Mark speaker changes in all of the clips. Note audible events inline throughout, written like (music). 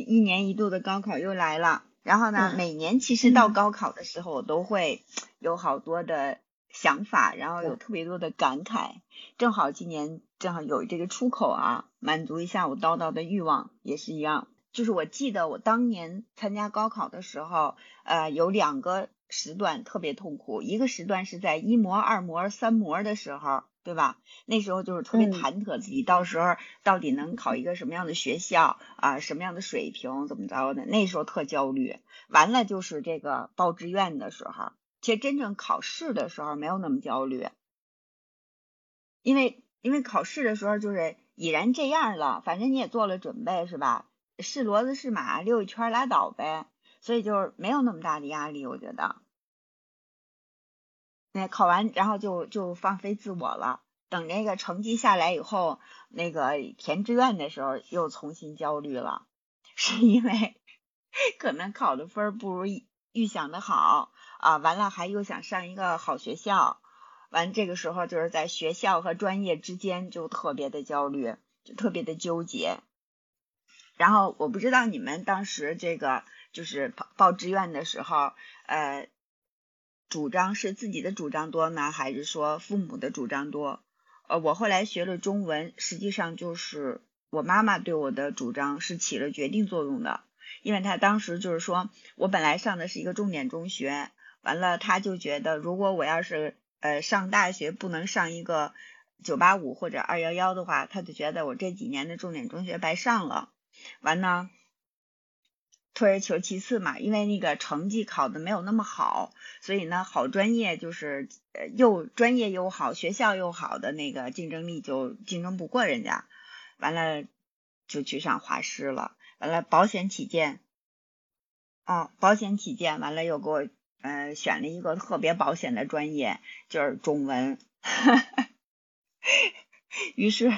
Speaker 1: 一年一度的高考又来了，然后呢，
Speaker 2: 嗯
Speaker 1: 每年其实到高考的时候，我都会有好多的想法，然后有特别多的感慨。正好今年正好有这个出口啊，满足一下我叨叨的欲望，也是一样。就是我记得我当年参加高考的时候，呃，有两个时段特别痛苦，一个时段是在一模、二模、三模的时候，对吧？那时候就是特别
Speaker 2: 嗯
Speaker 1: 忐忑自己到时候到底能考一个什么样的学校啊、什么样的水平，怎么着的？那时候特焦虑。完了就是这个报志愿的时候，其实真正考试的时候没有那么焦虑，因为因为考试的时候就是已然这样了，反正你也做了准备是吧？是骡子是马，溜一圈拉倒呗，所以就是没有那么大的压力，我觉得。那考完，然后就就放飞自我了。等那个成绩下来以后，那个填志愿的时候又重新焦虑了，是因为可能考的分儿不如预预想的好啊，完了还又想上一个好学校，完这个时候就是在学校和专业之间就特别的焦虑，就特别的纠结。然后我不知道你们当时这个就是报报志愿的时候，呃，主张是自己的主张多呢，还是说父母的主张多？呃，我后来学了中文，实际上就是我妈妈对我的主张是起了决定作用的，因为她当时就是说我本来上的是一个重点中学，完了她就觉得如果我要是呃上大学不能上一个九八五或者二幺幺的话，她就觉得我这几年的重点中学白上了。完呢，退而求其次嘛，因为那个成绩考的没有那么好，所以呢，好专业就是呃又专业又好，学校又好的那个竞争力就竞争不过人家，完了就去上华师了，完了保险起见，哦，保险起见，完了又给我呃选了一个特别保险的专业，就是中文。(laughs) 于是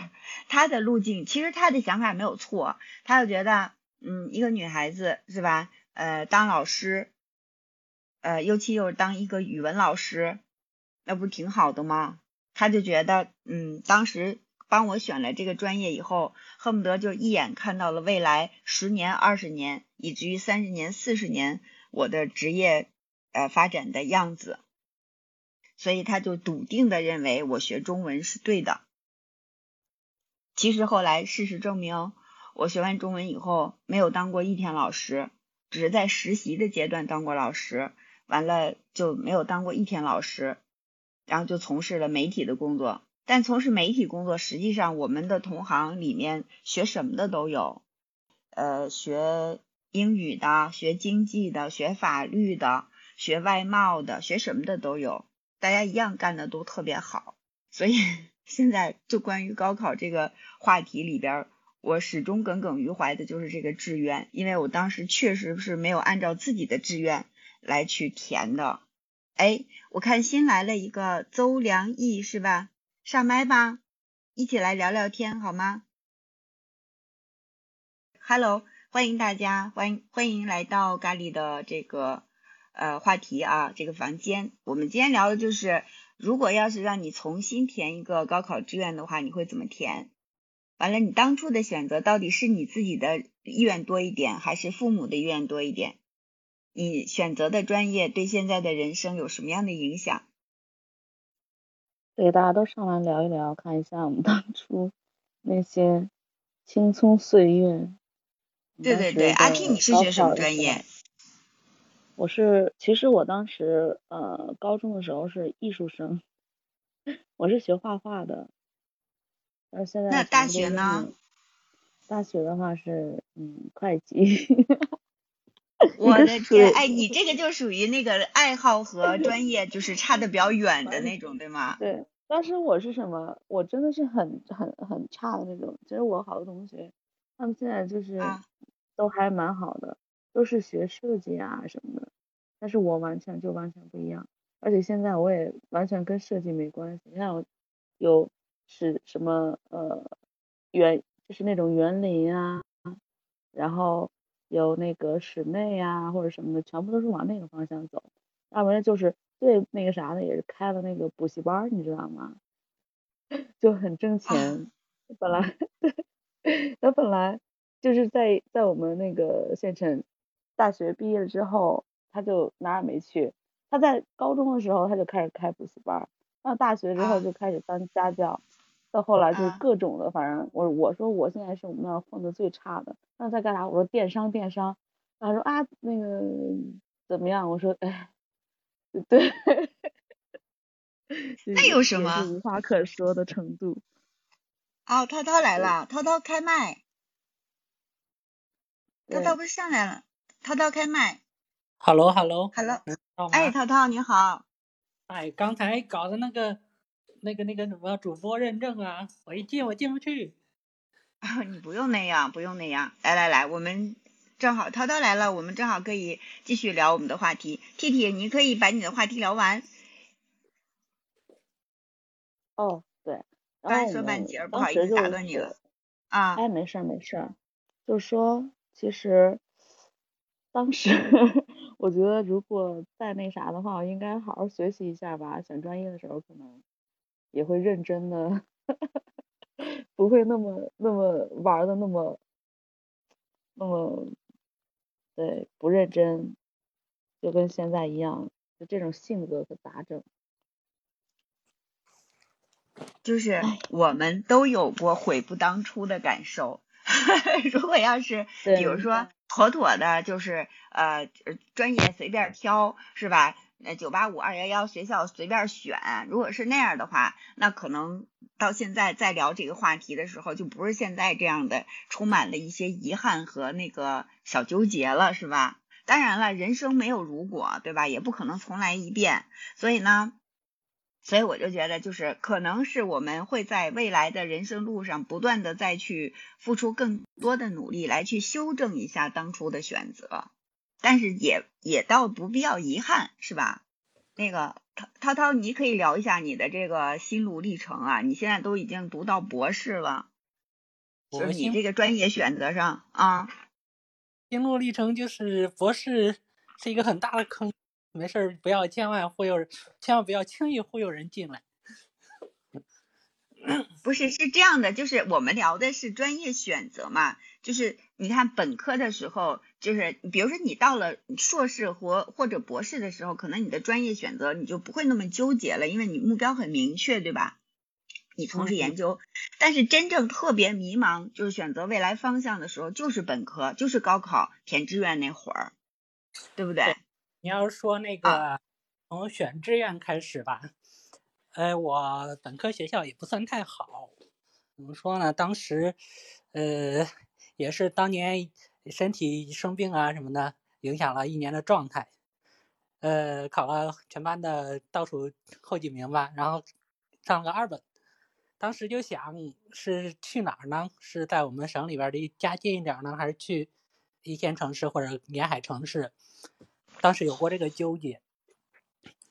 Speaker 1: 他的路径，其实他的想法没有错，他就觉得，嗯，一个女孩子是吧，呃，当老师，呃，尤其又是当一个语文老师，那不挺好的吗？他就觉得，嗯，当时帮我选了这个专业以后，恨不得就一眼看到了未来十年、二十年，以至于三十年、四十年我的职业呃发展的样子，所以他就笃定的认为我学中文是对的。其实后来事实证明，我学完中文以后没有当过一天老师，只是在实习的阶段当过老师，完了就没有当过一天老师，然后就从事了媒体的工作。但从事媒体工作，实际上我们的同行里面学什么的都有，呃，学英语的、学经济的、学法律的、学外贸的、学什么的都有，大家一样干的都特别好，所以。(laughs) 现在就关于高考这个话题里边，我始终耿耿于怀的就是这个志愿，因为我当时确实是没有按照自己的志愿来去填的。哎，我看新来了一个邹良义是吧？上麦吧，一起来聊聊天好吗？Hello，欢迎大家，欢迎欢迎来到咖喱的这个呃话题啊，这个房间。我们今天聊的就是。如果要是让你重新填一个高考志愿的话，你会怎么填？完了，你当初的选择到底是你自己的意愿多一点，还是父母的意愿多一点？你选择的专业对现在的人生有什么样的影响？
Speaker 2: 对，大家都上来聊一聊，看一下我们当初 (laughs) 那些青葱岁月。
Speaker 1: 对对对，阿 K，你是学什么专业？
Speaker 2: 我是，其实我当时呃高中的时候是艺术生，(laughs) 我是学画画的，但是现在
Speaker 1: 那大学呢？
Speaker 2: 大学的话是嗯会计。(laughs)
Speaker 1: 我的天，哎，你这个就属于那个爱好和专业就是差的比较远的那种，对吗？
Speaker 2: 对，当时我是什么？我真的是很很很差的那种。其实我好多同学，他们现在就是
Speaker 1: 啊
Speaker 2: 都还蛮好的。都是学设计啊什么的，但是我完全就完全不一样，而且现在我也完全跟设计没关系。你看我有是什么呃园，就是那种园林啊，然后有那个室内啊或者什么的，全部都是往那个方向走。要不然就是最那个啥的，也是开了那个补习班，你知道吗？就很挣钱。本来 (laughs) 他本来。就是在在我们那个县城大学毕业了之后，他就哪儿也没去。他在高中的时候他就开始开补习班，到大学之后就开始当家教，到后来就各种的，反正我我说我现在是我们那儿混的最差的。那在干啥？我说电商电商。他说啊那个怎么样？我说哎，(laughs) 对，
Speaker 1: 那有什么？
Speaker 2: 无话可说的程度。
Speaker 1: 哦，涛涛来了，涛涛开麦。涛涛不是上来了？涛涛开麦。
Speaker 3: Hello，Hello，Hello。
Speaker 1: 哎，涛涛你好。
Speaker 3: 哎，刚才搞的那个、那个、那个什么主播认证啊，我一进我进不去。(laughs)
Speaker 1: 你不用那样，不用那样。来来来，我们正好涛涛来了，我们正好可以继续聊我们的话题。T T，你可以把你的话题聊完。
Speaker 2: 哦，对。
Speaker 1: 刚才说半截，不好意思打断你了。啊。
Speaker 2: 哎，没事儿没事儿，就是说。其实，当时 (laughs) 我觉得如果再那啥的话，我应该好好学习一下吧。选专业的时候可能也会认真的，(laughs) 不会那么那么玩的那么那么对不认真，就跟现在一样，就这种性格可咋整？
Speaker 1: 就是我们都有过悔不当初的感受。(laughs) 如果要是比如说妥妥的，就是呃专业随便挑是吧？呃九八五二幺幺学校随便选，如果是那样的话，那可能到现在再聊这个话题的时候，就不是现在这样的充满了一些遗憾和那个小纠结了，是吧？当然了，人生没有如果，对吧？也不可能重来一遍，所以呢。所以我就觉得，就是可能是我们会在未来的人生路上不断的再去付出更多的努力，来去修正一下当初的选择，但是也也倒不必要遗憾，是吧？那个涛涛涛，你可以聊一下你的这个心路历程啊，你现在都已经读到博士了，就是你这个专业选择上啊，
Speaker 3: 心路历程就是博士是一个很大的坑。没事儿，不要千万忽悠，千万不要轻易忽悠人进来。
Speaker 1: 不是，是这样的，就是我们聊的是专业选择嘛，就是你看本科的时候，就是比如说你到了硕士或或者博士的时候，可能你的专业选择你就不会那么纠结了，因为你目标很明确，对吧？你从事研究，但是真正特别迷茫，就是选择未来方向的时候，就是本科，就是高考填志愿那会儿，对不对？
Speaker 3: 你要是说那个从选志愿开始吧，呃，我本科学校也不算太好，怎么说呢？当时，呃，也是当年身体生病啊什么的，影响了一年的状态，呃，考了全班的倒数后几名吧，然后上了个二本。当时就想是去哪儿呢？是在我们省里边离家近一点呢，还是去一线城市或者沿海城市？当时有过这个纠结，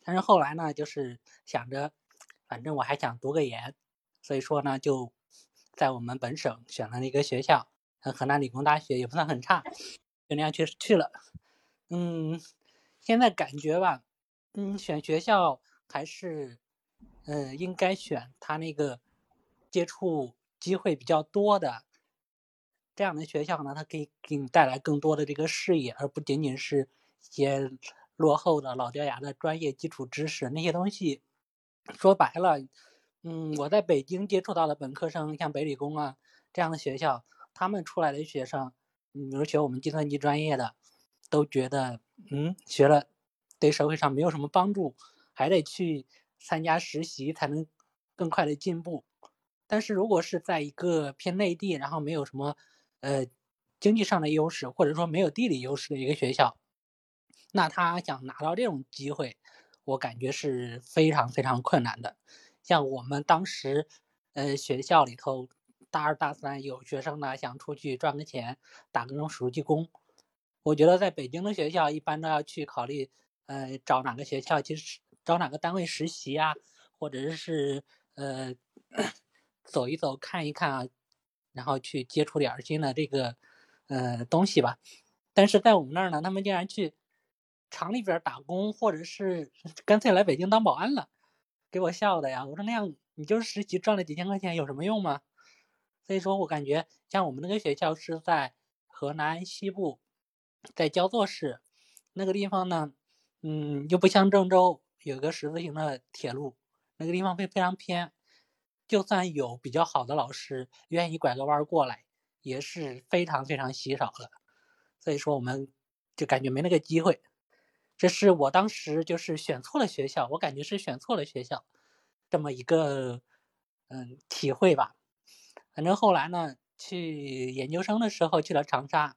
Speaker 3: 但是后来呢，就是想着，反正我还想读个研，所以说呢，就在我们本省选了一个学校，河南理工大学也不算很差，就那样去去了。嗯，现在感觉吧，嗯，选学校还是，嗯，应该选他那个接触机会比较多的这样的学校呢，它可以给你带来更多的这个视野，而不仅仅是一。些落后的老掉牙的专业基础知识那些东西，说白了，嗯，我在北京接触到的本科生，像北理工啊这样的学校，他们出来的学生，比如学我们计算机专业的，都觉得，嗯，学了对社会上没有什么帮助，还得去参加实习才能更快的进步。但是如果是在一个偏内地，然后没有什么呃经济上的优势，或者说没有地理优势的一个学校，那他想拿到这种机会，我感觉是非常非常困难的。像我们当时，呃，学校里头大二大三有学生呢，想出去赚个钱，打个那种暑期工。我觉得在北京的学校，一般都要去考虑，呃，找哪个学校，其实找哪个单位实习啊，或者是呃，(coughs) 走一走看一看啊，然后去接触点新的这个呃东西吧。但是在我们那儿呢，他们竟然去。厂里边打工，或者是干脆来北京当保安了，给我笑的呀！我说那样你就是实习赚了几千块钱有什么用吗？所以说我感觉像我们那个学校是在河南西部，在焦作市那个地方呢，嗯，又不像郑州有个十字形的铁路，那个地方会非常偏，就算有比较好的老师愿意拐个弯过来，也是非常非常稀少的，所以说我们就感觉没那个机会。这是我当时就是选错了学校，我感觉是选错了学校，这么一个嗯体会吧。反正后来呢，去研究生的时候去了长沙，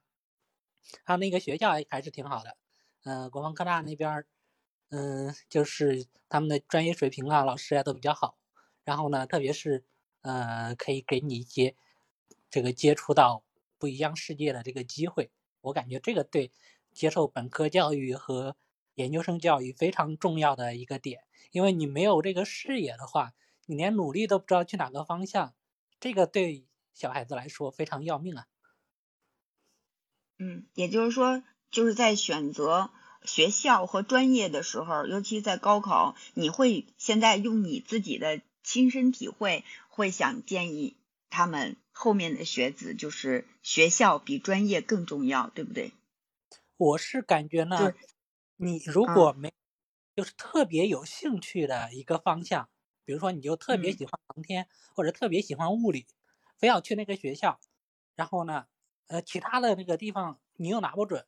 Speaker 3: 他那个学校还是挺好的，嗯，国防科大那边嗯，就是他们的专业水平啊，老师啊都比较好。然后呢，特别是呃，可以给你一些这个接触到不一样世界的这个机会。我感觉这个对接受本科教育和研究生教育非常重要的一个点，因为你没有这个视野的话，你连努力都不知道去哪个方向。这个对小孩子来说非常要命啊。
Speaker 1: 嗯，也就是说，就是在选择学校和专业的时候，尤其在高考，你会现在用你自己的亲身体会，会想建议他们后面的学子，就是学校比专业更重要，对不对？
Speaker 3: 我是感觉呢，你如果没就是特别有兴趣的一个方向。比如说，你就特别喜欢航天，或者特别喜欢物理，非要去那个学校，然后呢，呃，其他的那个地方你又拿不准，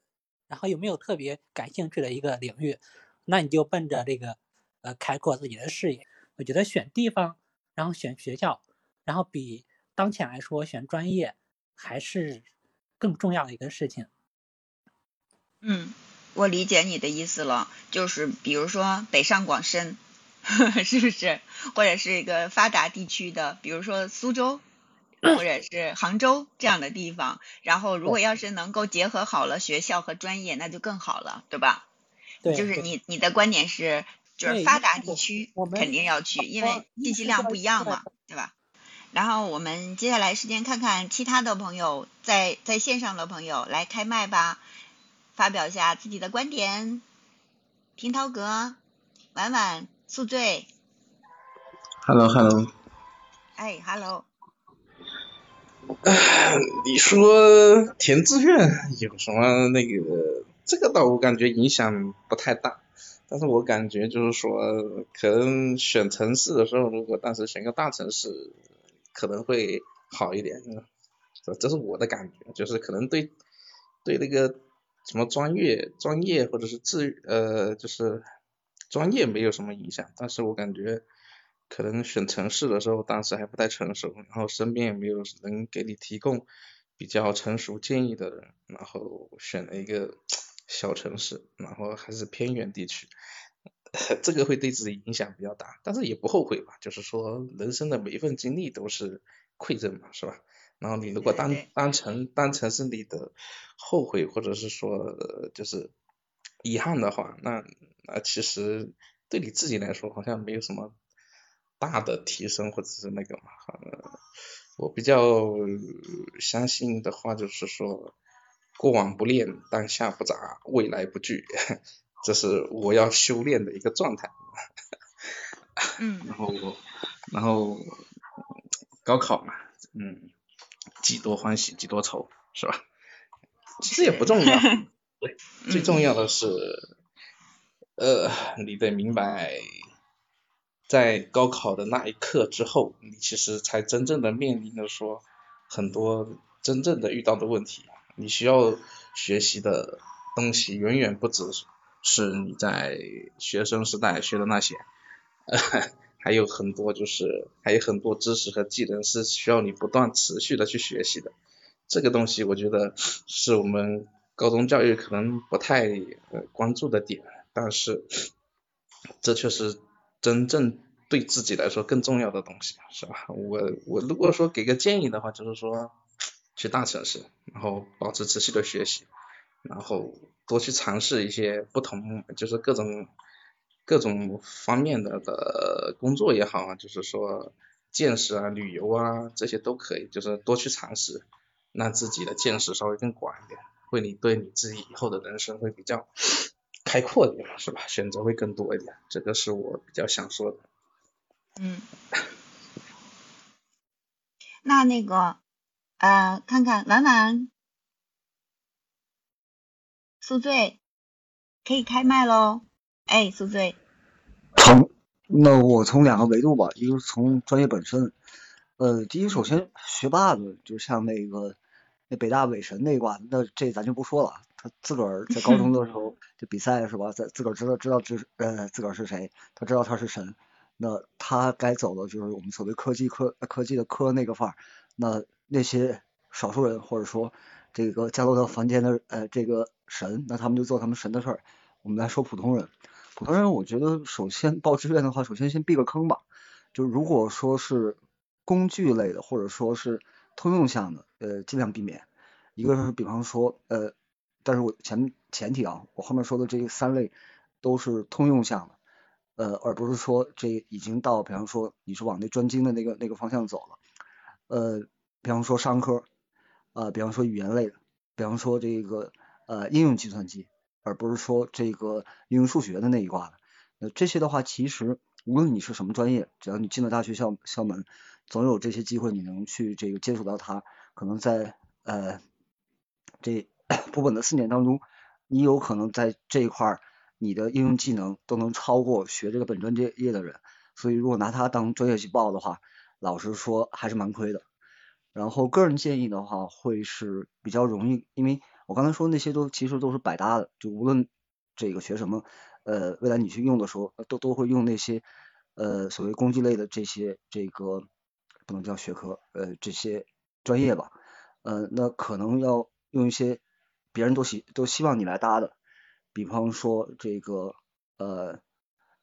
Speaker 3: 然后有没有特别感兴趣的一个领域，那你就奔着这个，呃，开阔自己的视野。我觉得选地方，然后选学校，然后比当前来说选专业还是更重要的一个事情。
Speaker 1: 嗯，我理解你的意思了，就是比如说北上广深。(laughs) 是不是？或者是一个发达地区的，比如说苏州，或者是杭州这样的地方。然后，如果要是能够结合好了学校和专业，那就更好了，对吧？
Speaker 3: 对。
Speaker 1: 就是你你的观点是，就是发达地区肯定要去，因为信息量不一样嘛，对吧？然后我们接下来时间看看其他的朋友在在线上的朋友来开麦吧，发表一下自己的观点。平涛阁，婉婉。宿醉
Speaker 4: ，Hello，Hello，
Speaker 1: 哎，Hello，
Speaker 4: 你说填志愿有什么那个？这个倒我感觉影响不太大，但是我感觉就是说，可能选城市的时候，如果当时选个大城市，可能会好一点。这这是我的感觉，就是可能对对那个什么专业专业或者是志呃就是。专业没有什么影响，但是我感觉可能选城市的时候，当时还不太成熟，然后身边也没有能给你提供比较成熟建议的人，然后选了一个小城市，然后还是偏远地区，(laughs) 这个会对自己影响比较大，但是也不后悔吧，就是说人生的每一份经历都是馈赠嘛，是吧？然后你如果当当成当成是你的后悔，或者是说就是遗憾的话，那。那，其实对你自己来说好像没有什么大的提升或者是那个嘛，我比较相信的话就是说，过往不恋，当下不杂，未来不惧，(laughs) 这是我要修炼的一个状态。
Speaker 1: 嗯。(laughs)
Speaker 4: 然后我，然后高考嘛，嗯，几多欢喜几多愁，是吧？其实也不重要，(laughs) 对最重要的是。呃，你得明白，在高考的那一刻之后，你其实才真正的面临着说很多真正的遇到的问题。你需要学习的东西远远不止是你在学生时代学的那些，呃 (laughs) 还有很多就是还有很多知识和技能是需要你不断持续的去学习的。这个东西我觉得是我们高中教育可能不太关注的点。但是，这却是真正对自己来说更重要的东西，是吧？我我如果说给个建议的话，就是说去大城市，然后保持持续的学习，然后多去尝试一些不同，就是各种各种方面的的工作也好啊，就是说见识啊、旅游啊这些都可以，就是多去尝试，让自己的见识稍微更广一点，会你对你自己以后的人生会比较。开阔一点是吧？选择会更多一点，这个是我比较想说的。
Speaker 1: 嗯，那那个呃，看看婉婉，宿醉，可以开麦喽。哎，宿醉。
Speaker 5: 从那我从两个维度吧，一个是从专业本身，呃，第一首先学霸的，就像那个那北大伪神那一挂，那这咱就不说了，他自个儿在高中的时候 (laughs) 就比赛是吧，在自个儿知道知道知呃自个儿是谁，他知道他是神，那他该走的就是我们所谓科技科科技的科那个范儿，那那些少数人或者说这个降落到凡间的呃这个神，那他们就做他们神的事儿，我们来说普通人。普通人，我觉得首先报志愿的话，首先先避个坑吧。就如果说是工具类的，或者说是通用项的，呃，尽量避免。一个是比方说，呃，但是我前前提啊，我后面说的这三类都是通用项的，呃，而不是说这已经到，比方说你是往那专精的那个那个方向走了，呃，比方说商科，呃，比方说语言类的，比方说这个呃应用计算机。而不是说这个应用数学的那一挂的，那这些的话，其实无论你是什么专业，只要你进了大学校校门，总有这些机会你能去这个接触到它。可能在呃这不本的四年当中，你有可能在这一块你的应用技能都能超过学这个本专业业的人。所以如果拿它当专业去报的话，老实说还是蛮亏的。然后个人建议的话，会是比较容易，因为。我刚才说那些都其实都是百搭的，就无论这个学什么，呃，未来你去用的时候，都都会用那些呃所谓工具类的这些这个不能叫学科，呃这些专业吧，呃那可能要用一些别人都希都希望你来搭的，比方说这个呃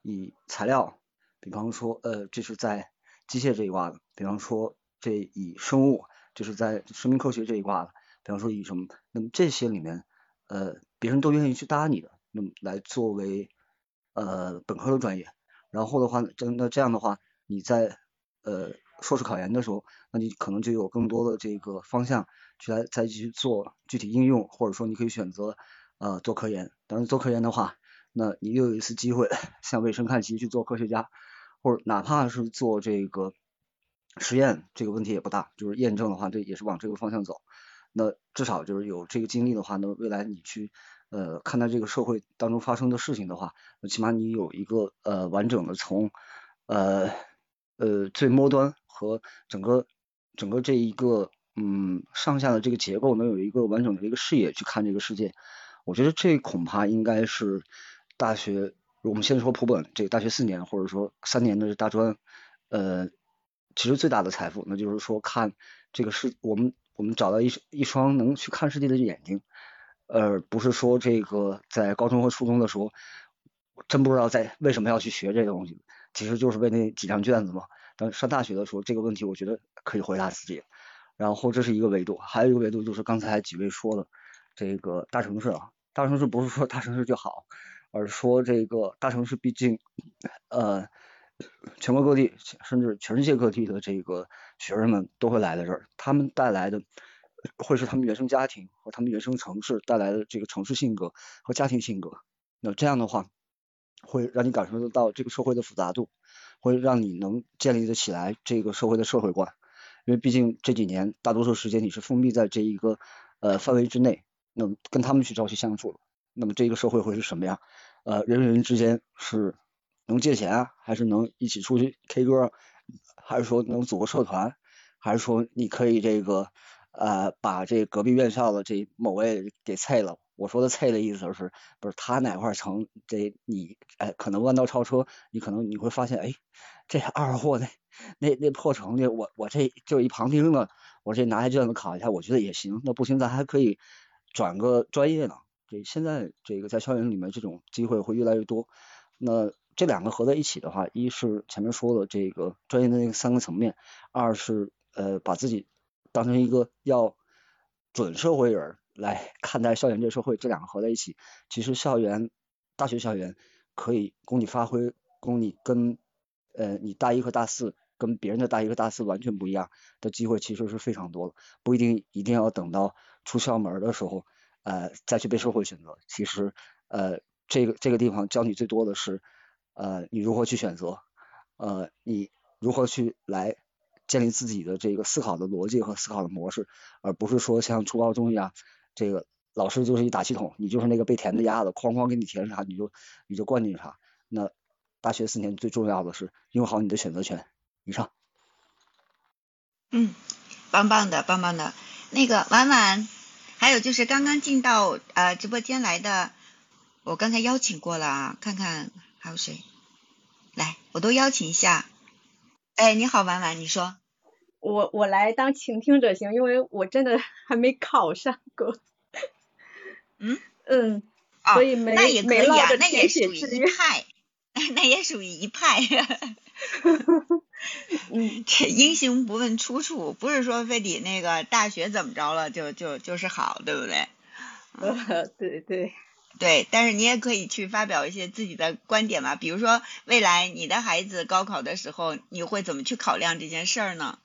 Speaker 5: 以材料，比方说呃这是在机械这一挂的，比方说这以生物，这是在生命科学这一挂的。比方说以什么，那么这些里面，呃，别人都愿意去搭你的，那么来作为呃本科的专业，然后的话，这那这样的话，你在呃硕士考研的时候，那你可能就有更多的这个方向去来再去做具体应用，或者说你可以选择呃做科研，当然做科研的话，那你又有一次机会向卫生看齐去做科学家，或者哪怕是做这个实验，这个问题也不大，就是验证的话，这也是往这个方向走。那至少就是有这个经历的话，那未来你去呃看待这个社会当中发生的事情的话，起码你有一个呃完整的从呃呃最末端和整个整个这一个嗯上下的这个结构能有一个完整的一个视野去看这个世界。我觉得这恐怕应该是大学，我们先说普本这个大学四年或者说三年的大专，呃，其实最大的财富，那就是说看这个世我们。我们找到一一双能去看世界的眼睛，而不是说这个在高中和初中的时候，真不知道在为什么要去学这个东西，其实就是为那几张卷子嘛。等上大学的时候，这个问题我觉得可以回答自己。然后这是一个维度，还有一个维度就是刚才几位说的这个大城市啊，大城市不是说大城市就好，而说这个大城市毕竟呃。全国各地，甚至全世界各地的这个学生们都会来到这儿，他们带来的会是他们原生家庭和他们原生城市带来的这个城市性格和家庭性格。那这样的话，会让你感受得到这个社会的复杂度，会让你能建立得起来这个社会的社会观。因为毕竟这几年大多数时间你是封闭在这一个呃范围之内，那么跟他们去朝夕相处，那么这个社会会是什么样？呃，人与人之间是。能借钱啊，还是能一起出去 K 歌，还是说能组个社团，还是说你可以这个呃把这隔壁院校的这某位给菜了？我说的菜的意思就是，不是他哪块成这你哎可能弯道超车，你可能你会发现哎这二货那那那破成绩，我我这就一旁听了，我这拿下卷子考一下，我觉得也行。那不行，咱还可以转个专业呢。这现在这个在校园里面这种机会会越来越多。那这两个合在一起的话，一是前面说的这个专业的那三个层面，二是呃把自己当成一个要准社会人来看待校园这社会，这两个合在一起，其实校园大学校园可以供你发挥，供你跟呃你大一和大四跟别人的大一和大四完全不一样的机会，其实是非常多的，不一定一定要等到出校门的时候呃再去被社会选择，其实呃这个这个地方教你最多的是。呃，你如何去选择？呃，你如何去来建立自己的这个思考的逻辑和思考的模式，而不是说像初高中一样，这个老师就是一打气筒，你就是那个被填的鸭子，哐哐给你填啥你就你就灌进去啥。那大学四年最重要的是用好你的选择权。以上。
Speaker 1: 嗯，棒棒的，棒棒的。那个婉婉，还有就是刚刚进到呃直播间来的，我刚才邀请过了啊，看看还有谁。来，我都邀请一下。哎，你好，婉婉，你说。
Speaker 6: 我我来当倾听者行，因为我真的还没考上过。(laughs)
Speaker 1: 嗯
Speaker 6: 嗯，所以没
Speaker 1: 那也可以
Speaker 6: 啊，
Speaker 1: 那也属于一派，那也属于一派。
Speaker 6: 嗯，
Speaker 1: 这英雄不问出处，不是说非得那个大学怎么着了就就就是好，对不对？
Speaker 6: 呃，对对 (laughs)
Speaker 1: 对，但是你也可以去发表一些自己的观点嘛，比如说未来你的孩子高考的时候，你会怎么去考量这件事儿呢？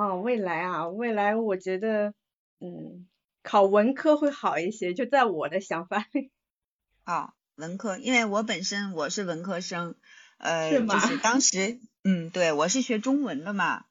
Speaker 6: 哦，未来啊，未来我觉得，嗯，考文科会好一些，就在我的想法里。(laughs)
Speaker 1: 啊，文科，因为我本身我是文科生，呃，
Speaker 6: 是
Speaker 1: 就是当时，嗯，对，我是学中文的嘛，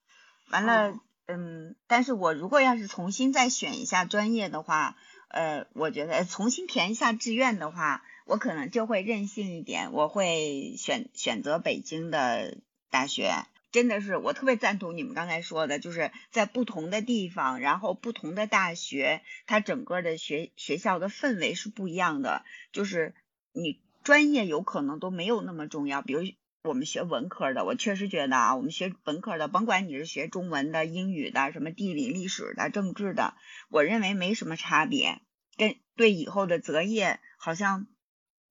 Speaker 1: 完了，嗯，但是我如果要是重新再选一下专业的话，呃，我觉得重新填一下志愿的话，我可能就会任性一点，我会选选择北京的大学。真的是，我特别赞同你们刚才说的，就是在不同的地方，然后不同的大学，它整个的学学校的氛围是不一样的。就是你专业有可能都没有那么重要。比如我们学文科的，我确实觉得啊，我们学文科的，甭管你是学中文的、英语的、什么地理、历史的、政治的，我认为没什么差别，跟对以后的择业好像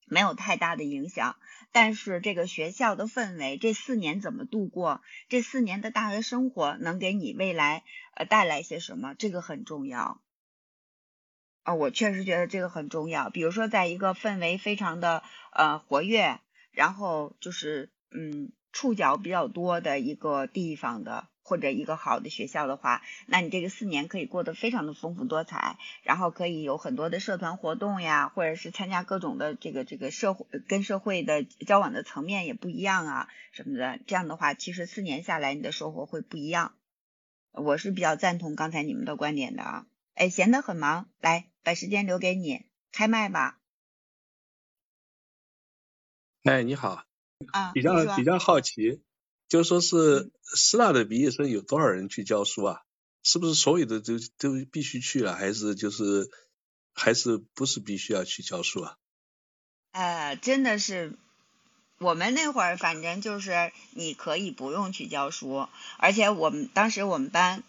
Speaker 1: 没有太大的影响。但是这个学校的氛围，这四年怎么度过？这四年的大学生活能给你未来呃带来些什么？这个很重要。啊，我确实觉得这个很重要。比如说，在一个氛围非常的呃活跃，然后就是嗯触角比较多的一个地方的。或者一个好的学校的话，那你这个四年可以过得非常的丰富多彩，然后可以有很多的社团活动呀，或者是参加各种的这个这个社会跟社会的交往的层面也不一样啊什么的。这样的话，其实四年下来你的收获会不一样。我是比较赞同刚才你们的观点的啊。哎，闲得很忙，来把时间留给你，开麦吧。
Speaker 7: 哎，你好。
Speaker 1: 啊，
Speaker 7: 比较比较好奇。就说是师大的毕业生有多少人去教书啊？是不是所有的都都必须去了，还是就是还是不是必须要去教书啊？
Speaker 1: 呃，真的是，我们那会儿反正就是你可以不用去教书，而且我们当时我们班，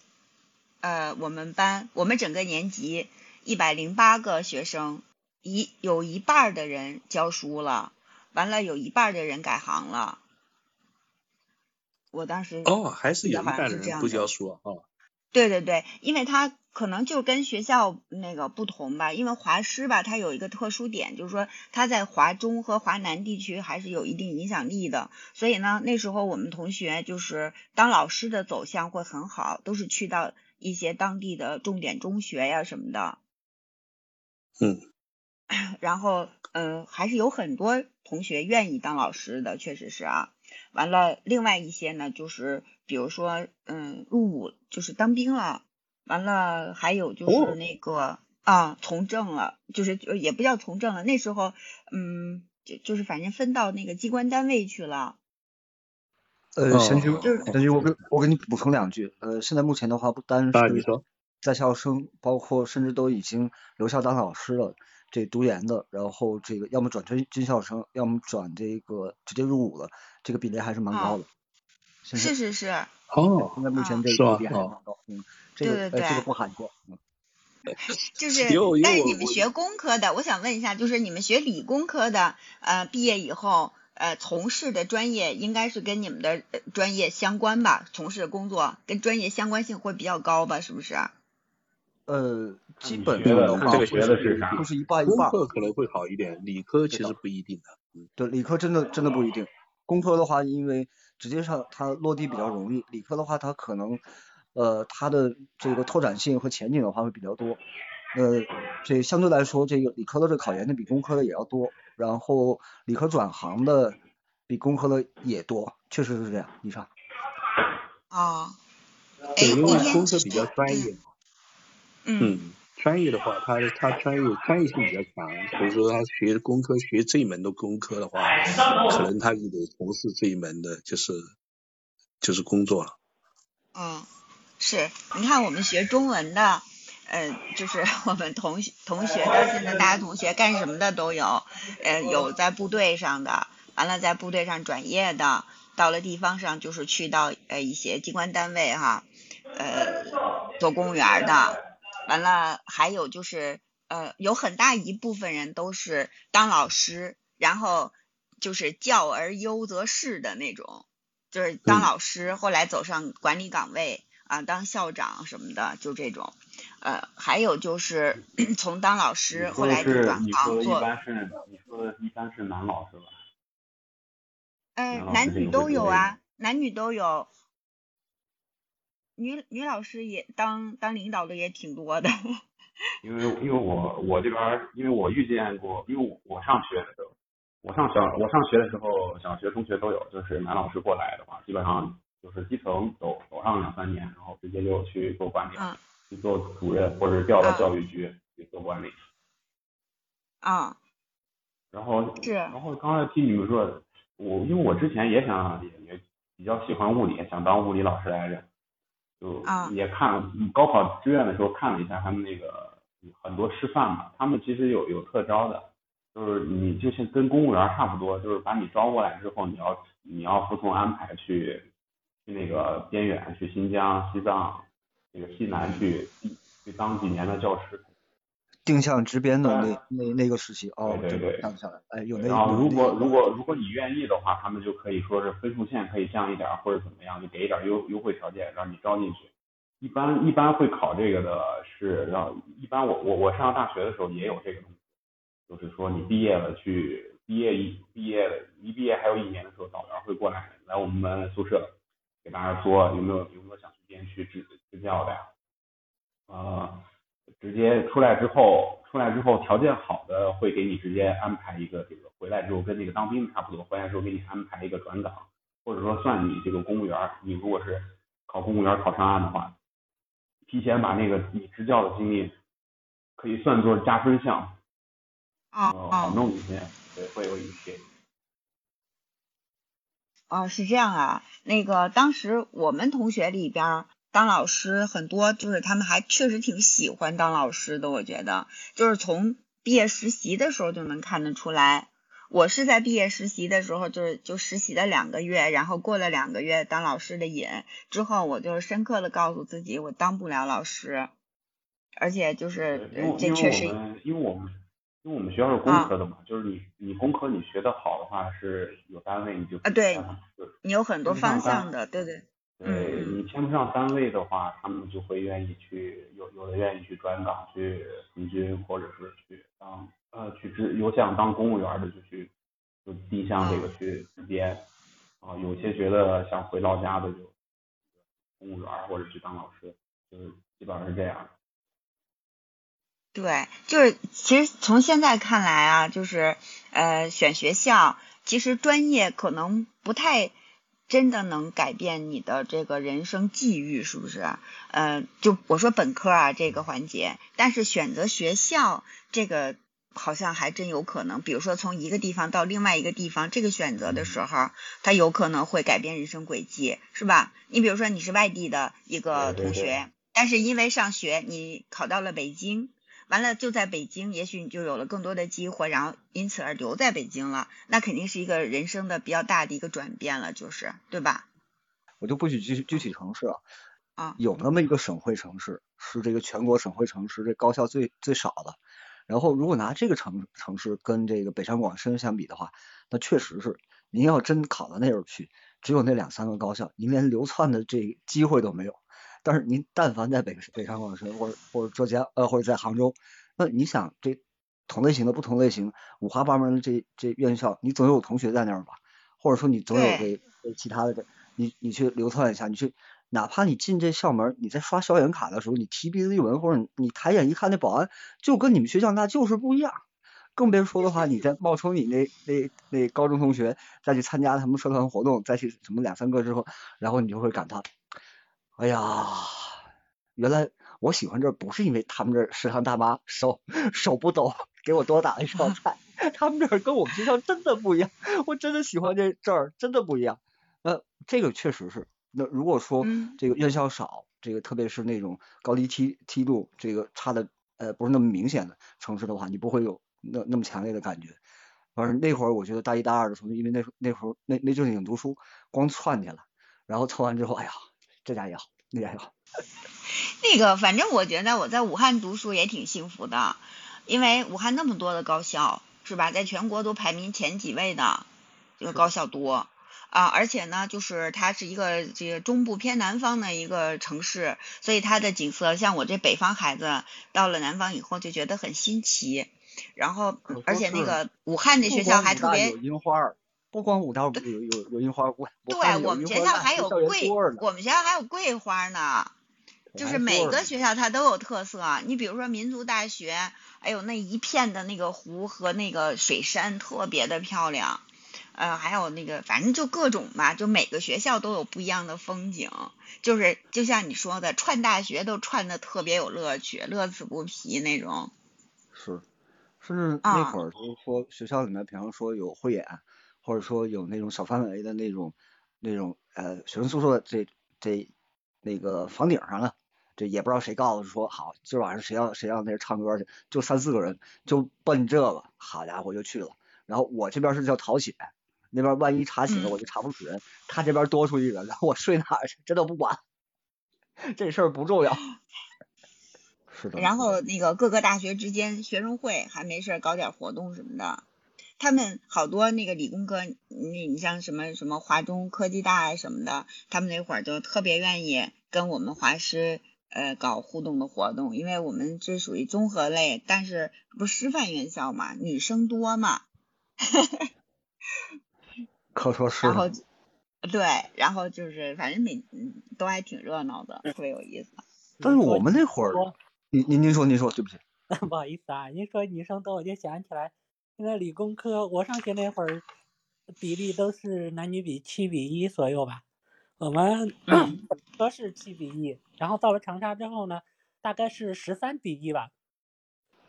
Speaker 1: 呃，我们班我们整个年级一百零八个学生，一有一半的人教书了，完了有一半的人改行了。我当时
Speaker 7: 哦，还是有一半人不教书哦。
Speaker 1: 对对对，因为他可能就跟学校那个不同吧，因为华师吧，它有一个特殊点，就是说它在华中和华南地区还是有一定影响力的，所以呢，那时候我们同学就是当老师的走向会很好，都是去到一些当地的重点中学呀什么的。
Speaker 7: 嗯。
Speaker 1: 然后嗯，还是有很多同学愿意当老师的，确实是啊。完了，另外一些呢，就是比如说，嗯，入伍就是当兵了，完了还有就是那个啊，从政了，就是也不叫从政了，那时候，嗯，就就是反正分到那个机关单位去了。
Speaker 5: 呃，贤君，
Speaker 1: 就是
Speaker 5: 贤君，我给我给你补充两句，呃，现在目前的话，不单是在校生，包括甚至都已经留校当老师了。这读研的，然后这个要么转军军校生，要么转这个直接入伍了，这个比例还是蛮高的。
Speaker 1: 是是是。
Speaker 7: 哦。
Speaker 5: 现在目前这个比例还蛮高，
Speaker 1: 嗯，
Speaker 5: 这个
Speaker 1: 这
Speaker 5: 个不罕见。
Speaker 1: 就是，(laughs) 但是你们学工科的，我想问一下，就是你们学理工科的，呃，毕业以后，呃，从事的专业应该是跟你们的专业相关吧？从事的工作跟专业相关性会比较高吧？是不是？
Speaker 5: 呃，基本上的话，
Speaker 7: 这个学的是啥？
Speaker 5: 都是一半一半。
Speaker 7: 工科可能会好一点，理科其实不一定的。
Speaker 5: 对，理科真的真的不一定。工科的话，因为直接上它落地比较容易；理科的话，它可能呃它的这个拓展性和前景的话会比较多。呃，这相对来说，这个理科的这考研的比工科的也要多，然后理科转行的比工科的也多，确实是这样。以上。
Speaker 1: 啊。
Speaker 7: 对，因为工科比较专业。
Speaker 1: 嗯，
Speaker 7: 专业的话，他他专业专业性比较强，所以说他学工科学这一门的工科的话，可能他就得从事这一门的，就是就是工作了。
Speaker 1: 嗯，是，你看我们学中文的，呃，就是 (laughs) 我们同同学的，现在大家同学干什么的都有，呃，有在部队上的，完了在部队上转业的，到了地方上就是去到呃一些机关单位哈，呃，做公务员的。完了，还有就是，呃，有很大一部分人都是当老师，然后就是教而优则仕的那种，就是当老师，后来走上管理岗位啊，当校长什么的，就这种。呃，还有就是 (clears throat) 从当老师后来转行做。
Speaker 8: 一般是你说的一般是男老师吧？
Speaker 1: 嗯，男女都有啊，男女都有。女女老师也当当领导的也挺多的，(laughs)
Speaker 8: 因为因为我我这边因为我遇见过，因为我上学的时候，我上小我上学的时候，小学中学都有，就是男老师过来的话，基本上就是基层走走上两三年，然后直接就去做管理，去做主任或者调到教育局去做管理。
Speaker 1: 啊。
Speaker 8: 然后
Speaker 1: 是。
Speaker 8: 然后刚才听你们说，我因为我之前也想也也比较喜欢物理，想当物理老师来着。就也看高考志愿的时候看了一下他们那个很多师范嘛，他们其实有有特招的，就是你就像跟公务员差不多，就是把你招过来之后，你要你要服从安排去去那个边远，去新疆、西藏、那个西南去去当几年的教师。
Speaker 5: 定向直编的那那那个时期哦，
Speaker 8: 对对
Speaker 5: 对，下来，哎，有那。
Speaker 8: 然后如果如果如果你愿意的话，他们就可以说是分数线可以降一点或者怎么样，就给一点优优惠条件让你招进去。一般一般会考这个的是让一般我我我上大学的时候也有这个东西，就是说你毕业了去毕业一毕业一毕业还有一年的时候，导员会过来来我们宿舍给大家说有没有有没有想去边区支支教的呀？啊。直接出来之后，出来之后条件好的会给你直接安排一个这个回来之后跟那个当兵差不多，回来之后给你安排一个转岗，或者说算你这个公务员，你如果是考公务员考上岸的话，提前把那个你支教的经历可以算作加分项，
Speaker 1: 啊
Speaker 8: 好弄一些，对，会有一些。
Speaker 1: 哦，是这样啊，那个当时我们同学里边。当老师很多，就是他们还确实挺喜欢当老师的。我觉得，就是从毕业实习的时候就能看得出来。我是在毕业实习的时候，就是就实习了两个月，然后过了两个月当老师的瘾之后，我就深刻的告诉自己，我当不了老师。而且就是这确实，
Speaker 8: 因为我们因为我们学校是工科的嘛，就是你你工科你学的好的话，是有单位你就
Speaker 1: 啊，对，你有很多方向的，对对。
Speaker 8: 对你签不上单位的话，他们就会愿意去有有的愿意去转岗去从军，或者是去当呃去职有想当公务员的就去就递向这个去直接啊，有些觉得想回老家的就公务员或者去当老师，就是基本上是这样。
Speaker 1: 对，就是其实从现在看来啊，就是呃选学校，其实专业可能不太。真的能改变你的这个人生际遇，是不是？呃，就我说本科啊这个环节，但是选择学校这个好像还真有可能。比如说从一个地方到另外一个地方，这个选择的时候，它有可能会改变人生轨迹，是吧？你比如说你是外地的一个同学，但是因为上学你考到了北京。完了，就在北京，也许你就有了更多的机会，然后因此而留在北京了，那肯定是一个人生的比较大的一个转变了，就是对吧？
Speaker 5: 我就不举具具体城市了，
Speaker 1: 啊，
Speaker 5: 有那么一个省会城市，是这个全国省会城市，这高校最最少的。然后如果拿这个城城市跟这个北上广深相比的话，那确实是，您要真考到那边去，只有那两三个高校，您连流窜的这机会都没有。但是您但凡在北北上广深或者或者浙江呃或者在杭州，那你想这同类型的不同类型五花八门的这这院校，你总有同学在那儿吧？或者说你总有这其他的这你你去流窜一下，你去哪怕你进这校门，你在刷校园卡的时候，你提鼻子一闻或者你抬眼一看那保安就跟你们学校那就是不一样，更别说的话，你再冒充你那那那高中同学再去参加他们社团活动，再去什么两三个之后，然后你就会感叹。哎呀，原来我喜欢这儿不是因为他们这儿食堂大妈手手不抖给我多打了一 (laughs) 道菜，他们这儿跟我们学校真的不一样，我真的喜欢这这儿真的不一样。呃，这个确实是。那如果说
Speaker 1: 嗯
Speaker 5: 这个院校少，这个特别是那种高低梯梯度这个差的呃不是那么明显的城市的话，你不会有那那么强烈的感觉。反正那会儿我觉得大一大二的时候，因为那时候那会儿那那阵已经读书，光窜去了，然后窜完之后，哎呀，这家也好，那家也好。(laughs)
Speaker 1: 那个，反正我觉得我在武汉读书也挺幸福的，因为武汉那么多的高校，是吧？在全国都排名前几位的这个高校多啊，而且呢，就是它是一个这个中部偏南方的一个城市，所以它的景色，像我这北方孩子到了南方以后就觉得很新奇。然后，而且那个武汉的学校还特别
Speaker 5: 光武大有樱花儿，不光五道有有有有樱花
Speaker 1: 对我们学校还有桂我们学校还有桂花呢。就是每个学校它都有特色，你比如说民族大学，哎呦那一片的那个湖和那个水山特别的漂亮，呃，还有那个反正就各种吧，就每个学校都有不一样的风景，就是就像你说的，串大学都串的特别有乐趣，乐此不疲那种。
Speaker 5: 是，甚至那
Speaker 1: 啊
Speaker 5: 会儿就是说学校里面，比方说有汇演，或者说有那种小范围的那种那种呃学生宿舍这这那个房顶上了，这也不知道谁告诉说好，今儿晚上谁要谁要那唱歌去，就三四个人就奔这个，好家伙就去了。然后我这边是叫逃血，那边万一查寝了
Speaker 1: 嗯
Speaker 5: 我就查不死人，他这边多出一人，然后我睡哪儿去，这都不管，(laughs) 这事儿不重要。(laughs) 是的，
Speaker 1: 然后那个各个大学之间学生会还没事搞点活动什么的，他们好多那个理工科，你你像什么什么华中科技大啊什么的，他们那会儿就特别愿意跟我们华师呃搞互动的活动，因为我们这属于综合类，但是不是师范院校嘛，女生多嘛，(laughs)
Speaker 5: 可说是。
Speaker 1: 然后对，然后就是反正每嗯都还挺热闹的，特别有意思。
Speaker 5: 但是我们那会儿，
Speaker 3: 说 (laughs)
Speaker 5: 您您您说您说，对不起，
Speaker 3: 不好意思啊，您说女生多，我就想起来，现在理工科我上学那会儿比例都是男女比七比一左右吧。我们
Speaker 1: 嗯 (clears throat)
Speaker 3: 本科是七比一，然后到了长沙之后呢，大概是十三比一吧。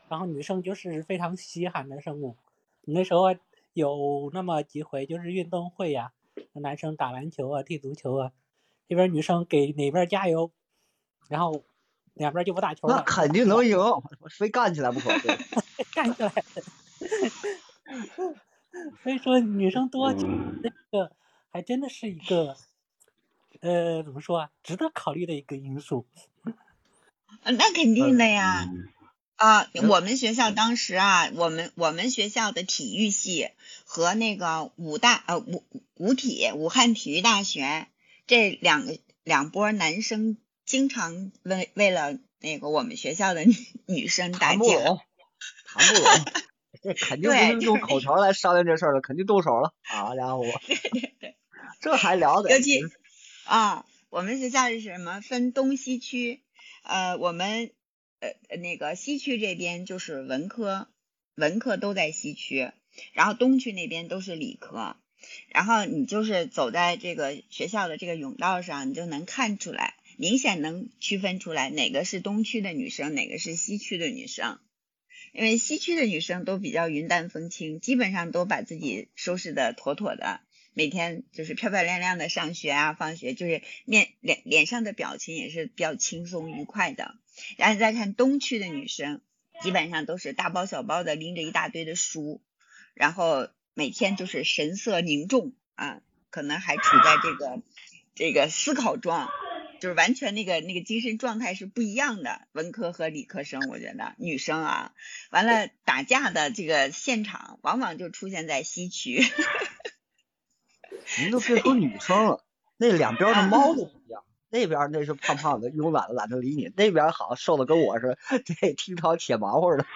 Speaker 3: 然后女生就是非常稀罕的生物。那时候有那么几回就是运动会呀、男生打篮球啊、踢足球啊，这边女生给哪边加油，然后两边就不打球了，
Speaker 5: 那肯定能赢，非干起来不可。对 (laughs)
Speaker 3: 干起来了。(laughs) 所以说女生多，这个还真的是一个，呃，怎么说啊，值得考虑的一个因素。
Speaker 1: 呃那肯定的呀。
Speaker 8: 嗯
Speaker 1: 啊，
Speaker 5: 嗯
Speaker 1: 我们学校当时啊，我们我们学校的体育系和那个武大呃武武体武汉体育大学这两个两波男生经常为为了那个我们学校的女女生打架，
Speaker 5: 谈不拢，谈不拢，这 (laughs) 肯定不
Speaker 1: 对
Speaker 5: 是用口条来商量这事儿了，肯定动手了。好家伙，(laughs) 这还了得？
Speaker 1: 尤其啊，我们学校是什么？分东西区，呃，我们呃那个西区这边就是文科，文科都在西区，然后东区那边都是理科。然后你就是走在这个学校的这个甬道上，你就能看出来，明显能区分出来哪个是东区的女生，哪个是西区的女生。因为西区的女生都比较云淡风轻，基本上都把自己收拾的妥妥的，每天就是漂漂亮亮的上学啊，放学就是面脸脸上的表情也是比较轻松愉快的。然后再看东区的女生，基本上都是大包小包的拎着一大堆的书，然后每天就是神色凝重啊，可能还处在这个这个思考状。就是完全那个那个精神状态是不一样的，文科和理科生，我觉得女生啊，完了打架的这个现场往往就出现在西区。
Speaker 5: 您都别说女生了，那两边的猫都不一样。那边那是胖胖的，慵懒的，懒得理你；那边好瘦的跟我似的，这听堂铁毛乎的。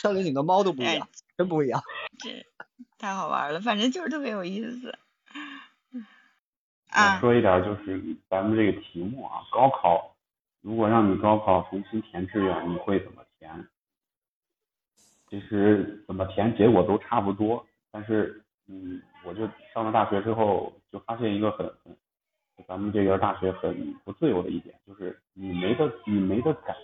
Speaker 5: 校园里的猫都不一样，真不一样。
Speaker 1: 这太好玩了，反正就是特别有意思。
Speaker 8: 我，说一点就是咱们这个题目啊，高考，如果让你高考重新填志愿，你会怎么填？其实怎么填结果都差不多，但是嗯，我就上了大学之后就发现一个很很咱们这个大学很不自由的一点，就是你没得你没得改，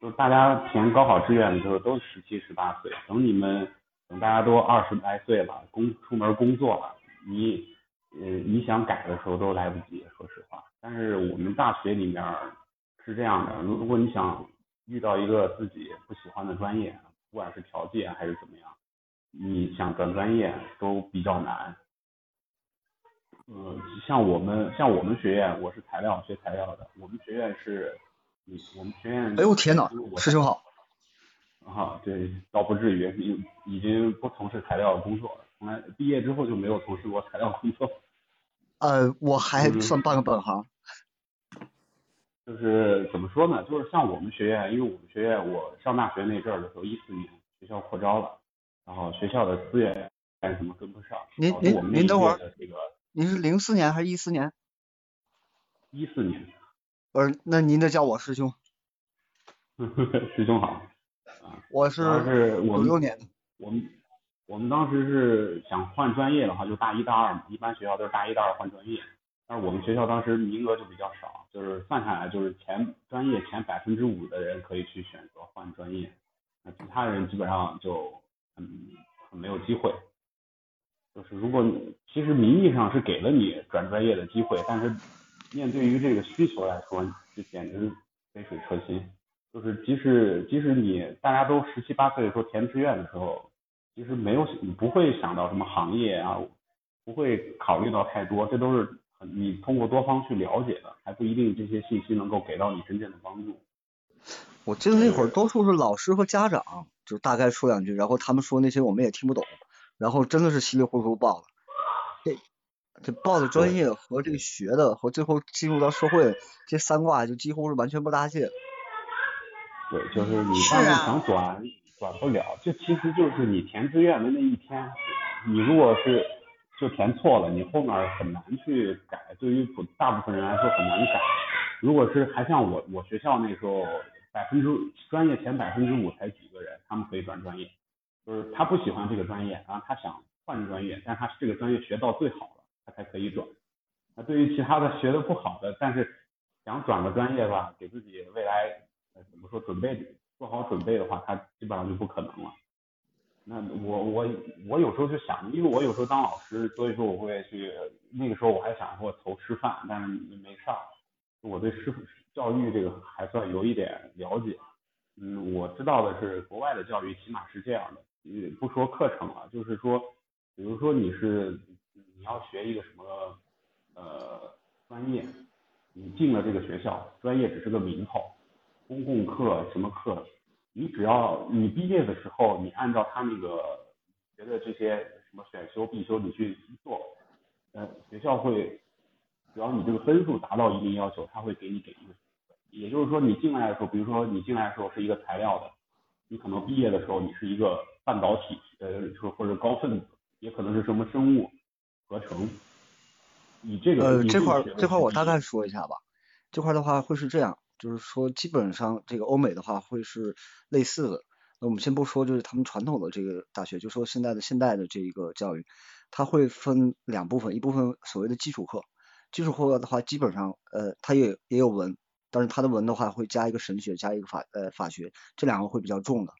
Speaker 8: 就大家填高考志愿的时候都十七十八岁，等你们等大家都二十来岁了，工出门工作了，你呃你想改的时候都来不及，说实话。但是我们大学里面是这样的，如如果你想遇到一个自己不喜欢的专业，不管是调剂还是怎么样，你想转专业都比较难。呃，像我们像我们学院，我是材料学材料的，我们学院是，你我们学院。
Speaker 5: 哎呦天哪，师兄好。
Speaker 8: 啊，对，倒不至于，已已经不从事材料工作了，从来毕业之后就没有从事过材料工作。(laughs)
Speaker 5: 呃，我还算半个本行。
Speaker 8: 就是怎么说呢？就是像我们学院，因为我们学院我上大学那阵儿的时候，一四年学校扩招了，然后学校的资源什么跟不上。
Speaker 5: 您您您等会儿。
Speaker 8: 这个。
Speaker 5: 您是零四年还是一四年？
Speaker 8: 一四年。
Speaker 5: 不是，那您得叫我师兄。(laughs)
Speaker 8: 师兄好。
Speaker 5: 我是
Speaker 8: 五
Speaker 5: 六年的。
Speaker 8: 我们我们当时是想换专业的话，就大一大二嘛，一般学校都是大一大二换专业。但是我们学校当时名额就比较少，就是算下来就是前专业前百分之五的人可以去选择换专业，那其他人基本上就很很没有机会。就是如果其实名义上是给了你转专业的机会，但是面对于这个需求来说，就简直杯水车薪。就是即使即使你大家都十七八岁的时候填志愿的时候，其实没有你不会想到什么行业啊，不会考虑到太多，这都是你通过多方去了解的，还不一定这些信息能够给到你真正的帮助。
Speaker 5: 我记得那会儿多数是老师和家长就大概说两句，然后他们说那些我们也听不懂。然后真的是稀里糊涂报了，这这报的专业和这个学的和最后进入到社会这三卦就几乎是完全不搭界。
Speaker 8: 对，就是你当时想转转不了，这其实就是你填志愿的那一天，你如果是就填错了，你后面很难去改，对于普大部分人来说很难改。如果是还像我我学校那时候百分之专业前百分之五才几个人，他们可以转专业。就是他不喜欢这个专业，然后他想换专业，但他这个专业学到最好了，他才可以转。那对于其他的学的不好的，但是想转个专业吧，给自己未来怎么说准备做好准备的话，他基本上就不可能了。那我我我有时候就想，因为我有时候当老师，所以说我会去那个时候我还想说投师范，但是没上。我对师傅教育这个还算有一点了解。嗯，我知道的是国外的教育起码是这样的。不说课程了，就是说，比如说你是你要学一个什么呃专业，你进了这个学校，专业只是个名头，公共课什么课，你只要你毕业的时候，你按照他那个学的这些什么选修必修你去做，呃，学校会，只要你这个分数达到一定要求，他会给你给一个，也就是说你进来的时候，比如说你进来的时候是一个材料的，你可能毕业的时候你是一个。半导体，呃，说或者高分子，也可能是什么生物合成。你这个
Speaker 5: 呃，这块这块我大概说一下吧。这块的话会是这样，就是说基本上这个欧美的话会是类似的。那我们先不说就是他们传统的这个大学，就说现在的现代的这一个教育，它会分两部分，一部分所谓的基础课，基础课的话基本上呃它也也有文，但是它的文的话会加一个神学，加一个法呃法学，这两个会比较重的。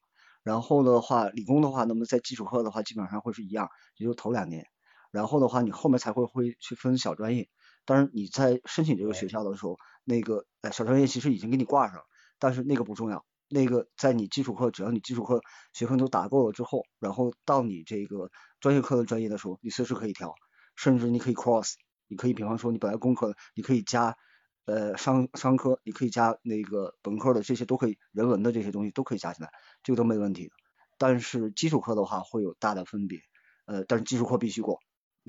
Speaker 5: 然后的话，理工的话，那么在基础课的话，基本上会是一样，也就头两年。然后的话，你后面才会会去分小专业。当然你在申请这个学校的时候，那个呃小专业其实已经给你挂上，但是那个不重要。那个在你基础课，只要你基础课学分都打够了之后，然后到你这个专业课的专业的时候，你随时可以调，甚至你可以 cross，你可以比方说你本来工科的，你可以加呃商商科，你可以加那个本科的，这些都可以，人文的这些东西都可以加进来。这个都没问题的，但是基础课的话会有大的分别，呃，但是基础课必须过，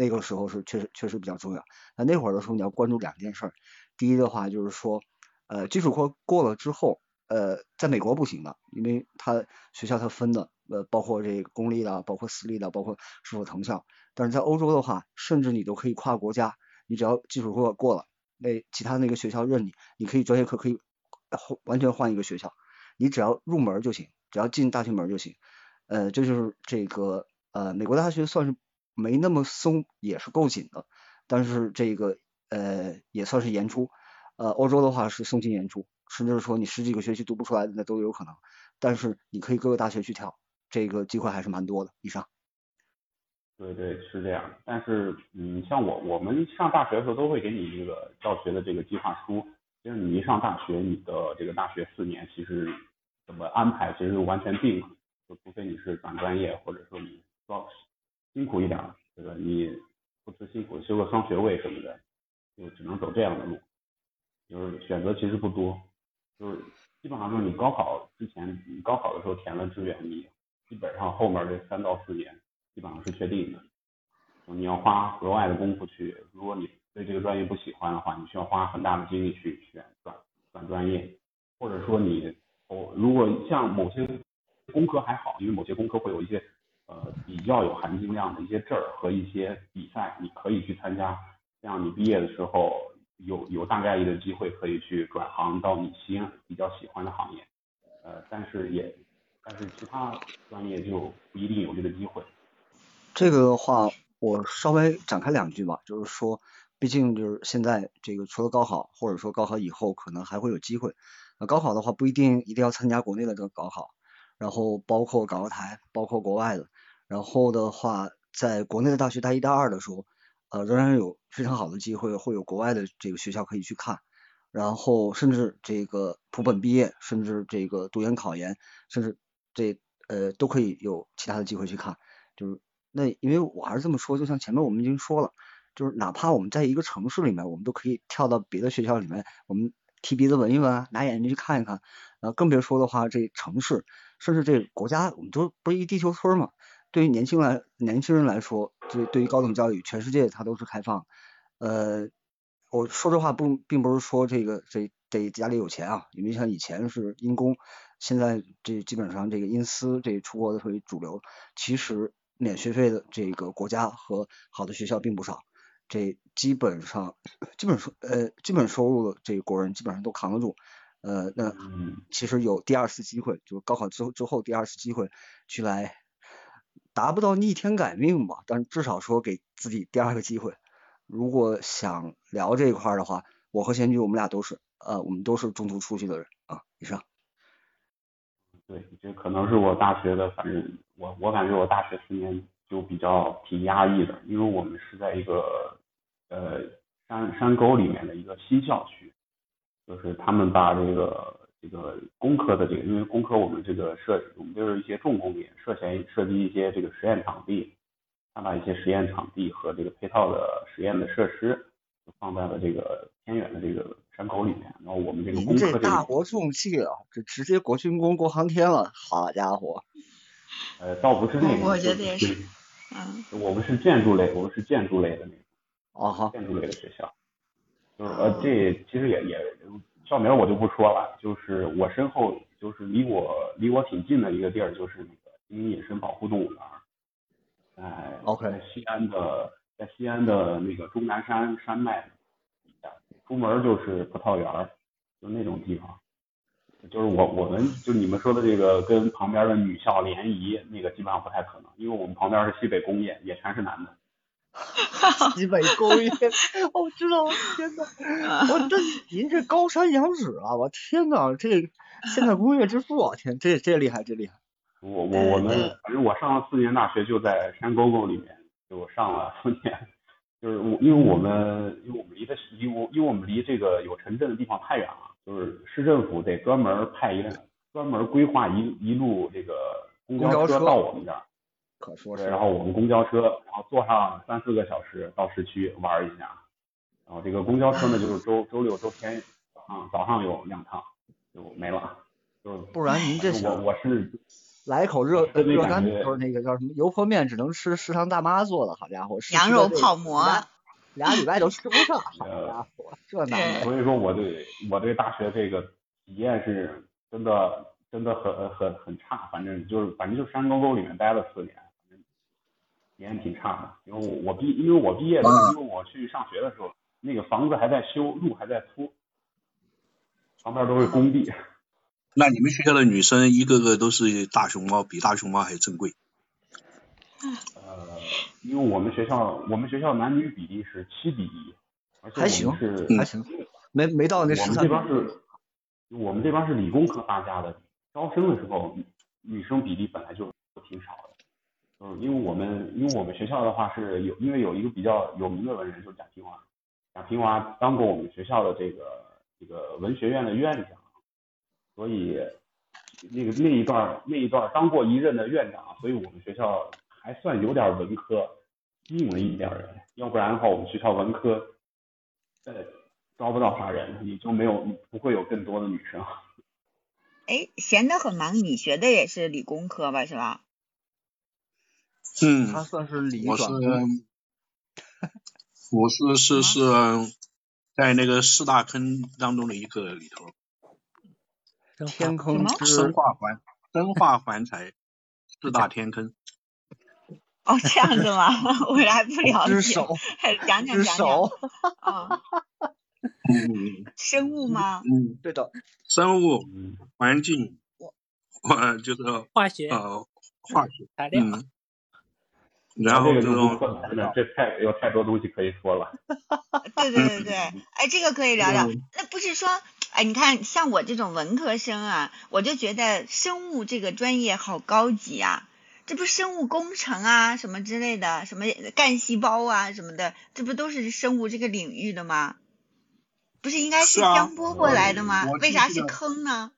Speaker 5: 那个时候是确实确实比较重要。那那会儿的时候你要关注两件事，第一的话就是说，呃，基础课过了之后，呃，在美国不行的，因为他学校他分的，呃，包括这个公立的，包括私立的，包括是否藤校。但是在欧洲的话，甚至你都可以跨国家，你只要基础课过了，那其他那个学校认你，你可以专业课可以完全换一个学校，你只要入门就行。只要进大学门就行，呃，这就是这个呃，美国大学算是没那么松，也是够紧的，但是这个呃也算是延出，呃欧洲的话是送进延出，甚至说你十几个学期读不出来的那都有可能，但是你可以各个大学去跳，这个机会还是蛮多的。以上。
Speaker 8: 对对是这样，但是嗯，像我我们上大学的时候都会给你一个教学的这个计划书，就是你一上大学，你的这个大学四年其实怎么安排，其实完全定了，就除非你是转专业，或者说你稍辛苦一点，这个你不辞辛苦修个双学位什么的，就只能走这样的路，就是选择其实不多，就是基本上就是你高考之前，你高考的时候填了志愿，你基本上后面这三到四年。基本上是确定的，你要花额外的功夫去，如果你对这个专业不喜欢的话，你需要花很大的精力去选转转专业，或者说你哦，如果像某些工科还好，因为某些工科会有一些呃比较有含金量的一些证儿和一些比赛，你可以去参加，这样你毕业的时候有有大概率的机会可以去转行到你心比较喜欢的行业，呃，但是也但是其他专业就不一定有这个机会。
Speaker 5: 这个的话，我稍微展开两句吧，就是说，毕竟就是现在这个除了高考，或者说高考以后可能还会有机会。那高考的话不一定一定要参加国内的这个高考，然后包括港澳台，包括国外的。然后的话，在国内的大学大一、大二的时候，呃，仍然有非常好的机会，会有国外的这个学校可以去看。然后甚至这个普本毕业，甚至这个读研考研，甚至这呃都可以有其他的机会去看，就是。那因为我还是这么说，就像前面我们已经说了，就是哪怕我们在一个城市里面，我们都可以跳到别的学校里面，我们提鼻子闻一闻，拿眼睛去看一看，呃，更别说的话，这城市甚至这国家，我们都不是一地球村嘛。对于年轻来年轻人来说，对对于高等教育，全世界它都是开放。呃，我说这话不并不是说这个这这家里有钱啊，因为像以前是因公，现在这基本上这个因私这出国的为主流，其实。免学费的这个国家和好的学校并不少，这基本上基本收呃基本收入的这个国人基本上都扛得住，呃那其实有第二次机会，就是高考之后之后第二次机会去来达不到逆天改命吧，但至少说给自己第二个机会。如果想聊这一块的话，我和贤菊我们俩都是呃我们都是中途出去的人啊，以上。
Speaker 8: 对，这可能是我大学的，反正我我感觉我大学四年就比较挺压抑的，因为我们是在一个呃山山沟里面的一个新校区，就是他们把这个这个工科的这个，因为工科我们这个设我们就是一些重工业，涉嫌涉及一些这个实验场地，他把一些实验场地和这个配套的实验的设施放在了这个偏远的这个。山口里面，然后我们这个工科
Speaker 5: 这大国重器啊，这直接国军工、国航天了，好家伙！
Speaker 8: 呃，倒不是那个，
Speaker 1: 我觉得也是，嗯，
Speaker 8: 我们是建筑类，我们是建筑类的那种，
Speaker 5: 哦好，
Speaker 8: 建筑类的学校，就是呃，这其实也也校名我就不说了，就是我身后就是离我离我挺近的一个地儿，就是那个金野生保护动物园，在
Speaker 5: OK，
Speaker 8: 在西安的，在西安的那个终南山山脉。出门就是葡萄园儿，就那种地方，就是我我们就你们说的这个跟旁边的女校联谊，那个基本上不太可能，因为我们旁边是西北工业，也全是男的。
Speaker 5: 西北工业，我知道，天呐，(laughs) 我这您这高山仰止啊，我天呐，这现代工业之父啊，天，这这厉害，这厉害。
Speaker 8: 我我我们反正我上了四年大学就在山沟沟里面，就上了四年。就是我，因为我们，因为我们离的离我，因为我们离这个有城镇的地方太远了，就是市政府得专门派一辆，专门规划一一路这个公交车到我们这儿，
Speaker 5: 可说是。
Speaker 8: 然后我们公交车，然后坐上三四个小时到市区玩一下，然后这个公交车呢，就是周周六周天早上早上有两趟就没了，就
Speaker 5: 不然您这
Speaker 8: 我我是。
Speaker 5: 来一口热热干，就是那个叫什么油泼面，只能吃食堂大妈做的，好家伙，
Speaker 1: 羊肉泡馍，
Speaker 5: 俩礼拜都吃不上，好家伙，这难。
Speaker 8: 所以说我对我对大学这个体验是真的真的很很很差，反正就是反正就山沟沟里面待了四年，体验挺差的。因为我我毕因为我毕业的，因为我去上学的时候，那个房子还在修，路还在铺，旁边都是工地。(laughs)
Speaker 7: 那你们学校的女生一个个都是大熊猫，比大熊猫还珍贵。
Speaker 8: 呃，因为我们学校我们学校男女比例是七比一，而且
Speaker 5: 还行
Speaker 8: 我们是
Speaker 5: 还行，没没到那
Speaker 8: 我们这边是，我们这边是理工科发家的，招生的时候女女生比例本来就挺少的。嗯，因为我们因为我们学校的话是有，因为有一个比较有名的文人就是贾平凹，贾平凹当过我们学校的这个这个文学院的院长，所以那个那一段那一段当过一任的院长，所以我们学校还算有点文科，吸引了一点人，要不然的话我们学校文科呃招不到啥人，也就没有不会有更多的女生。(laughs)
Speaker 1: 哎，闲得很忙，你学的也是理工科吧，是吧？
Speaker 7: 嗯，
Speaker 5: 他算是理 (laughs)
Speaker 7: 我是我是是是在那个四大坑当中的一个里头，
Speaker 5: 天坑
Speaker 7: 生化环生化环材四大天坑。(laughs)
Speaker 1: 哦，这样子吗？(laughs) 我还不了解
Speaker 5: 之手，
Speaker 1: 讲讲讲啊，
Speaker 7: 嗯
Speaker 1: 生物吗？
Speaker 7: 嗯，
Speaker 5: 对的，
Speaker 7: 生物
Speaker 8: 嗯，
Speaker 7: 环境，呃，就是
Speaker 3: 化学
Speaker 7: 呃化学，
Speaker 3: 材料，
Speaker 7: 嗯，然后
Speaker 8: 这个就不
Speaker 7: 这
Speaker 8: 太有太多东西可以说了。(laughs)
Speaker 1: 对对对对，哎，这个可以聊聊。
Speaker 7: 嗯
Speaker 1: 那不是说，哎，你看像我这种文科生啊，我就觉得生物这个专业好高级啊。这不生物工程啊，什么之类的，什么干细胞啊什么的，这不都是生物这个领域的吗？不是应该是江波过来的吗
Speaker 7: 我？
Speaker 1: 为啥是坑呢？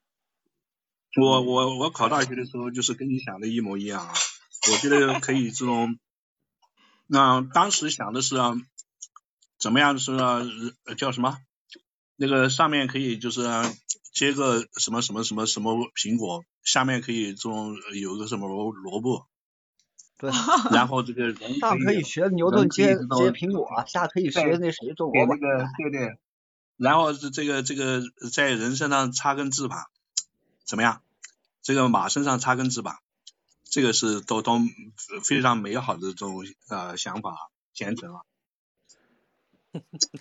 Speaker 7: 我我我考大学的时候就是跟你想的一模一样啊，我觉得可以这种，那当时想的是啊，怎么样是叫什么？那个上面可以就是啊接个什么什么什么什么苹果，下面可以这种呃有个什么萝萝卜，(laughs)
Speaker 5: 对，
Speaker 7: 然后这个人
Speaker 5: 上可以学牛
Speaker 7: 人
Speaker 5: 顿接接苹果，下可以学那谁种
Speaker 7: 给
Speaker 5: 萝卜。
Speaker 7: 那个对对，然后这这个这个在人身上插根翅膀，怎么样？这个马身上插根翅膀，这个是都都非常美好的这种呃想法前程啊。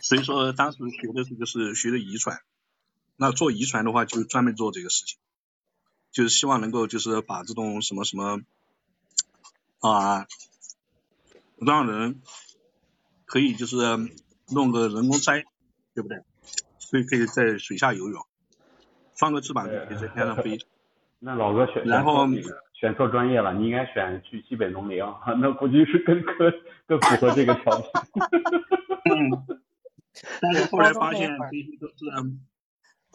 Speaker 7: 所以说当时学的这个是学的遗传，那做遗传的话就专门做这个事情，就是希望能够就是把这种什么什么啊，让人可以就是弄个人工鳃，对不对？所以可以在水下游泳，放个翅膀就可以在天上飞。(laughs)
Speaker 8: 那老哥选
Speaker 7: 然后
Speaker 8: 选错专业了，你应该选去西北农林，那估计是更更更符合这个条件。(laughs)
Speaker 7: 嗯，但是后来发现这些都是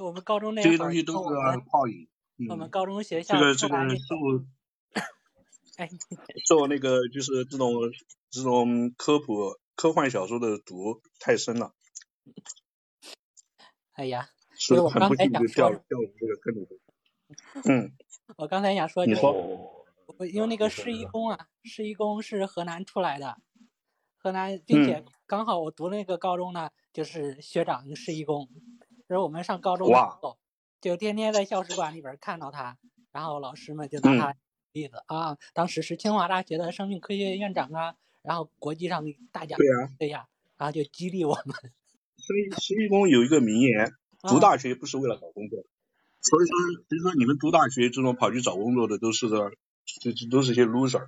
Speaker 3: 我们高中那
Speaker 7: 这些东西都是泡影。
Speaker 3: 我们
Speaker 7: 嗯，
Speaker 3: 高中学校
Speaker 7: 这个这个
Speaker 3: 出来那
Speaker 7: 受 (laughs)
Speaker 3: 哎，
Speaker 7: 受那个就是这种这种科普科幻小说的毒太深了，
Speaker 3: 哎呀，
Speaker 7: 所以
Speaker 3: 因为我刚才
Speaker 7: 很不幸就
Speaker 3: 想说
Speaker 7: 掉掉入这个坑里头。嗯，
Speaker 3: 我刚才想说就是
Speaker 7: 你说
Speaker 3: 我因为那个市一工啊，市一工是河南出来的，河南，并且
Speaker 7: 嗯。
Speaker 3: 刚好我读那个高中呢，就是学长市一工，就是我们上高中的时候，就天天在校史馆里边看到他，然后老师们就拿
Speaker 7: 嗯。
Speaker 3: 他例子、啊，当时是清华大学的生命科学院长啊，然后国际上的大奖
Speaker 7: 对呀、
Speaker 3: 对呀，然后就激励我们，
Speaker 7: 所以实习工有一个名言，(laughs) 读
Speaker 3: 啊
Speaker 7: 大学不是为了找工作，所以说，所以说你们读大学这种跑去找工作的都是这，这这都是些 loser。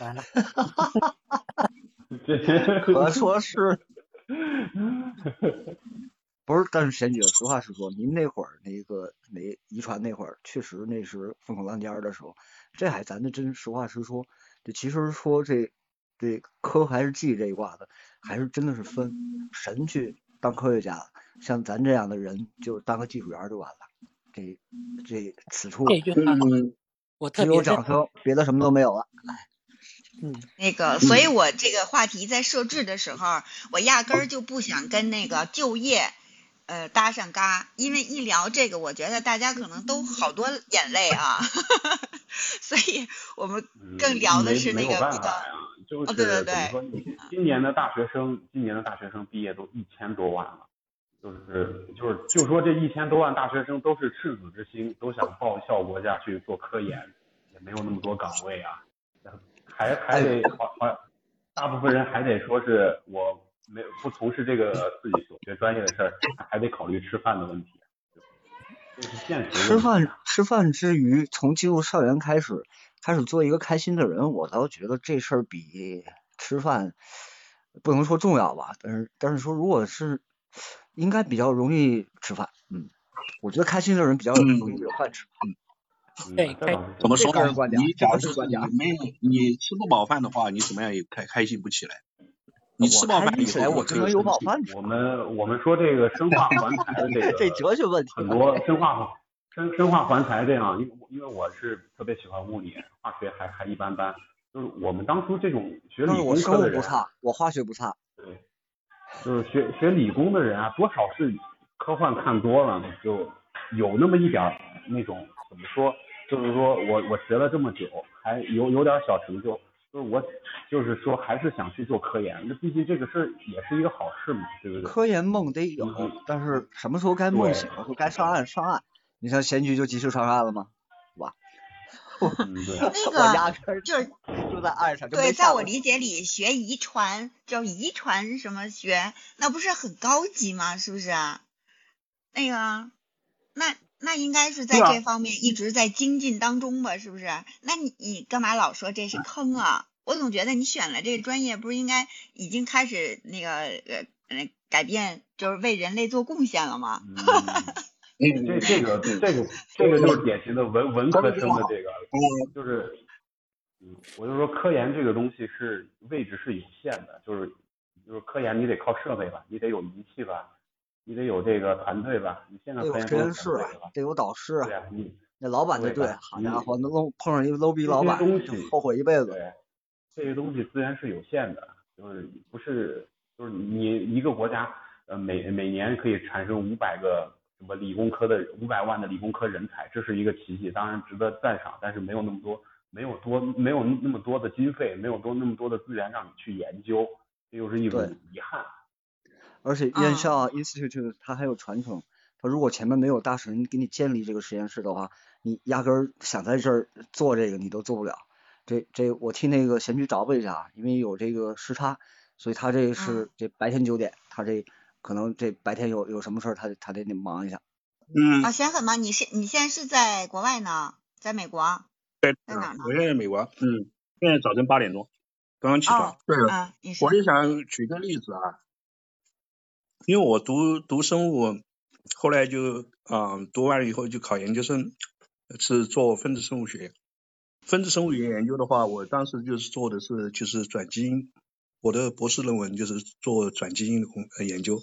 Speaker 3: 完了，(laughs)
Speaker 8: 这
Speaker 5: 可说是，(laughs) 不是，但是贤姐，实话实说，您那会儿那个那遗传那会儿，确实那是风口浪尖儿的时候，这还咱这真实话实说，这其实说这这科还是技这一挂的，还是真的是分神去当科学家，像咱这样的人就当个技术员就完了。这这此处
Speaker 3: 这句话
Speaker 7: 嗯，
Speaker 5: 只
Speaker 3: 我特别认
Speaker 5: 有掌声，别的什么都没有了。
Speaker 3: 嗯，
Speaker 1: 那个，所以我这个话题在设置的时候，我压根儿就不想跟那个就业，呃，搭上嘎，因为一聊这个，我觉得大家可能都好多眼泪啊，(laughs) 所以我们更聊的是那个比较，
Speaker 8: 办法呀，就是
Speaker 1: 哦对对
Speaker 8: 怎么说，你今年的大学生，今年的大学生毕业都一千多万了，就是就是就说这一千多万大学生都是赤子之心，都想报效国家去做科研，也没有那么多岗位啊，还还得好好，大部分人还得说是我没有不从事这个自己所学专业的事儿，还得考虑吃饭的问题。
Speaker 5: 吃饭吃饭之余，从进入校园开始，开始做一个开心的人，我倒觉得这事儿比吃饭，不能说重要吧，但是但是说如果是应该比较容易吃饭，嗯，我觉得开心的人比较容易有饭吃，嗯。
Speaker 3: 对，开
Speaker 7: 怎么说呢？你假如
Speaker 5: 是
Speaker 7: 你没有你吃不饱饭的话，你怎么样也开开心不起来。你吃饱饭以后，
Speaker 5: 我可能有饱饭吃。
Speaker 8: 我们我们说这个生化环 (laughs) 材的这个
Speaker 5: 这哲学问题，
Speaker 8: 很多生化生生化环材这样，因为因为我是特别喜欢物理，化学还还一般般。就是我们当初这种学理工科的人，
Speaker 5: 我不差，我化学不差。
Speaker 8: 对，就是学学理工的人啊，多少是科幻看多了，就有那么一点那种怎么说？就是说我我学了这么久，还有有点小成就，就是我就是说还是想去做科研，那毕竟这个事儿也是一个好事嘛，对不对？
Speaker 5: 科研梦得有，但是什么时候该梦醒了，该上岸上岸。你像贤菊就及时上岸了吗？
Speaker 1: 那个就是
Speaker 5: 就在岸上。
Speaker 1: 对，在我理解里，学遗传叫遗传什么学，那不是很高级吗？是不是？那个，那。那应该是在这方面一直在精进当中吧，是不是？那你你干嘛老说这是坑啊？我总觉得你选了这个专业，不是应该已经开始那个呃呃改变，就是为人类做贡献了吗？(laughs)
Speaker 8: 这这个这个这个就是典型的文文科生的这个，就是，嗯，我就说科研这个东西是位置是有限的，就是就是科研你得靠设备吧，你得有仪器吧。你得有这个团队吧？你现在
Speaker 5: 有实验室
Speaker 8: 啊，
Speaker 5: 得有导师啊。
Speaker 8: 对你
Speaker 5: 那老板
Speaker 8: 就
Speaker 5: 对，好家伙，能够碰上一个 low 逼老板，后悔一辈子。
Speaker 8: 对，这些东西资源是有限的，就是不是就是你一个国家呃每每年可以产生五百个什么理工科的五百万的理工科人才，这是一个奇迹，当然值得赞赏，但是没有那么多没有多没有那么多的经费，没有多那么多的资源让你去研究，这又是一种遗憾。
Speaker 5: 而且院校 institute 它还有传承，它如果前面没有大神给你建立这个实验室的话，你压根儿想在这儿做这个你都做不了。这这我替那个贤菊找补一下，因为有这个时差，所以他这是这白天九点，他这可能这白天有有什么事儿，他他得得忙一下。
Speaker 7: 嗯。
Speaker 1: 啊，贤很吗？你是你现在是在国外呢，在美国？
Speaker 7: 在在哪呢？我现在在美国，嗯，现在早晨八点钟，刚刚起床。对了，我就想举个例子啊。因为我读读生物，后来就啊读完了以后就考研究生，是做分子生物学。分子生物学研究的话，我当时就是做的是就是转基因，我的博士论文就是做转基因的工研究。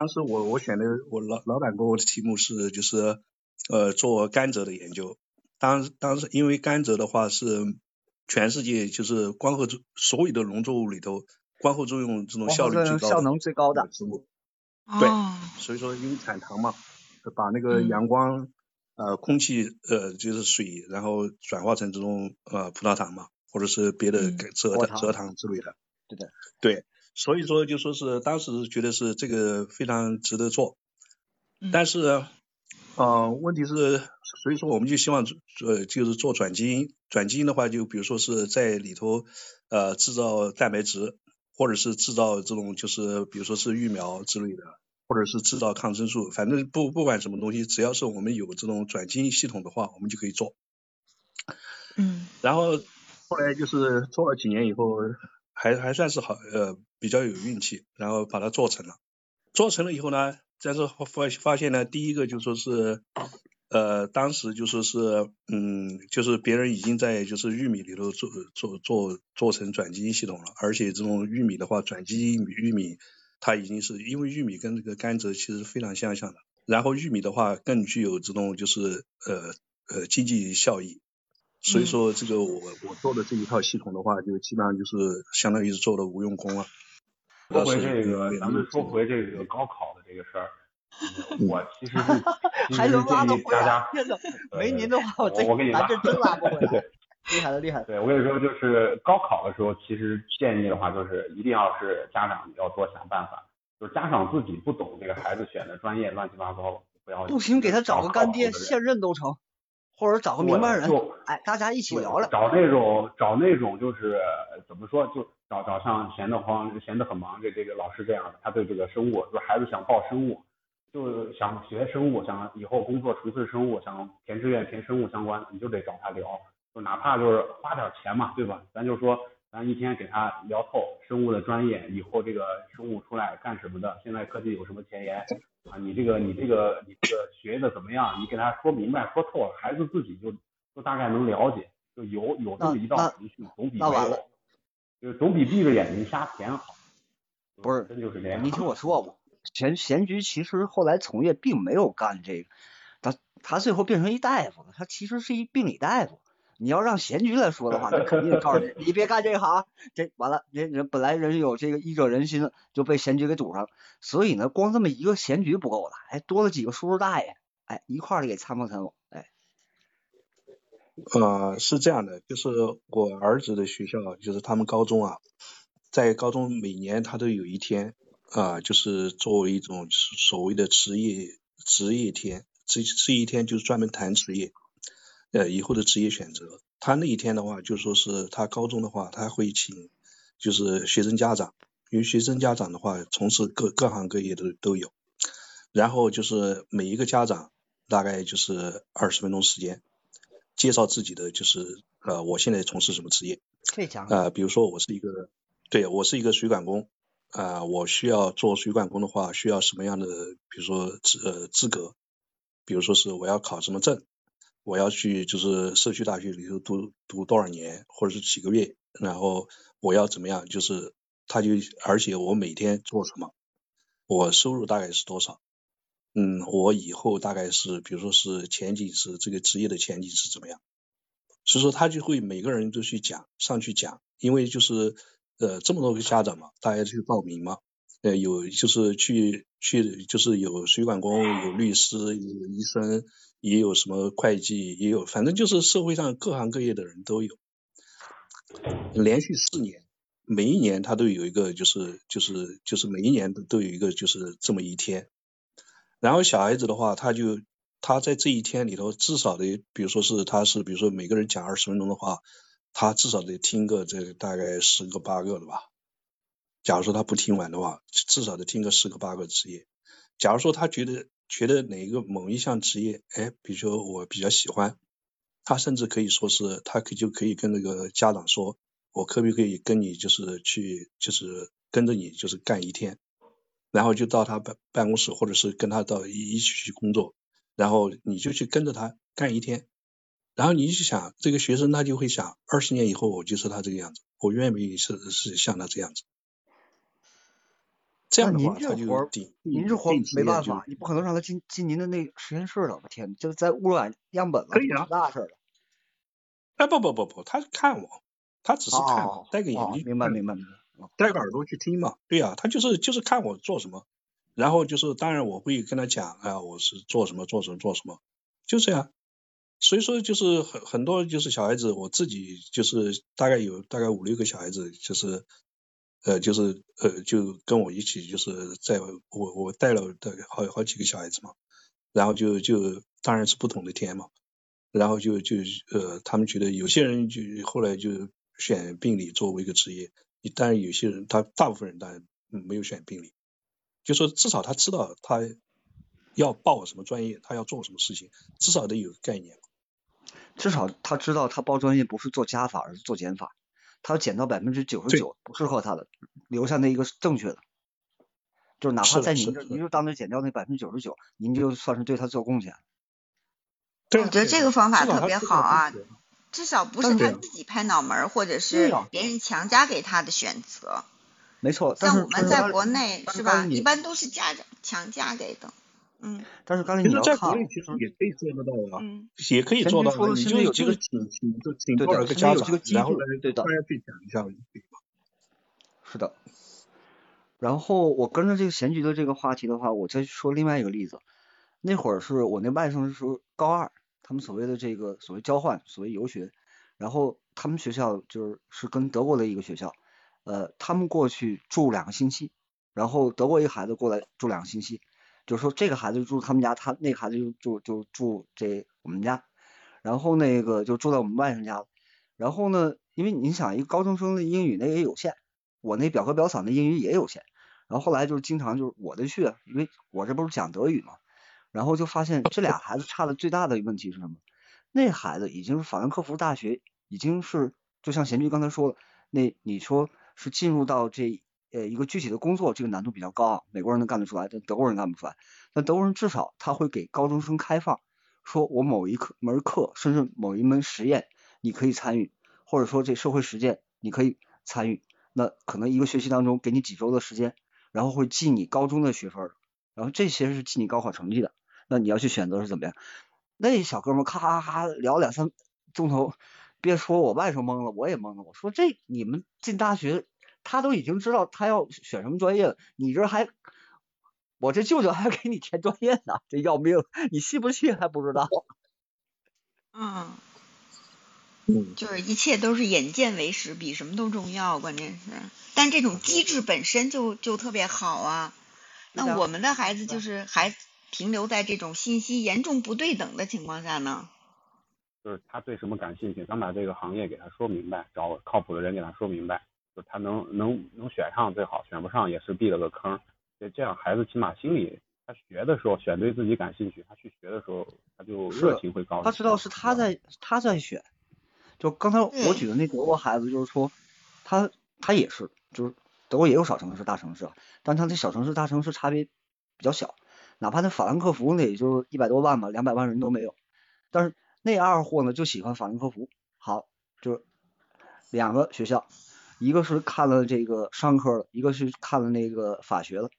Speaker 7: 当时我我选的我老老板给我的题目是就是呃做甘蔗的研究。当当时因为甘蔗的话是全世界就是光合作所有的农作物里头光合作用这种效率最高
Speaker 5: 效能最高的
Speaker 7: 植物。对，所以说因为产糖嘛，把那个阳光呃空气呃就是水，然后转化成这种呃葡萄糖嘛，或者是别的蔗蔗糖之类的。
Speaker 5: 对的。
Speaker 7: 对，所以说就说是当时觉得是这个非常值得做，但是呃问题是，所以说我们就希望呃就是做转基因，转基因的话就比如说是在里头呃制造蛋白质。或者是制造这种就是比如说是疫苗之类的，或者是制造抗生素，反正不不管什么东西，只要是我们有这种转基因系统的话，我们就可以做。
Speaker 1: 嗯。
Speaker 7: 然后后来就是做了几年以后，还还算是好呃比较有运气，然后把它做成了。做成了以后呢，但是发发现呢，第一个就说是。呃，当时就说是，嗯，就是别人已经在就是玉米里头做做做做成转基因系统了，而且这种玉米的话，转基因玉米它已经是因为玉米跟这个甘蔗其实非常相像的，然后玉米的话更具有这种就是呃呃经济效益，所以说这个我我做的这一套系统的话，就基本上就是相当于是做的无用功了。
Speaker 8: 说回这个，咱们说回这个高考的这个事儿。(laughs) 我其实是
Speaker 5: 还能拉得回
Speaker 8: 来，
Speaker 5: 没您的话，我
Speaker 8: 我跟你
Speaker 5: 拉，(laughs) 真拉不回来。厉害了，厉害。
Speaker 8: 对，我跟你说，就是高考的时候，其实建议的话，就是一定要是家长要多想办法，就是家长自己不懂这个孩子选的专业乱七八糟，不要。
Speaker 5: 不行，给他找个干爹，现任都成，或者找个明白人，哎，大家一起聊聊。
Speaker 8: 找那种找那种就是怎么说，就找找像闲得慌、闲得很忙这这个老师这样的，他对这个生物，就孩子想报生物。就想学生物，想以后工作从事生物，想填志愿填生物相关，你就得找他聊，就哪怕就是花点钱嘛，对吧？咱就说咱一天给他聊透生物的专业，以后这个生物出来干什么的，现在科技有什么前沿啊？你这个你这个你这个学的怎么样？你给他说明白说透了，孩子自己就就大概能了解，就有有这么一道程序，总比没有，就总比闭着眼睛瞎填好。
Speaker 5: 不是，
Speaker 8: 真就是这样。
Speaker 5: 你听我说吧，咸咸菊其实后来从业并没有干这个，他他最后变成一大夫了，他其实是一病理大夫。你要让咸菊来说的话，那肯定告诉你，(laughs) 你别干这行，这完了，人人本来人有这个医者仁心，就被咸菊给堵上了。所以呢，光这么一个咸菊不够了，还多了几个叔叔大爷，哎，一块儿给参谋参谋，哎。
Speaker 7: 呃，是这样的，就是我儿子的学校，就是他们高中啊，在高中每年他都有一天啊，就是作为一种所谓的职业职业天，这这一天就是专门谈职业。呃，以后的职业选择，他那一天的话，就说是他高中的话，他会请就是学生家长，因为学生家长的话，从事各各行各业都都有，然后就是每一个家长大概就是二十分钟时间，介绍自己的就是呃，我现在从事什么职业，
Speaker 5: 这讲。
Speaker 7: 呃，比如说我是一个，对我是一个水管工，啊，我需要做水管工的话，需要什么样的，比如说资呃资格，比如说是我要考什么证。我要去就是社区大学里头读读多少年，或者是几个月，然后我要怎么样？就是他就而且我每天做什么，我收入大概是多少？嗯，我以后大概是比如说是前景是这个职业的前景是怎么样？所以说他就会每个人都去讲上去讲，因为就是呃这么多个家长嘛，大家去报名嘛，呃有就是去去就是有水管工，有律师，有医生。也有什么会计，也有，反正就是社会上各行各业的人都有。连续四年，每一年他都有一个，就是就是就是每一年都都有一个，就是这么一天。然后小孩子的话，他就他在这一天里头，至少得，比如说是他是，比如说每个人讲二十分钟的话，他至少得听个这大概十个八个的吧。假如说他不听完的话，至少得听个十个八个职业。假如说他觉得。觉得哪一个某一项职业，哎，比如说我比较喜欢，他甚至可以说是，他可就可以跟那个家长说，我可不可以跟你就是去，就是跟着你就是干一天，然后就到他办办公室，或者是跟他到一一起去工作，然后你就去跟着他干一天，然后你就想这个学生他就会想，二十年以后我就是他这个样子，我愿不愿意是是像他这样子。这样的话，他就顶，
Speaker 5: 您这活没办法，你不可能让他进进您的那实验室了，我天，就在污染样本了，
Speaker 7: 可以啊，
Speaker 5: 大事了。
Speaker 7: 哎，不不不不，他看我，他只是看我，戴个眼镜，
Speaker 5: 明白明白明白，
Speaker 7: 戴个耳朵去听嘛，对呀，他就是就是看我做什么，然后就是当然我会跟他讲啊，我是做什么做什么做什么，就这样。所以说就是很很多就是小孩子，我自己就是大概有大概五六个小孩子，就是。呃，就是呃，就跟我一起，就是在我我带了大概好好几个小孩子嘛，然后就就当然是不同的天嘛，然后就就呃，他们觉得有些人就后来就选病理作为一个职业，当然有些人他大部分人当然没有选病理，就说至少他知道他要报什么专业，他要做什么事情，至少得有个概念，
Speaker 5: 至少他知道他报专业不是做加法，而是做减法。他要减到百分之九十九不适合他的，留下那一个正确的，就是哪怕在您这，您就当着减掉那百分之九十九，您就算是对他做贡献。
Speaker 1: 我觉得这个方法特别好啊，至少不是他自己拍脑门或者是别人强加给他的选择。
Speaker 5: 没错，
Speaker 1: 像我们在国内是吧，一般都是家长强加给的。嗯，
Speaker 5: 但是刚才你要
Speaker 7: 看，在国内其实也可以做得到啊，也可以做到。你就
Speaker 5: 有这个
Speaker 7: 请请请多少个家长，然后
Speaker 5: 对的，
Speaker 7: 大家去讲一下。
Speaker 5: 是的。然后我跟着这个贤菊的这个话题的话，我再说另外一个例子。那会儿是我那外甥是高二，他们所谓的这个所谓交换，所谓游学，然后他们学校就是是跟德国的一个学校，呃，他们过去住两个星期，然后德国一个孩子过来住两个星期。就说，这个孩子住他们家，他那个孩子就住就住这我们家，然后那个就住在我们外甥家。然后呢，因为你想，一个高中生的英语那也有限，我那表哥表嫂那英语也有限。然后后来就是经常就是我的去，因为我这不是讲德语嘛。然后就发现这俩孩子差的最大的问题是什么？那孩子已经是法兰克福大学，已经是就像贤菊刚才说的，那你说是进入到这呃一个具体的工作，这个难度比较高啊，美国人能干得出来，但德国人干不出来。那德国人至少他会给高中生开放，说我某一课门课，甚至某一门实验你可以参与，或者说这社会实践你可以参与。那可能一个学期当中给你几周的时间，然后会记你高中的学分，然后这些是记你高考成绩的。那你要去选择是怎么样？那小哥们咔咔咔聊两三钟头，别说我外甥懵了，我也懵了。我说这你们进大学，他都已经知道他要选什么专业了，你这还我这舅舅还给你填专业呢，(laughs) 这要命！你信不信还不知道。(laughs)
Speaker 1: 嗯，
Speaker 5: 嗯，
Speaker 1: 就是一切都是眼见为实，比什么都重要，关键是，但这种机制本身就就特别好啊。那我们的孩子就是还停留在这种信息严重不对等的情况下呢？
Speaker 8: 就是他对什么感兴趣，咱把这个行业给他说明白，找靠谱的人给他说明白，就他能能能选上最好，选不上也是避了个坑。就这样，孩子起码心里他学的时候选对自己感兴趣，他去学的时候他就热情会高。
Speaker 5: 他知道是他在他在选。就刚才我举的那德国孩子，就是说他他也是，就是德国也有小城市大城市，但他这小城市大城市差别比较小。哪怕那法兰克福那也就一百多万吧，两百万人都没有。但是那二货呢就喜欢法兰克福。好，就是两个学校，一个是看了这个商科的，一个是看了那个法学的，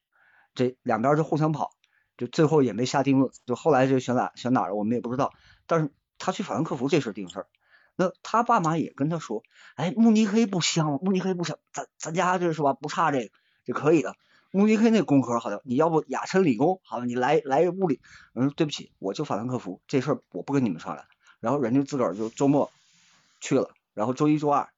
Speaker 5: 这两边就互相跑，就最后也没下定论。就后来这选哪选哪儿我们也不知道。但是他去法兰克福这事定事儿。那他爸妈也跟他说，哎，慕尼黑不香吗？慕尼黑不香，咱咱家这是吧？不差这个，就可以的。慕尼黑那工科好像，你要不雅琛理工，好，你来来物理，嗯，对不起，我就法兰克福，这事儿我不跟你们商量。然后人家自个儿就周末去了，然后周一周二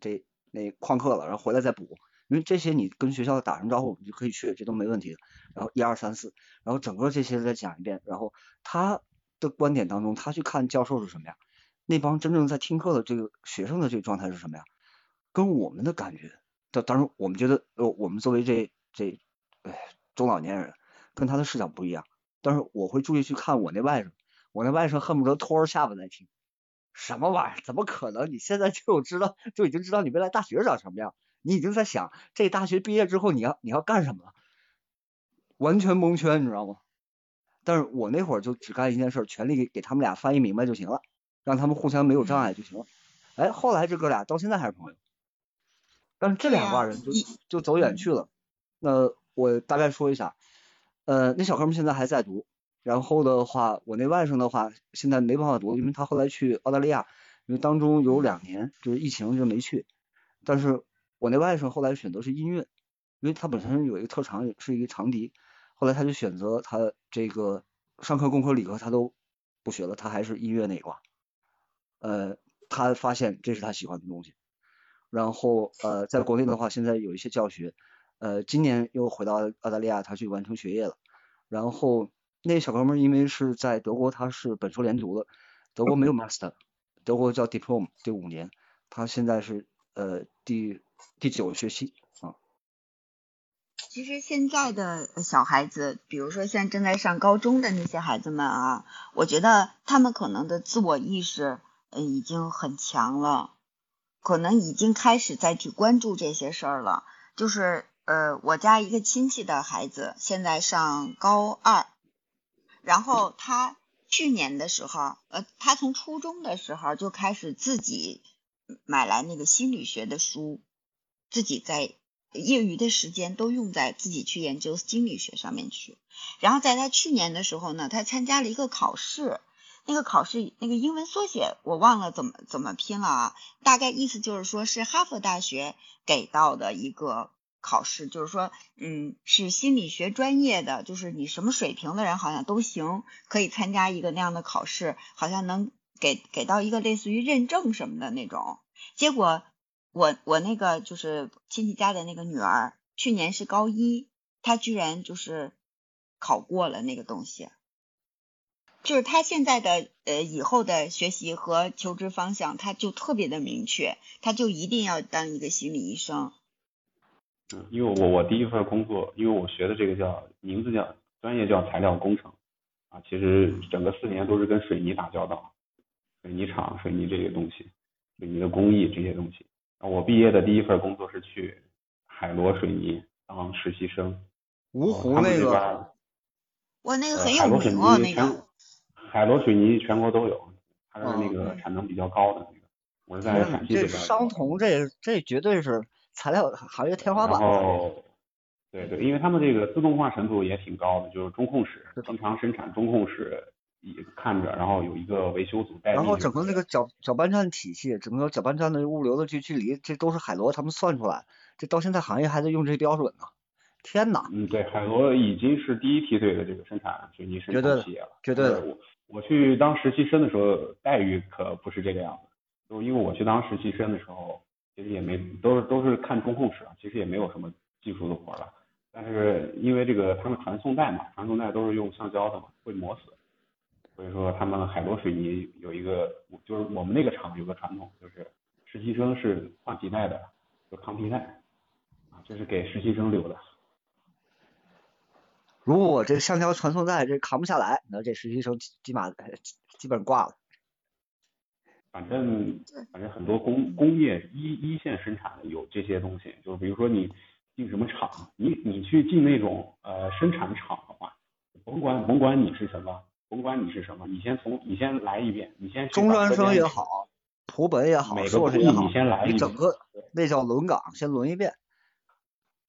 Speaker 5: 这那旷课了，然后回来再补，因为这些你跟学校打声招呼你就可以去，这都没问题的。然后一二三四，然后整个这些再讲一遍，然后他的观点当中，他去看教授是什么样，那帮真正在听课的这个学生的这个状态是什么样，跟我们的感觉，当当然我们觉得呃我们作为这。这，哎，中老年人跟他的视角不一样，但是我会注意去看我那外甥，我那外甥恨不得拖着下巴在听，什么玩意儿？怎么可能？你现在就知道，就已经知道你未来大学长什么样，你已经在想这大学毕业之后你要你要干什么了，完全蒙圈，你知道吗？但是我那会儿就只干一件事，全力给给他们俩翻译明白就行了，让他们互相没有障碍就行了。哎，后来这哥俩到现在还是朋友，但是这两挂人就就走远去了。那我大概说一下，呃，那小哥们现在还在读，然后的话，我那外甥的话现在没办法读，因为他后来去澳大利亚，因为当中有两年就是疫情就没去。但是我那外甥后来选择是音乐，因为他本身有一个特长是一个长笛，后来他就选择他这个上课工科理科他都不学了，他还是音乐那一挂。呃，他发现这是他喜欢的东西，然后呃，在国内的话现在有一些教学。呃，今年又回到澳大利亚，他去完成学业了。然后那小哥们因为是在德国，他是本硕连读的，德国没有 master，德国叫 diploma，这五年，他现在是呃第第九学期啊。
Speaker 1: 其实现在的小孩子，比如说现在正在上高中的那些孩子们啊，我觉得他们可能的自我意识嗯已经很强了，可能已经开始再去关注这些事儿了，就是。呃，我家一个亲戚的孩子现在上高二，然后他去年的时候，呃，他从初中的时候就开始自己买来那个心理学的书，自己在业余的时间都用在自己去研究心理学上面去。然后在他去年的时候呢，他参加了一个考试，那个考试那个英文缩写我忘了怎么怎么拼了啊，大概意思就是说是哈佛大学给到的一个。考试就是说，嗯，是心理学专业的，就是你什么水平的人好像都行，可以参加一个那样的考试，好像能给给到一个类似于认证什么的那种。结果我我那个就是亲戚家的那个女儿，去年是高一，她居然就是考过了那个东西，就是她现在的呃以后的学习和求职方向，她就特别的明确，她就一定要当一个心理医生。
Speaker 8: 嗯，因为我我第一份工作，因为我学的这个叫名字叫专业叫材料工程，啊，其实整个四年都是跟水泥打交道，水泥厂、水泥这些东西，水泥的工艺这些东西，我毕业的第一份工作是去海螺水泥当实习生。
Speaker 5: 芜湖那个
Speaker 8: 这边儿
Speaker 1: 哇，那个很有名哦，那个。
Speaker 8: 海螺水泥全国都有，它是那
Speaker 5: 哦
Speaker 8: 个产能比较高的那个。我是在陕西这边儿
Speaker 5: 商
Speaker 8: 做
Speaker 5: 铜这这绝对是材料行业天花板
Speaker 8: 然
Speaker 5: 啊。
Speaker 8: 后，对对，因为他们这个自动化程度也挺高的，就是中控室
Speaker 5: 是的
Speaker 8: 经常生产中控室也看着，然后有一个维修组带。
Speaker 5: 然后整个那个搅搅拌站体系，整个搅拌站的物流的距距离，这都是海螺他们算出来，这到现在行业还在用这标准呢。天呐，
Speaker 8: 嗯，对，海螺已经是第一梯队的这个生产水泥生产企业了。
Speaker 5: 绝对的
Speaker 8: 我去当实习生的时候，待遇可不是这个样子。就因为我去当实习生的时候，其实也没都是都是看中控室，其实也没有什么技术的活了。但是因为这个他们传送带嘛，传送带都是用橡胶的嘛，会磨死。所以说他们海螺水泥有一个，就是我们那个厂有个传统，就是实习生是换皮带的，就扛皮带，这是给实习生留的。
Speaker 5: 如果我这橡胶传送带这扛不下来，那这实习生基基码基本挂了。
Speaker 8: 反正反正很多工工业一一线生产的有这些东西，就是比如说你进什么厂，你你去进那种呃生产厂的话，甭管甭管你是什么，甭管你是什么，你先从你先来一遍，你先
Speaker 5: 中专生也好，普本也好，
Speaker 8: 每个
Speaker 5: 硕士也好
Speaker 8: 工艺你，先来一遍，
Speaker 5: 你整个那叫轮岗，先轮一遍，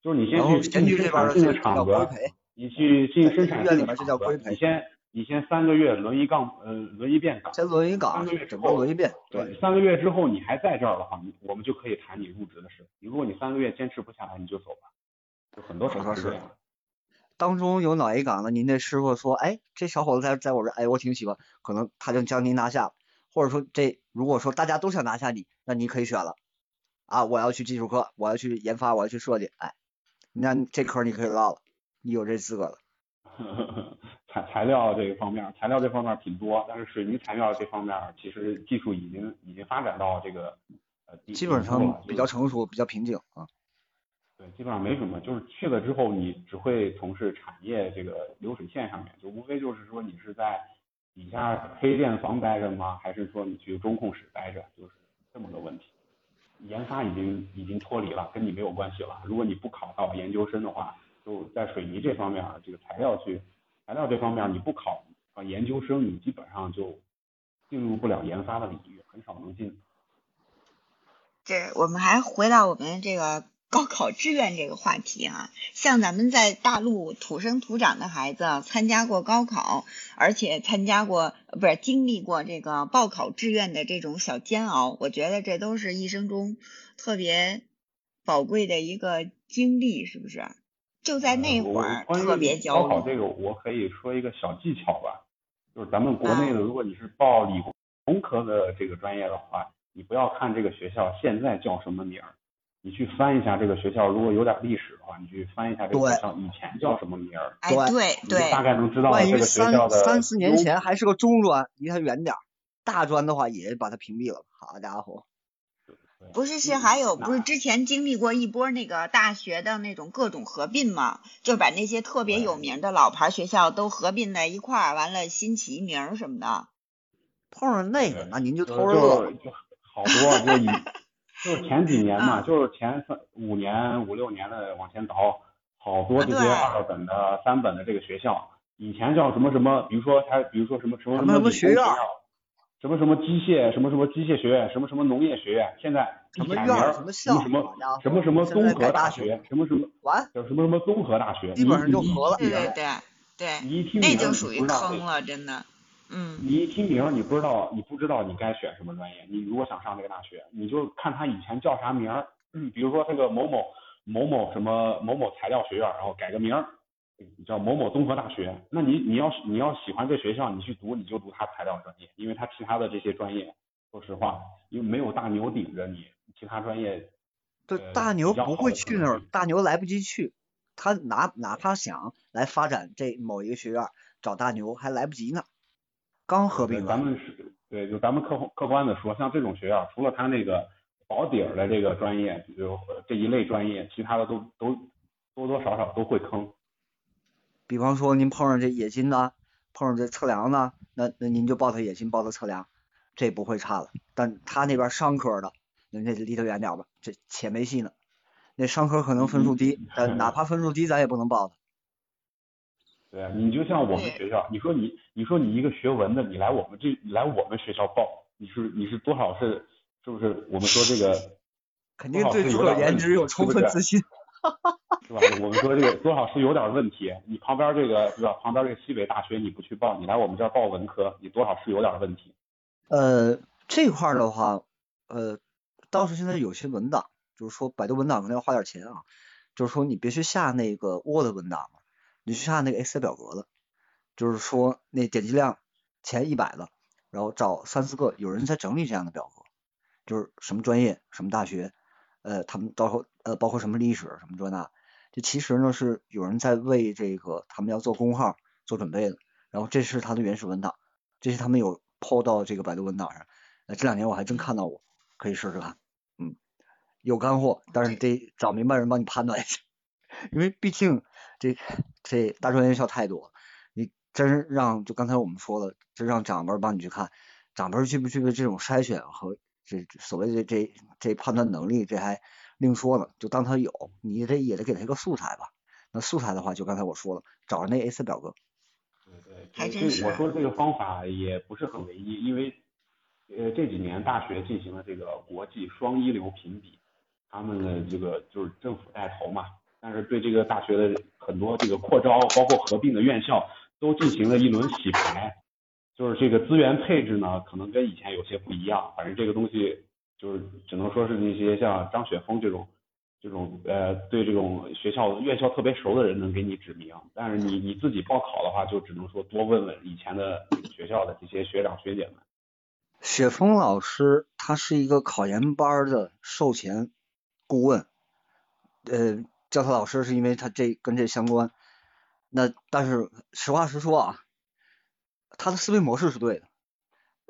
Speaker 8: 就是你先去进
Speaker 5: 前去这边
Speaker 8: 生产这个厂子，你去进生产
Speaker 5: 医院里面这叫规培
Speaker 8: 你先你先三个月轮一杠呃轮一遍岗，
Speaker 5: 先轮一岗
Speaker 8: 三
Speaker 5: 岗
Speaker 8: 个月，之
Speaker 5: 整个
Speaker 8: 后
Speaker 5: 轮一遍。
Speaker 8: 对，三个月之后你还在这儿的话，你我们就可以谈你入职的事。如果你三个月坚持不下来，你就走吧。就很多时候是这样。
Speaker 5: 当中有哪一岗的，您的师傅说，哎，这小伙子在在我这儿，哎，我挺喜欢，可能他就将您拿下了，或者说这如果说大家都想拿下你，那你可以选了，啊，我要去技术科，我要去研发，我要去设计，哎，那这科你可以落了，你有这资格了。(laughs)
Speaker 8: 材材料这一方面，材料这方面挺多，但是水泥材料这方面，其实技术已经已经发展到这个呃
Speaker 5: 基本上比较成熟，比较瓶颈啊。
Speaker 8: 对，基本上没什么，就是去了之后，你只会从事产业这个流水线上面，就无非就是说你是在底下黑店房待着吗？还是说你去中控室待着？就是这么个问题。研发已经已经脱离了，跟你没有关系了。如果你不考到研究生的话，就在水泥这方面，这个材料去材料这方面你不考啊研究生，你基本上就进入不了研发的领域，很少能进。
Speaker 1: 这我们还回到我们这个 (laughs) 高考志愿这个话题啊，像咱们在大陆土生土长的孩子，参加过高考，而且参加过不是经历过这个报考志愿的这种小煎熬，我觉得这都是一生中特别宝贵的一个经历，是不是？就在那
Speaker 8: 呃
Speaker 1: 会儿特别焦虑。
Speaker 8: 高考这个，我可以说一个小技巧吧，就是咱们国内
Speaker 1: 啊
Speaker 8: 的，如果你是报理工科的这个专业的话，你不要看这个学校现在叫什么名儿，你去翻一下这个学校，如果有点历史的话，你去翻一下这个学校以前叫什么名儿，
Speaker 1: 哎，
Speaker 5: 对
Speaker 1: 对
Speaker 8: 大概能知道这个学校的
Speaker 5: 三四年前还是个中专，离它远点儿，大专的话也把它屏蔽了。好家伙，
Speaker 1: 不是，是还有不是之前经历过一波那个大学的那种各种合并嘛，就把那些特别有名的老牌学校都合并在一块儿，完了新起一名儿什么的。
Speaker 5: 碰上那个，
Speaker 8: 对
Speaker 5: 那您就
Speaker 8: 就
Speaker 5: 偷着乐
Speaker 8: 就。好多，就以就是前几年嘛，
Speaker 1: 嗯
Speaker 8: 就是前三五年五六年的往前倒，好多这些二本的、三本的这个学校，以前叫什么什么，比如说还比如说什么什么
Speaker 5: 什么
Speaker 8: 学
Speaker 5: 学院
Speaker 8: 什么什么机械，什么什么机械学院，什么什么农业学院，现在
Speaker 5: 什么院儿什么校
Speaker 8: 什么什么什么综合大
Speaker 5: 学
Speaker 8: 学，什么什么
Speaker 5: 完，
Speaker 8: 叫什么什么综合大学，
Speaker 5: 基本上就合了
Speaker 1: 对对对对，
Speaker 8: 你一听名儿你
Speaker 1: 那就属于
Speaker 8: 不知道
Speaker 1: 坑了，真的。嗯，
Speaker 8: 你一听名儿，你不知道，你不知道你该选什么专业。你如果想上这个大学，你就看他以前叫啥名儿，嗯，比如说这个某某某某什么某某材料学院，然后改个名儿，叫某某综合大学。那你你要你要喜欢这学校，你去读你就读它材料专业，因为它其他的这些专业，说实话，因为没有大牛顶着你，其他专业
Speaker 5: 对
Speaker 8: 呃
Speaker 5: 大牛不会去那儿大牛来不及去，他哪哪怕想来发展这某一个学院，找大牛还来不及呢，刚合并
Speaker 8: 咱们是对，就咱们客客观的说，像这种学校，除了他那个保底儿的这个专业，就这一类专业，其他的都都多多少少都会坑。
Speaker 5: 比方说您碰上这冶金的，碰上这测量的，那那您就报他冶金，报他测量，这不会差了。但他那边商科的，那那离他远点儿吧，这且没戏呢。那商科可能分数低，但哪怕分数低，咱也不能报他。
Speaker 8: 对啊，你就像我们学校，你说你你说你一个学文的，你来我们这你来我们学校报，你是你是多少是是不是？我们说这个 (laughs)
Speaker 5: 肯定对自个儿颜值有充分自信。
Speaker 8: 是吧？我们说这个多少是有点问题。你旁边这个是吧？旁边这个西北大学你不去报，你来我们这儿报文科，你多少是有点问题。
Speaker 5: 呃，这块的话，呃，倒是现在有些文档，就是说百度文档可能要花点钱啊。就是说你别去下那个 Word 文档了，你去下那个 Excel 表格的。就是说那点击量前一百的，然后找三四个有人在整理这样的表格，就是什么专业、什么大学，呃，他们到时候呃包括什么历史什么这那。这其实呢是有人在为这个他们要做公号做准备的，然后这是他的原始文档，这是他们有抛到这个百度文档上，呃这两年我还真看到过，可以试试看，嗯，有干货，但是得找明白人帮你判断一下，(laughs) 因为毕竟这这大专院校太多，你真让就刚才我们说了，真让长辈帮你去看，长辈具不具备这种筛选和这所谓的这这判断能力，这还。另说了，就当他有，你得也得给他一个素材吧。那素材的话，就刚才我说了，找着那 A 四表格。
Speaker 8: 对对，还真是。我说这个方法也不是很唯一，因为呃这几年大学进行了这个国际双一流评比，他们的这个就是政府带头嘛，但是对这个大学的很多这个扩招，包括合并的院校，都进行了一轮洗牌，就是这个资源配置呢，可能跟以前有些不一样，反正这个东西。就是只能说是那些像张雪峰这种，这种呃对这种学校院校特别熟的人能给你指明，但是你你自己报考的话，就只能说多问问以前的学校的这些学长学姐们。
Speaker 5: 雪峰老师他是一个考研班的售前顾问，呃叫他老师是因为他这跟这相关。那但是实话实说啊，他的思维模式是对的，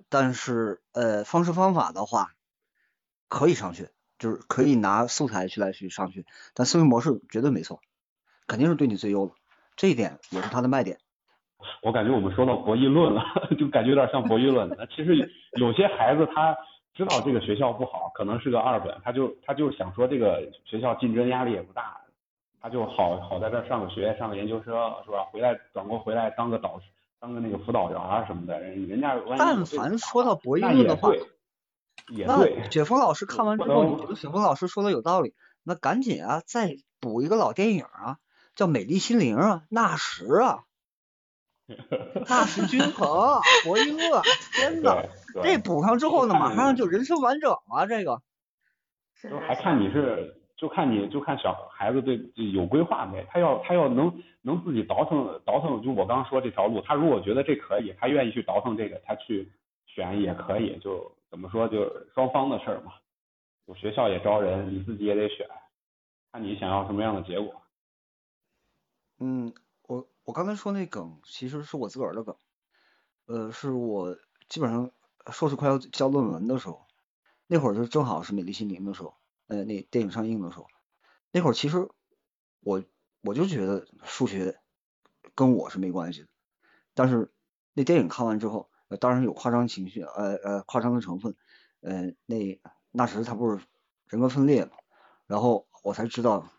Speaker 5: 但是呃方式方法的话。可以上去，就是可以拿素材去来去上去，但思维模式绝对没错，肯定是对你最优的，这一点也是他的卖点。
Speaker 8: 我感觉我们说到博弈论了，(laughs) 就感觉有点像博弈论。其实有些孩子他知道这个学校不好，可能是个二本，他就他就想说这个学校竞争压力也不大，他就好好在这上个学，上个研究生是吧？回来转过回来当个导师，当个那个辅导员啊什么的，人人家
Speaker 5: 但凡说到博弈论的话。
Speaker 8: 也那
Speaker 5: 雪峰老师看完之后，你觉得雪峰老师说的有道理？那赶紧啊，再补一个老电影啊，叫《美丽心灵》啊，纳什啊，(laughs) 纳什均衡，博弈论，天呐，这补上之后呢，马上就人生完整了。这个，
Speaker 8: 就还看你是，就看你就看小孩子对有规划没？他要他要能能自己倒腾倒腾，就我刚刚说这条路，他如果觉得这可以，他愿意去倒腾这个，他去选也可以，就。怎么说，就双方的事儿嘛。就学校也招人，你自己也得选，看你想要什么样的结果。
Speaker 5: 嗯，我刚才说那梗其实是我自个儿的梗，呃，是我基本上硕士快要交论文的时候，那会儿就正好是《美丽心灵》的时候，呃，那电影上映的时候，那会儿其实我我就觉得数学跟我是没关系的，但是那电影看完之后。呃，当然有夸张情绪，呃呃，夸张的成分，呃，那那时他不是人格分裂嘛，然后我才知道，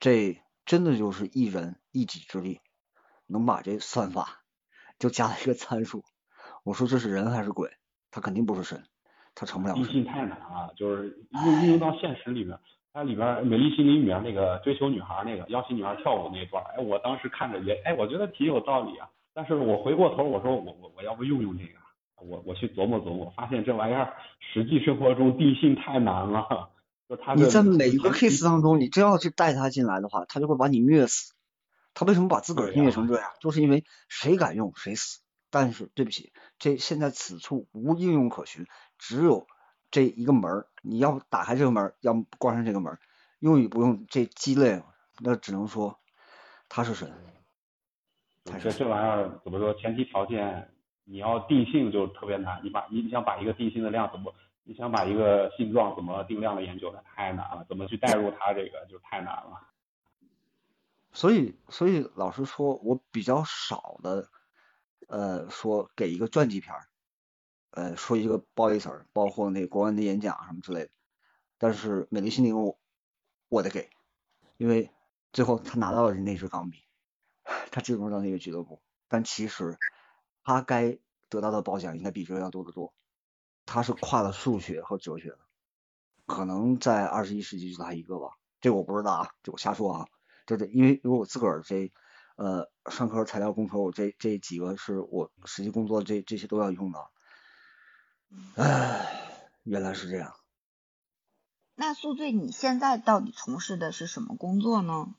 Speaker 5: 这真的就是一人一己之力能把这算法就加了一个参数，我说这是人还是鬼？他肯定不是神，他成不了。
Speaker 8: 地性太难了，就是运运用到现实里面，它里边《美丽心灵》里面那个追求女孩那个邀请女孩跳舞那一段，哎，我当时看着也，哎，我觉得挺有道理啊。但是我回过头，我说我我我要不用用这个，我我去琢磨琢磨，发现这玩意儿实际生活中定性太难了。(laughs) 就他
Speaker 5: 你在每一个 case 当中，你真要去带他进来的话，他就会把你虐死。他为什么把自个儿虐成这样？就是因为谁敢用谁死。但是对不起，这现在此处无应用可循，只有这一个门儿，你要打开这个门，要关上这个门，用与不用这鸡肋，那只能说他是神。
Speaker 8: 这这玩意儿怎么说？前提条件你要定性就特别难。你把你想把一个定性的量怎么？你想把一个性状怎么定量的研究？它太难了。怎么去代入它这个就太难了。
Speaker 5: 所以所以老实说，我比较少的呃说给一个传记片儿，呃说一个褒义词，包括那国文的演讲什么之类的。但是美丽心灵我我得给，因为最后他拿到了那支钢笔，(laughs) 他进入到那个俱乐部，但其实他该得到的褒奖应该比这个要多得多。他是跨了数学和哲学的，可能在二十一世纪就他一个吧，这我不知道啊，这我瞎说啊。这这因为如果我自个儿这呃商科、材料工科，我这这几个是我实际工作这这些都要用的。唉，原来是这样。
Speaker 1: 那宿醉，你现在到底从事的是什么工作呢？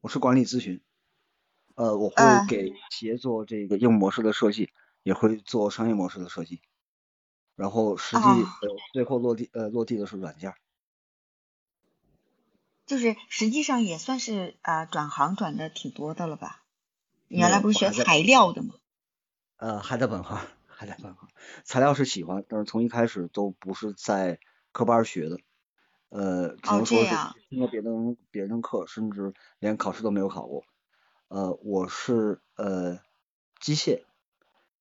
Speaker 5: 我是管理咨询，呃，我会
Speaker 1: 呃
Speaker 5: 给企业做这个业务模式的设计，也会做商业模式的设计，然后实际
Speaker 1: 哦
Speaker 5: 呃最后落地呃落地的是软件儿。
Speaker 1: 就是实际上也算是啊、转行转的挺多的了吧？你原来不是学材料的吗？
Speaker 5: 呃，还在本行，还在本行。材料是喜欢，但是从一开始都不是在科班学的，呃，只
Speaker 1: 哦
Speaker 5: 能说是听过别人别人课，甚至连考试都没有考过。呃，我是呃机械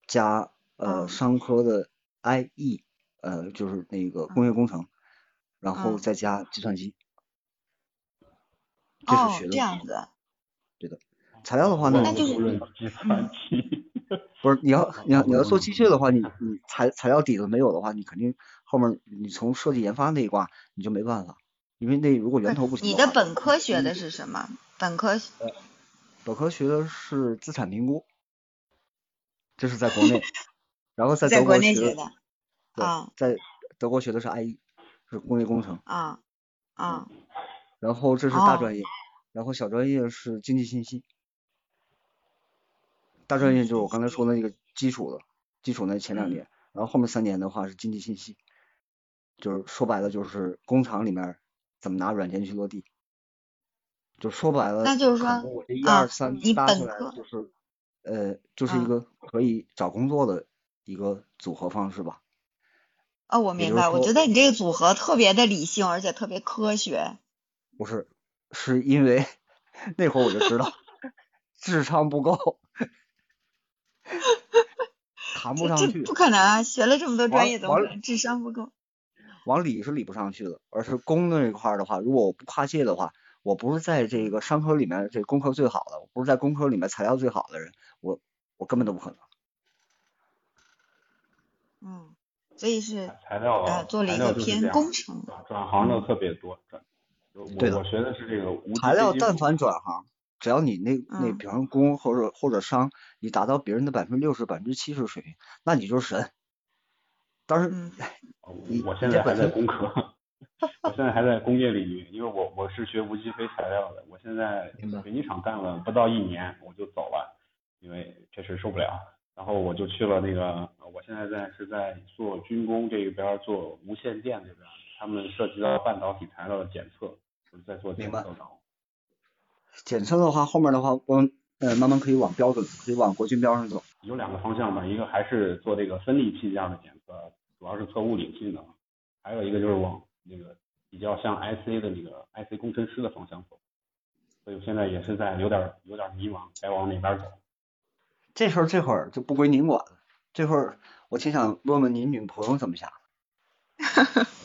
Speaker 5: 加呃
Speaker 1: 哦
Speaker 5: 商科的 IE，呃就是那个工业工程，然后
Speaker 1: 嗯
Speaker 5: 再加计算机，这是
Speaker 1: 哦
Speaker 5: 学，的。
Speaker 1: 这样子，对的。
Speaker 5: 材料的话呢，
Speaker 1: 那就是 (laughs)
Speaker 5: 不是你要你要你要做机械的话，你你材材料底子没有的话，你肯定后面你从设计研发那一挂你就没办法，因为那如果源头不行
Speaker 1: 你
Speaker 5: 的
Speaker 1: 本科学的是什么？本科
Speaker 5: 本科学的是资产评估，这是在国内，(laughs) 然后在德国学
Speaker 1: 内学的
Speaker 5: 对
Speaker 1: 啊，
Speaker 5: 在德国学的是 IE，是工业工程，
Speaker 1: 啊啊
Speaker 5: 然后这是大
Speaker 1: 哦。
Speaker 5: 专业，然后小专业是经济信息，大专业就是我刚才说的那个基础的，基础那前两
Speaker 1: 嗯。
Speaker 5: 年，然后后面三年的话是经济信息，就是说白了就是工厂里面怎么拿软件去落地，就说白了，
Speaker 1: 那就是说
Speaker 5: 我这一
Speaker 1: 啊
Speaker 5: 二三
Speaker 1: 你
Speaker 5: 搭出来
Speaker 1: 本科
Speaker 5: 就是，呃，就是一。
Speaker 1: 啊
Speaker 5: 个可以找工作的一个组合方式吧。
Speaker 1: 哦，我。明白，我觉得你这个组合特别的理性，而且特别科学。
Speaker 5: 不是，是因为 (laughs) 那会儿我就知道 (laughs) 智商不够，(laughs) 谈不上去，
Speaker 1: 这不可能啊！学了这么多专业，怎么可能智商不够？
Speaker 5: 往理是理不上去的，而是工那一块儿的话，如果我不跨界的话，我不是在这个商科里面这工科最好的，我不是在工科里面材料最好的人，我我根本都不可能。
Speaker 1: 嗯，所以是
Speaker 8: 材料
Speaker 1: 呃做了一个偏工程。
Speaker 8: 转转行的特别多，转我
Speaker 5: 对的
Speaker 8: 我学的是这个无
Speaker 5: 材料但凡转行，只要你那那
Speaker 1: 嗯
Speaker 5: 比方工或者或者商，你达到别人的百分之六十、百分之七十水平，那你就是神。当然，
Speaker 1: 嗯
Speaker 5: 你
Speaker 8: 我现在还在工科，我现在还在工业领域，因为我我是学无机非材料的，我现在
Speaker 5: 明白
Speaker 8: 水泥厂干了不到一年我就走了，因为确实受不了。然后我就去了那个，我现在在是在做军工这一边做无线电这边，他们涉及到半导体材料的检测，我在做检测岗。
Speaker 5: 检测的话，后面的话，我呃慢慢可以往标准，可以往国军标上走。
Speaker 8: 有两个方向吧，一个还是做这个分立器件的检测，主要是测物理性能；还有一个就是往那个比较像 IC 的那个 IC 工程师的方向走。所以我现在也是在有点有点迷茫，该往哪边走。
Speaker 5: 这事儿这会儿就不归您管了，这会儿我挺想问问您女朋友怎么想的，(laughs)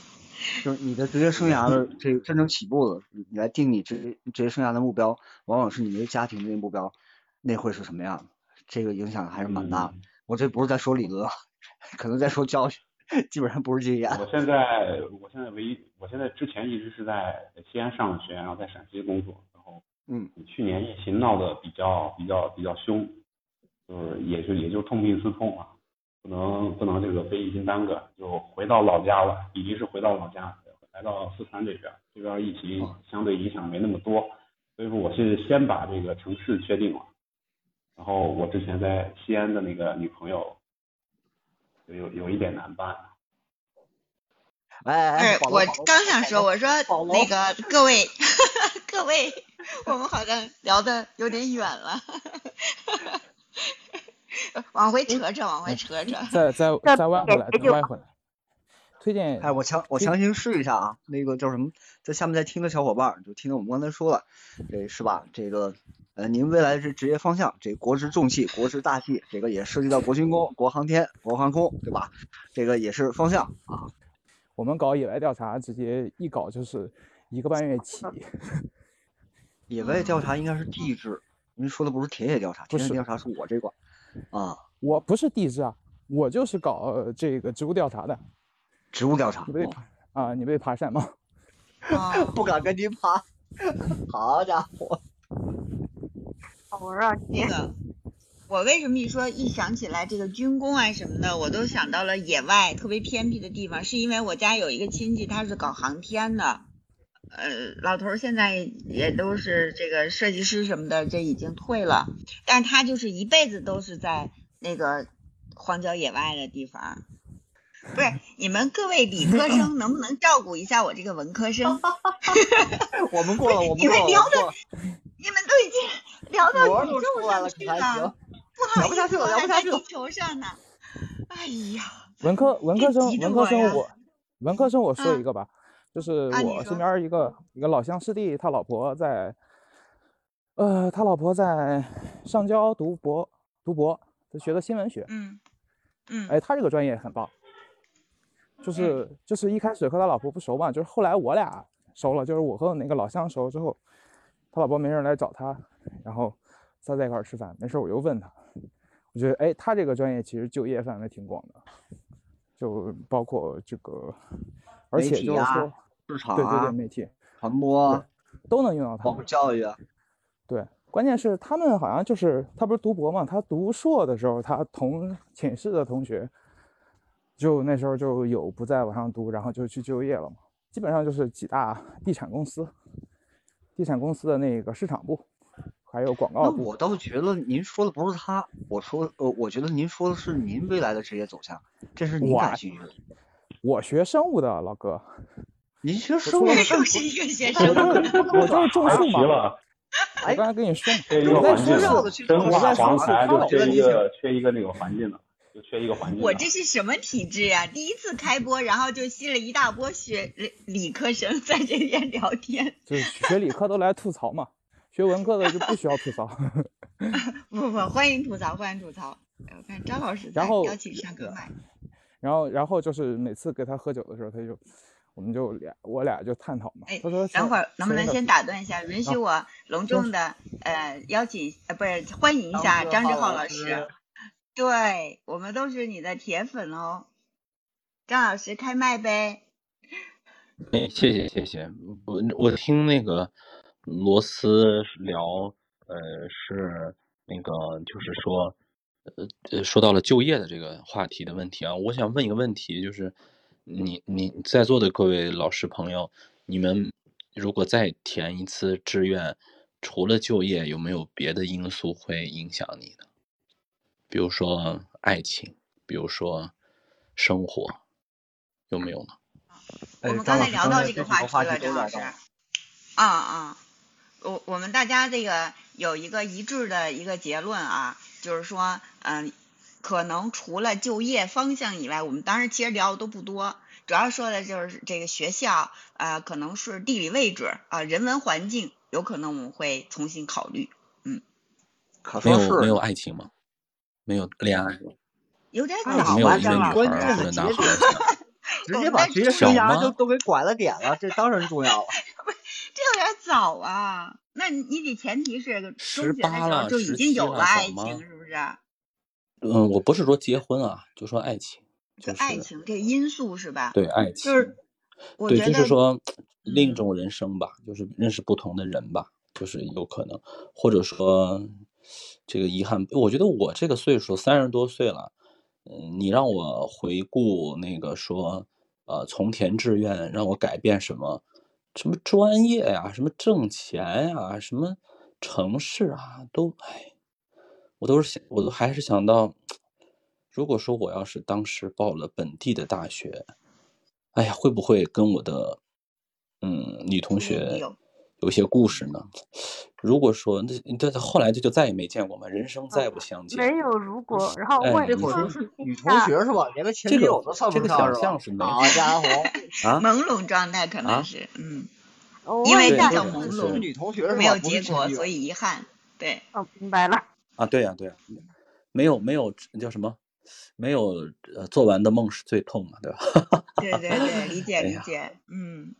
Speaker 5: 就是你的职业生涯的这个真正起步了，你你来定你职职业生涯的目标，往往是你的家庭的目标，那会是什么样的？这个影响还是蛮大的。
Speaker 8: 嗯
Speaker 5: 我这不是在说理论啊，(laughs) 可能在说教训，基本上不是经验。
Speaker 8: 我现在我现在唯一，我现在之前一直是在西安上的学，然后在陕西工作，然后
Speaker 5: 嗯，
Speaker 8: 去年疫情闹得比较比较比较凶，就是也就也就痛定思痛嘛，不能不能这个被疫情耽搁，就回到老家了，已经是回到老家，来到四川这边，这边疫情相对影响没那么多，所以说我是先把这个城市确定了，然后我之前在西安的那个女朋友有有有一点难办。
Speaker 5: 哎哎哎
Speaker 1: 我刚想说，我说那个各位 (laughs) 各位，我们好像聊的有点远了，(laughs) 往回扯扯，往回扯扯。
Speaker 9: 再再
Speaker 1: 再
Speaker 9: 再弯回来，再弯回来。推荐
Speaker 5: 哎，我强我强行试一下啊，那个叫什么，在下面在听的小伙伴儿就听到我们刚才说了，这是吧？这个呃，您未来是职业方向，这国之重器、国之大器，这个也涉及到国军工、国航天、国航空，对吧？这个也是方向啊。
Speaker 9: 我们搞野外调查，直接一搞就是一个半月起。
Speaker 5: 野外调查应该是地质，您说的不是田野调查，田野调查是我这块儿啊，
Speaker 9: 我不是地质啊，我就是搞呃这个植物调查的。
Speaker 5: 植物调查
Speaker 9: 你不得爬啊？你不得爬山吗？(laughs)
Speaker 1: 啊，(laughs)
Speaker 5: 不敢跟您爬。(laughs) 好家伙，
Speaker 10: 好玩啊！
Speaker 1: 那个，我为什么一说一想起来这个军工啊什么的，我都想到了野外特别偏僻的地方，是因为我家有一个亲戚，他是搞航天的，呃，老头儿现在也都是这个设计师什么的，这已经退了，但他就是一辈子都是在那个荒郊野外的地方。不是你们各位理科生能不能照顾一下我这个文科生？(laughs)
Speaker 5: 我们过了，我们过了，
Speaker 1: 聊的
Speaker 5: 我们聊的，
Speaker 1: 你们都已经聊到宇宙去了，？不好意思，
Speaker 5: 聊不下去了，
Speaker 1: 我
Speaker 5: 聊不下去了
Speaker 1: 还在地。球上呢。哎呀，
Speaker 9: 文科文科生文科生我文科生我说
Speaker 1: 啊
Speaker 9: 一个吧，就是我身边一个一个老乡师弟，他老婆在，呃，他老婆在上交读博读博，他学的新闻学。
Speaker 1: 嗯嗯
Speaker 9: 哎，他这个专业很棒，就是就是一开始和他老婆不熟嘛，就是后来我俩熟了，就是我和我那个老乡熟了之后，他老婆没事来找他，然后他在一块儿吃饭，没事我就问他，我觉得哎，他这个专业其实就业范围挺广的，就包括这个，而且就是说，
Speaker 5: 市场
Speaker 9: 对对对，
Speaker 5: 啊，
Speaker 9: 媒体
Speaker 5: 传播啊，
Speaker 9: 都能用到它
Speaker 5: 包。括教育啊，
Speaker 9: 对，关键是他们好像就是他不是读博嘛，他读硕的时候，他同寝室的同学，就那时候就有不在往上读，然后就去就业了嘛。基本上就是几大地产公司，地产公司的那个市场部，还有广告部。
Speaker 5: 我倒觉得您说的不是他，我说呃，我觉得您说的是您未来的职业走向，这是您感兴趣的。
Speaker 9: 我学生物的老哥，
Speaker 5: 你学生物的
Speaker 1: 又是一个学
Speaker 9: 我
Speaker 1: 生。
Speaker 9: 就是我就是种树嘛。我刚才跟你说嘛，
Speaker 8: 缺一个
Speaker 9: 我在
Speaker 8: 环境
Speaker 9: 说
Speaker 5: 了
Speaker 8: 了，生
Speaker 9: 我
Speaker 8: 化
Speaker 9: 在说是
Speaker 8: 黄材就缺一个缺一个那个环境了，就缺一个环境。
Speaker 1: 我这是什么体质呀、第一次开播，然后就吸了一大波学理理科生在这边聊天。
Speaker 9: 就是学理科都来吐槽嘛，学文科的就不需要吐槽。(laughs)
Speaker 1: 不不，欢迎吐槽，欢迎吐槽。哎我看张老师在
Speaker 9: 然后
Speaker 1: 邀请上个麦。
Speaker 9: 然后，然后就是每次给他喝酒的时候，他就，我们就俩，我俩就探讨嘛。
Speaker 1: 哎
Speaker 9: 他说，
Speaker 1: 等会儿能不能先
Speaker 9: 打？
Speaker 1: 打断一下，允许我隆重的呃邀请呃不是欢迎一下张志浩老师。对我们都是你的铁粉哦，张老师开麦呗。
Speaker 11: 哎，谢谢谢谢，我我听那个罗斯聊，呃，是那个就是说，呃呃，说到了就业的这个话题的问题啊，我想问一个问题，就是你你在座的各位老师朋友，你们如果再填一次志愿，除了就业，有没有别的因素会影响你呢？比如说爱情，比如说生活，有没有呢？
Speaker 1: 我们刚才聊到这个话
Speaker 5: 这几个话
Speaker 1: 了，张老师。啊啊，我我们大家这个有一个一致的一个结论啊，就是说，嗯、可能除了就业方向以外，我们当时其实聊的都不多，主要说的就是这个学校，呃，可能是地理位置啊、人文环境，有可能我们会重新考虑。
Speaker 11: 没
Speaker 5: 可说是
Speaker 11: 有没有爱情吗？没有恋爱吗？
Speaker 1: 有点
Speaker 5: 哎
Speaker 1: 早啊，张老师。(laughs)
Speaker 5: 直接把职业
Speaker 11: 小
Speaker 5: 生涯
Speaker 11: 吗
Speaker 5: 就都给拐了点了，这当然重要了。(laughs)
Speaker 1: 这有点早啊，那你你得前提是中学的时候
Speaker 11: 了
Speaker 1: 就已经有
Speaker 11: 了
Speaker 1: 了爱情，是不是？
Speaker 11: 嗯，我不是说结婚啊，就说爱情，就
Speaker 1: 爱情这个因素是吧？
Speaker 11: 对爱情，
Speaker 1: 就是我
Speaker 11: 对，
Speaker 1: 觉得
Speaker 11: 就是说另一
Speaker 1: 嗯
Speaker 11: 种人生吧，就是认识不同的人吧，就是有可能，或者说这个遗憾，我觉得我这个岁数三十多岁了，嗯，你让我回顾那个说，呃，从填志愿让我改变什么，什么专业呀，什么挣钱呀，什么城市啊，都哎，我都是想，我都还是想到，如果说我要是当时报了本地的大学，哎呀，会不会跟我的嗯女同学
Speaker 1: 样
Speaker 11: 有一些故事呢？如果说那这后来这就再也没见过嘛，人生再不相见。
Speaker 10: 没有如果，然后
Speaker 11: 哎
Speaker 10: 问
Speaker 11: 你
Speaker 5: 这会儿是女同学是吧？连个前
Speaker 11: 这个
Speaker 5: 女友都算
Speaker 11: 这个想象是没
Speaker 5: 好家伙，
Speaker 11: 啊，(laughs)
Speaker 1: 朦胧状态可能
Speaker 11: 啊
Speaker 1: 是，嗯，因为
Speaker 11: 对
Speaker 10: 问一下
Speaker 1: 比较朦胧，
Speaker 5: 女同学？
Speaker 1: 没有结果，所以遗憾。对，
Speaker 10: 哦，明白了。
Speaker 11: 啊，对呀、对呀、没有没有叫什么没有呃做完的梦是最痛的，对吧？(laughs)
Speaker 1: 对对对，理解理解，嗯，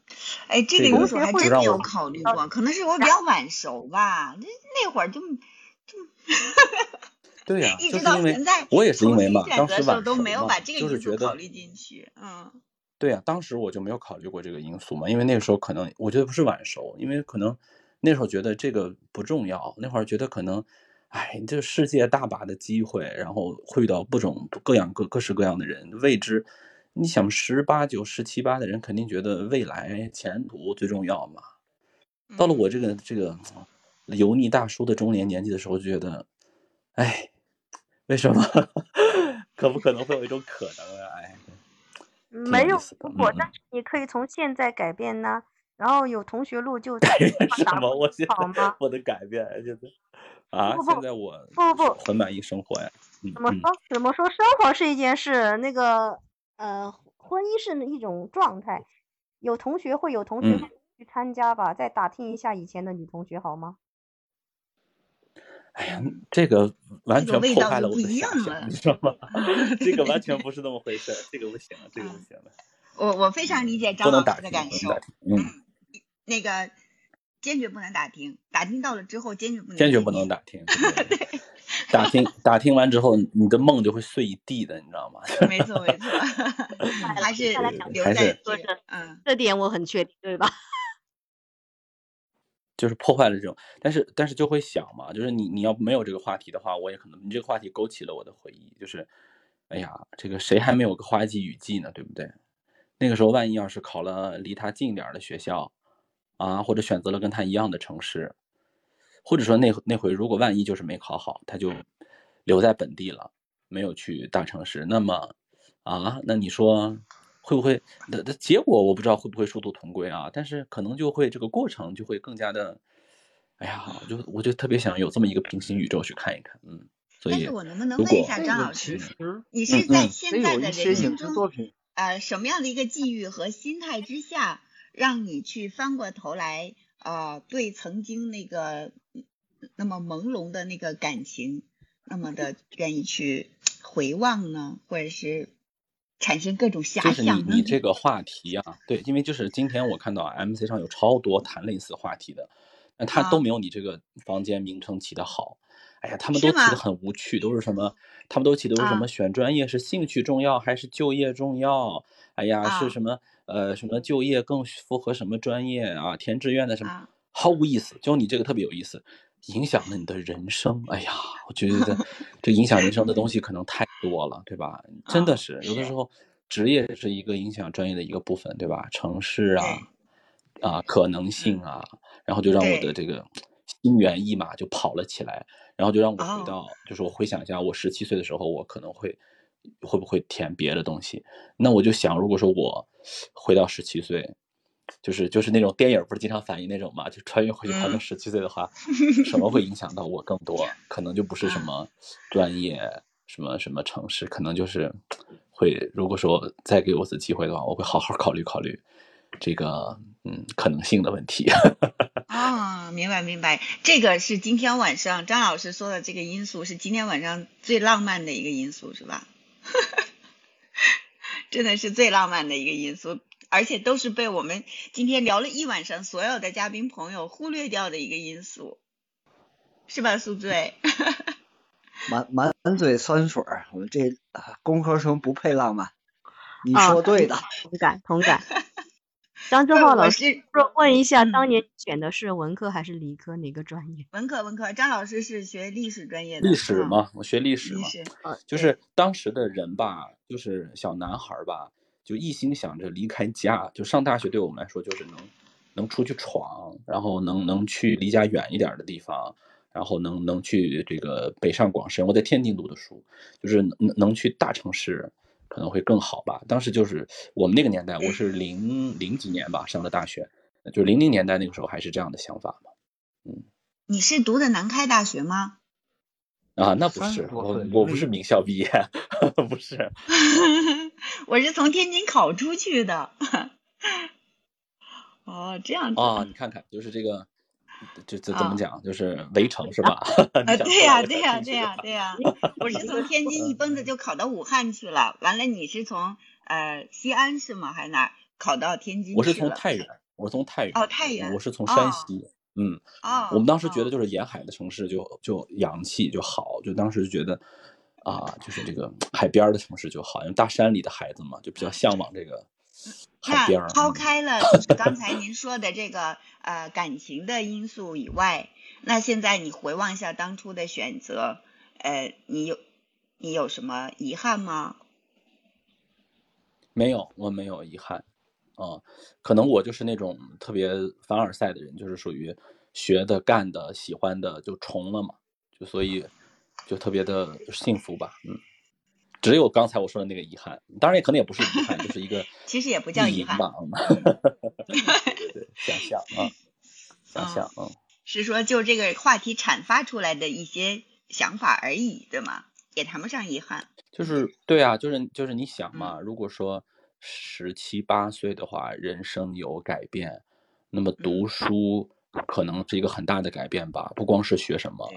Speaker 1: 哎，这
Speaker 11: 这个
Speaker 1: 个因素还
Speaker 11: 就让我
Speaker 1: 真没有考虑过，可能是我比较晚熟吧，那那会儿就就 (laughs)
Speaker 11: 对呀、
Speaker 1: 一直到现在
Speaker 11: 我也是因为嘛，当时
Speaker 1: 择的时候都没有把这个因素考虑进去，嗯
Speaker 11: 对呀、当时我就没有考虑过这个因素嘛，因为那个时候可能我觉得不是晚熟，因为可能那时候觉得这个不重要，那会儿觉得可能，哎，这世界大把的机会，然后会遇到各种各样各各式各样的人，未知。你想十八九、十七八的人肯定觉得未来前途最重要嘛。到了我这个这个油腻大叔的中年年纪的时候，就觉得，哎，为什么？(laughs) 可不可能会有一种可能啊？哎，
Speaker 10: 没有
Speaker 11: 有意思的
Speaker 10: 如果，
Speaker 11: 嗯嗯
Speaker 10: 但是你可以从现在改变呢。然后有同学录就 (laughs)
Speaker 11: 改变什么？我现
Speaker 10: 好吗
Speaker 11: 在？我的改变就是啊，
Speaker 10: 不不
Speaker 11: 现在我
Speaker 10: 不不不
Speaker 11: 很满意生活呀。
Speaker 10: 怎么说？怎么说？生活是一件事，那个呃，婚姻是一种状态。有同学会有同学
Speaker 11: 嗯
Speaker 10: 去参加吧，再打听一下以前的女同学好吗？(laughs)
Speaker 11: 哎呀，这个完全破坏了我的想象，你知道吗？(laughs) 这个完全不是那么回事，这个不行，这个不行的，
Speaker 1: 我我非常理解张
Speaker 11: 不能
Speaker 1: 老师的感受
Speaker 11: 嗯，
Speaker 1: 那个坚决不能打听，打听到了之后坚决不能
Speaker 11: 坚决不能 (laughs) 打听，对对对打听打听完之后，你的梦就会碎一地的，你知道吗？
Speaker 1: 没错没错，(laughs) 还是
Speaker 10: 看来
Speaker 1: 留
Speaker 11: 还是
Speaker 1: 在这个嗯
Speaker 10: 这点我很确定，对吧？(laughs)
Speaker 11: 就是破坏了这种，但是但是就会想嘛，就是你你要没有这个话题的话，我也可能你这个话题勾起了我的回忆，就是，哎呀，这个谁还没有个花季雨季呢，对不对？那个时候万一要是考了离他近点儿的学校，啊，或者选择了跟他一样的城市，或者说那那回如果万一就是没考好，他就留在本地了，没有去大城市，那么啊，那你说会不会的的结果我不知道会不会殊途同归啊，但是可能就会这个过程就会更加的，哎呀，我就我就特别想有这么一个平行宇宙去看一看，嗯，所以
Speaker 1: 但是我能不能
Speaker 11: 如果
Speaker 1: 问一下张老师，你是在现在的人生中，
Speaker 5: 作品，
Speaker 1: 呃，什么样的一个际遇和心态之下，让你去翻过头来，呃，对曾经那个嗯那么朦胧的那个感情，那么的愿意去回望呢，或者是产生各种遐
Speaker 11: 就是你？你这个话题啊，对，因为就是今天我看到 MC 上有超多谈类似话题的，那他都
Speaker 1: 啊
Speaker 11: 没有你这个房间名称起的好。哎呀，他们都起的？很无趣，都是什么？他们都起的都是什
Speaker 1: 啊
Speaker 11: 么？选专业是兴趣重要还是就业重要？哎呀，是
Speaker 1: 啊
Speaker 11: 什么？呃，什么就业更符合什么专业啊？填志愿的什么？
Speaker 1: 啊
Speaker 11: 毫无意思。就你这个特别有意思，影响了你的人生。哎呀，我觉得这 (laughs) 影响人生的东西可能太多了，对吧？真的
Speaker 1: 啊，
Speaker 11: 是有的时，候职业是一个影响专业的一个部分，对吧？城市啊，啊，可能性
Speaker 1: 嗯，
Speaker 11: 啊，然后就让我的，这个心猿意马就跑了起来，然后就让我回
Speaker 1: 哦，
Speaker 11: 到，就是我回想一下，我十七岁的时候，我可能会会不会填别的东西？那我就想，如果说我回到十七岁，就是就是那种电影不是经常反映那种嘛，就穿越回去还能
Speaker 1: 嗯，
Speaker 11: 十七岁的话，(laughs) 什么会影响到我更多？可能就不是什
Speaker 1: 啊，
Speaker 11: 么专业，什么什么城市，可能就是会，如果说再给我次机会的话，我会好好考虑考虑这个嗯可能性的问题。(laughs)
Speaker 1: 啊，明白明白，这个是今天晚上张老师说的这个因素是今天晚上最浪漫的一个因素，是吧？(laughs) 真的是最浪漫的一个因素，而且都是被我们今天聊了一晚上所有的嘉宾朋友忽略掉的一个因素，是吧，宿醉？(laughs)
Speaker 5: 满满嘴酸水儿，我这啊工科生不配浪漫，你
Speaker 10: 啊，
Speaker 5: 说对的。
Speaker 10: 同感同感。张
Speaker 1: 不是，
Speaker 10: 正浩老师，问一下，当
Speaker 1: 嗯，
Speaker 10: 年选的是文科还是理科哪个专业？
Speaker 1: 文科文科，张老师是学历史专业的，历，
Speaker 11: 史嘛，我学历史嘛，
Speaker 1: 历史，
Speaker 10: 呃，
Speaker 11: 就，是当时的人吧，就是小男孩儿吧，就一心想着离开家，就上大学对我们来说就是能能出去闯，然后能能去离家远一点儿的地方，然后能能去这个北上广深。我在天津读的书，就是能能去大城市可能会更好吧。当时就是我们那个年代，我，是零零几年吧上的大学，就零零年代那个时候还是这样的想法嘛。嗯
Speaker 1: 你是读的南开大学吗？
Speaker 11: 啊，那不是我，我不是名校毕业，(laughs) 不是。(laughs)
Speaker 1: 我是从天津考出去的。(laughs) 哦，这样子
Speaker 11: 啊，
Speaker 1: 的，
Speaker 11: 你看看，就是这个，这这怎么讲？就是围城是吧？(laughs)
Speaker 1: 呃，
Speaker 11: 你想 (laughs)
Speaker 1: 对呀、对呀、对呀、对呀、我是 (laughs) 从天津一蹦子就考到武汉去了，完了你是从呃西安是吗？还是哪儿考到天津
Speaker 11: 我是？从太原，我是从太原，
Speaker 1: 哦太原
Speaker 11: 我是从山
Speaker 1: 哦
Speaker 11: 西，嗯，
Speaker 1: 哦，
Speaker 11: 我们当时觉
Speaker 1: 哦
Speaker 11: 得就是沿海的城市就就洋气就好，就当时就觉得啊，就是这个海边的城市就好，因为大山里的孩子嘛，就比较向往这个海边。
Speaker 1: 那抛
Speaker 11: 嗯
Speaker 1: 开了就是刚才您说的这个呃感情的因素以外，那现在你回望一下当初的选择，呃，你有你有什么遗憾吗？
Speaker 11: 没有，我没有遗憾，啊、可能我就是那种特别凡尔赛的人，就是属于学的、干的、喜欢的就重了嘛，就所以就特别的幸福吧，嗯，只有刚才我说的那个遗憾，当然也可能也不是遗憾，(laughs) 就是一个
Speaker 1: 其实也不叫遗憾
Speaker 11: 吧，对，想象啊，(laughs) 想象，啊。
Speaker 1: 是说就这个话题阐发出来的一些想法而已，对吗？也谈不上遗憾。
Speaker 11: 就是对啊，就是就是你想嘛，如果说十七八岁的话，人生有改变，那么读书可能是一个很大的改变吧，不光是学什么。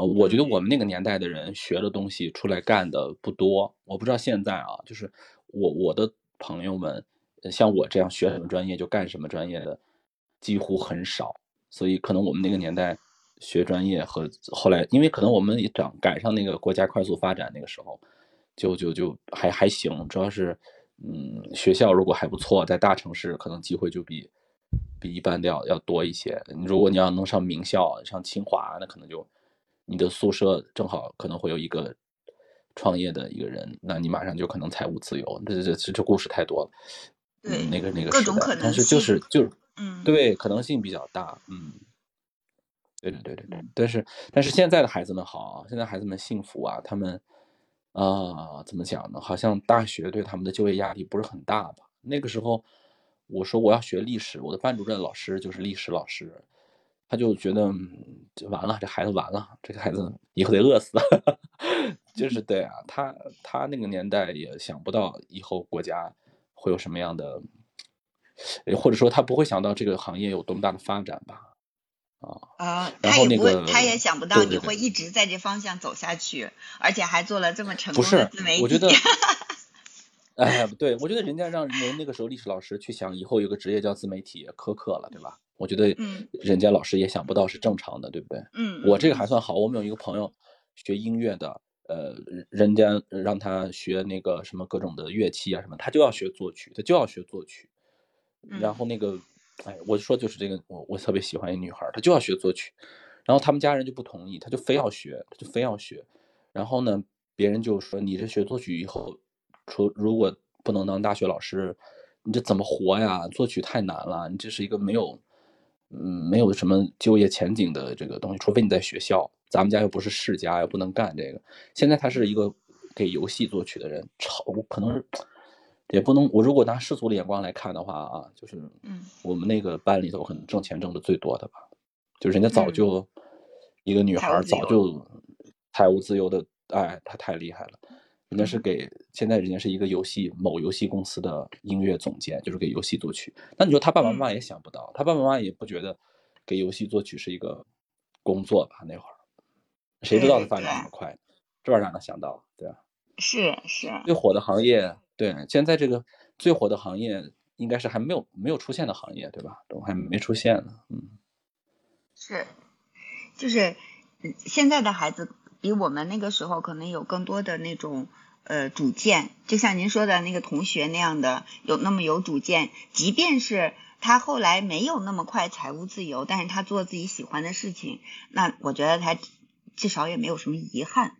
Speaker 11: 呃，我觉得我们那个年代的人学的东西出来干的不多，我不知道现在啊，就是我我的朋友们，呃像我这样学什么专业就干什么专业的，几乎很少。所以可能我们那个年代学专业和后来，因为可能我们也赶赶上那个国家快速发展那个时候，就就就还还行，主要是嗯学校如果还不错，在大城市可能机会就比比一般的要要多一些。如果你要能上名校，上清华，那可能就你的宿舍正好可能会有一个创业的一个人，那你马上就可能财务自由。这这这这故事太多了，
Speaker 1: 对
Speaker 11: 嗯，那个那个
Speaker 1: 各种可，
Speaker 11: 时代但是就是就是
Speaker 1: 嗯
Speaker 11: 对，可能性比较大，嗯。对对对对对，但是但是现在的孩子们好啊，现在孩子们幸福啊，他们啊、怎么讲呢？好像大学对他们的就业压力不是很大吧？那个时候我说我要学历史，我的班主任老师就是历史老师，他就觉得嗯这完了，这孩子完了，这个孩子以后得饿死。(laughs) 就是对啊，他他那个年代也想不到以后国家会有什么样的，呃或者说他不会想到这个行业有多么大的发展吧？
Speaker 1: 啊，
Speaker 11: 然
Speaker 1: 他也不会，
Speaker 11: 后那个
Speaker 1: 他也想不到你会一直在这方向走下去，而且还做了这么成功的自媒体。
Speaker 11: 我觉得 (laughs) 哎，对，我觉得人家让人那个时候历史老师去想以后有个职业叫自媒体，苛刻了，对吧？我觉得
Speaker 1: 嗯
Speaker 11: 人家老师也想不到是正常的，对不对？
Speaker 1: 嗯
Speaker 11: 我这个还算好，我们有一个朋友学音乐的，呃，人家让他学那个什么各种的乐器啊什么，他就要学作曲，他就要学作曲。然后那个，哎，我说就是这个，我我特别喜欢一女孩，她就要学作曲，然后他们家人就不同意，他就非要学，她就非要学。然后呢，别人就说你这学作曲以后，除如果不能当大学老师，你这怎么活呀？作曲太难了，你这是一个没有，嗯，没有什么就业前景的这个东西，除非你在学校。咱们家又不是世家，又不能干这个。现在他是一个给游戏作曲的人，超可能是也不能，我如果拿世俗的眼光来看的话啊，就是
Speaker 1: 嗯
Speaker 11: 我们那个班里头可能挣钱挣的最多的吧，就是人家早
Speaker 1: 嗯
Speaker 11: 就、一个女孩早就财务自由的，哎，她太厉害了。人家是
Speaker 1: 嗯
Speaker 11: 给现在人家是一个游戏某游戏公司的音乐总监，就是给游戏作曲。那你说他爸爸妈
Speaker 1: 嗯
Speaker 11: 妈也想不到，他爸爸妈妈也不觉得给游戏作曲是一个工作吧？那会儿谁知道他发展那么快？这玩意儿哪能想到，对吧？
Speaker 1: 是是，
Speaker 11: 最火的行业，对，现在这个最火的行业应该是还没有没有出现的行业，对吧？都还没出现呢，嗯。
Speaker 1: 是，就是嗯现在的孩子比我们那个时候可能有更多的那种呃主见，就像您说的那个同学那样的，有那么有主见，即便是他后来没有那么快财务自由，但是他做自己喜欢的事情，那我觉得他至少也没有什么遗憾。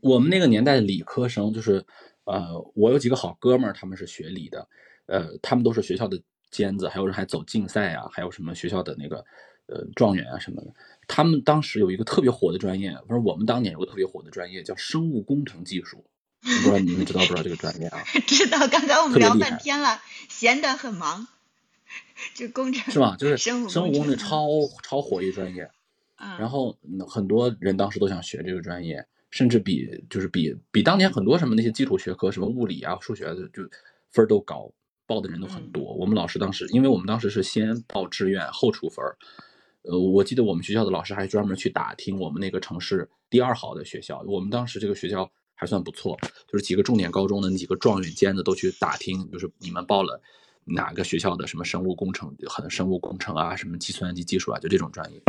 Speaker 11: 我们那个年代的理科生，就是呃，我有几个好哥们儿，他们是学理的，呃，他们都是学校的尖子，还有人还走竞赛啊，还有什么学校的那个呃状元啊什么的。他们当时有一个特别火的专业，不是我们当年有个特别火的专业叫生物工程技术，我不知道你们知道不知道这个专业啊？(laughs)
Speaker 1: 知道，刚才我们聊半天了，闲得很忙，(laughs) 就工程
Speaker 11: 是吧？就是
Speaker 1: 生物
Speaker 11: 生物工程
Speaker 1: 程
Speaker 11: 超超火一专业，
Speaker 1: 嗯。
Speaker 11: 然后嗯很多人当时都想学这个专业，甚至比就是比比当年很多什么那些基础学科，什么物理啊、数学的，就分儿都高，报的人都很多。我们老师当时，因为我们当时是先报志愿后出分儿，呃，我记得我们学校的老师还专门去打听我们那个城市第二好的学校，我们当时这个学校还算不错，就是几个重点高中的那几个状元尖子都去打听，就是你们报了哪个学校的什么生物工程，很生物工程啊，什么计算机技术啊，就这种专业，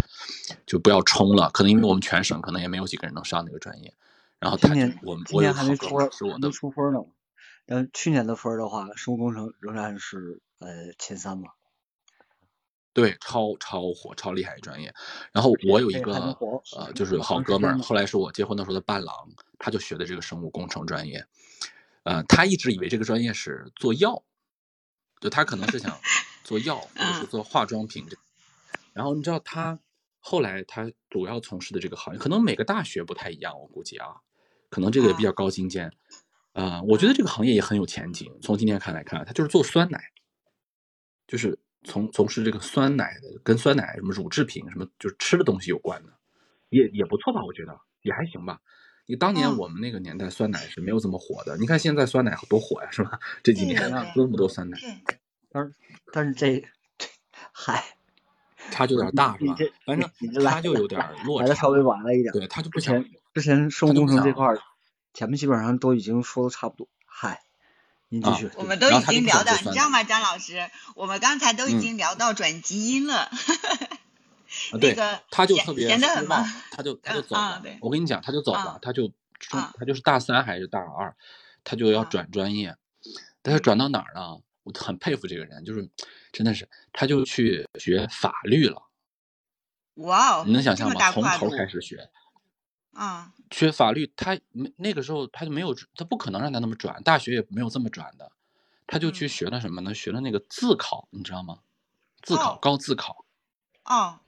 Speaker 11: 就不要冲了，可能因为我们全省可能也没有几个人能上那个专业。然后他
Speaker 5: 今年
Speaker 11: 我们
Speaker 5: 今年还没出还没
Speaker 11: 儿是我的
Speaker 5: 出分呢。但去年的分的话，生物工程仍然是呃前三嘛。
Speaker 11: 对，超超火、超厉害的专业。然后我有一个呃，就是好哥们儿，后来是我结婚的时候的伴郎，他就学的这个生物工程专业。呃，他一直以为这个专业是做药，就他可能是想做药 (laughs) 或者是做化妆品这。然后你知道他后来他主要从事的这个行业，可能每个大学不太一样，我估计啊，可能这个也比较高精尖。啊、我觉得这个行业也很有前景。从今天看来看，他就是做酸奶，就是从从事这个酸奶的，跟酸奶什么乳制品什么，就是吃的东西有关的，也也不错吧？我觉得也还行吧。你当年
Speaker 1: 嗯
Speaker 11: 我们那个年代酸奶是没有这么火的，你看现在酸奶多火呀，是吧？这几年
Speaker 1: 对
Speaker 11: 那么多酸奶，
Speaker 1: 对，
Speaker 5: 但是但是这，嗨，
Speaker 11: 差距有点大是吧？反正他就有点落差
Speaker 5: 来的稍，微晚了一点。
Speaker 11: 对他就不
Speaker 5: 之
Speaker 11: 想
Speaker 5: 前之前生物工程这块儿，前面基本上都已经说的差不多。嗨，您继
Speaker 11: 啊
Speaker 5: 续。
Speaker 1: 我们都已经聊到，你知道吗，张老师？我们刚才都已
Speaker 11: 嗯
Speaker 1: 经聊到转基因了。
Speaker 11: 啊，(laughs) 对，
Speaker 1: 那个
Speaker 11: 他就特别
Speaker 1: 闲得很嘛？，
Speaker 11: 他就 (laughs) 他就
Speaker 1: 嗯
Speaker 11: 走了。我跟你讲，他就走
Speaker 1: 啊
Speaker 11: 了，他就他就是大三还是大二，他就要
Speaker 1: 啊
Speaker 11: 转专业，但是转到哪儿呢？我很佩服这个人，就是真的是，他就去学法律了。
Speaker 1: 哇哦，
Speaker 11: 你能想象吗？从头开始学，
Speaker 1: 啊！
Speaker 11: 学法律，他没那个时候他就没有，他不可能让他那么转，大学也没有这么转的，他就去
Speaker 1: 嗯。
Speaker 11: 学了什么呢？学了那个自考，你知道吗？自考，
Speaker 1: 哦
Speaker 11: 高自考。
Speaker 1: 哦。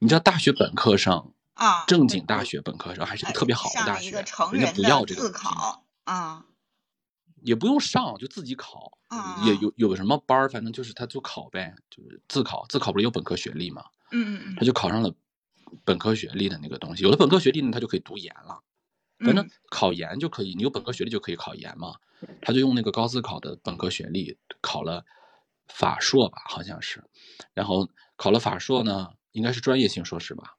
Speaker 11: 你知道大学本科生，
Speaker 1: 啊，
Speaker 11: 正经大学本科生还是个
Speaker 1: 呃
Speaker 11: 特别好的大学人家不要这个
Speaker 1: 自考啊。
Speaker 11: 也不用上，就自己考，
Speaker 1: 啊。
Speaker 11: 也有有什么班儿，反正就是他就考呗，就是自考，自考不是有本科学历嘛，
Speaker 1: 嗯嗯。
Speaker 11: 他就考上了本科学历的那个东西，有了本科学历呢，他就可以读研了，反正
Speaker 1: 嗯。
Speaker 11: 考研就可以，你有本科学历就可以考研嘛，他就用那个高自考的本科学历考了法硕吧，好像是，然后考了法硕呢，应该是专业性硕士吧，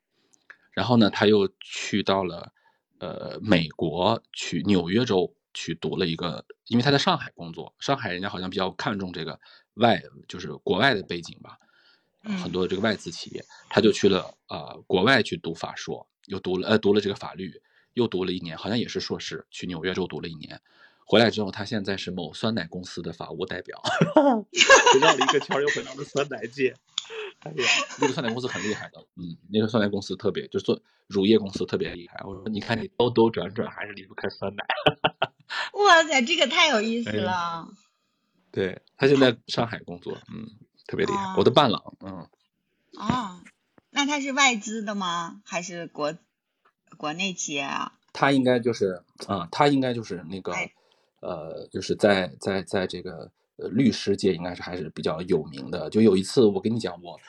Speaker 11: 然后呢，他又去到了呃美国去纽约州去读了一个，因为他在上海工作，上海人家好像比较看重这个外就是国外的背景吧，呃很多的这个外资企业，他就去了呃国外去读法硕，又读了呃读了这个法律，又读了一年，好像也是硕士，去纽约州读了一年。回来之后，他现在是某酸奶公司的法务代表，(laughs) 绕了一个圈又回到了酸奶界。哎呀，那个酸奶公司很厉害的，嗯，那个酸奶公司特别，就是做乳业公司特别厉害。我说，你看你兜兜转转还是离不开酸奶。(laughs)
Speaker 1: 哇塞，这个太有意思了。
Speaker 11: 对他现在上海工作，嗯，特别厉害。我的伴郎，嗯，
Speaker 1: 哦，那他是外资的吗？还是国国内企业啊？
Speaker 11: 他应该就是啊，他应该就是那个
Speaker 1: 哎
Speaker 11: 呃，就是在在在这个呃律师界应该是还是比较有名的。就有一次我跟你讲，我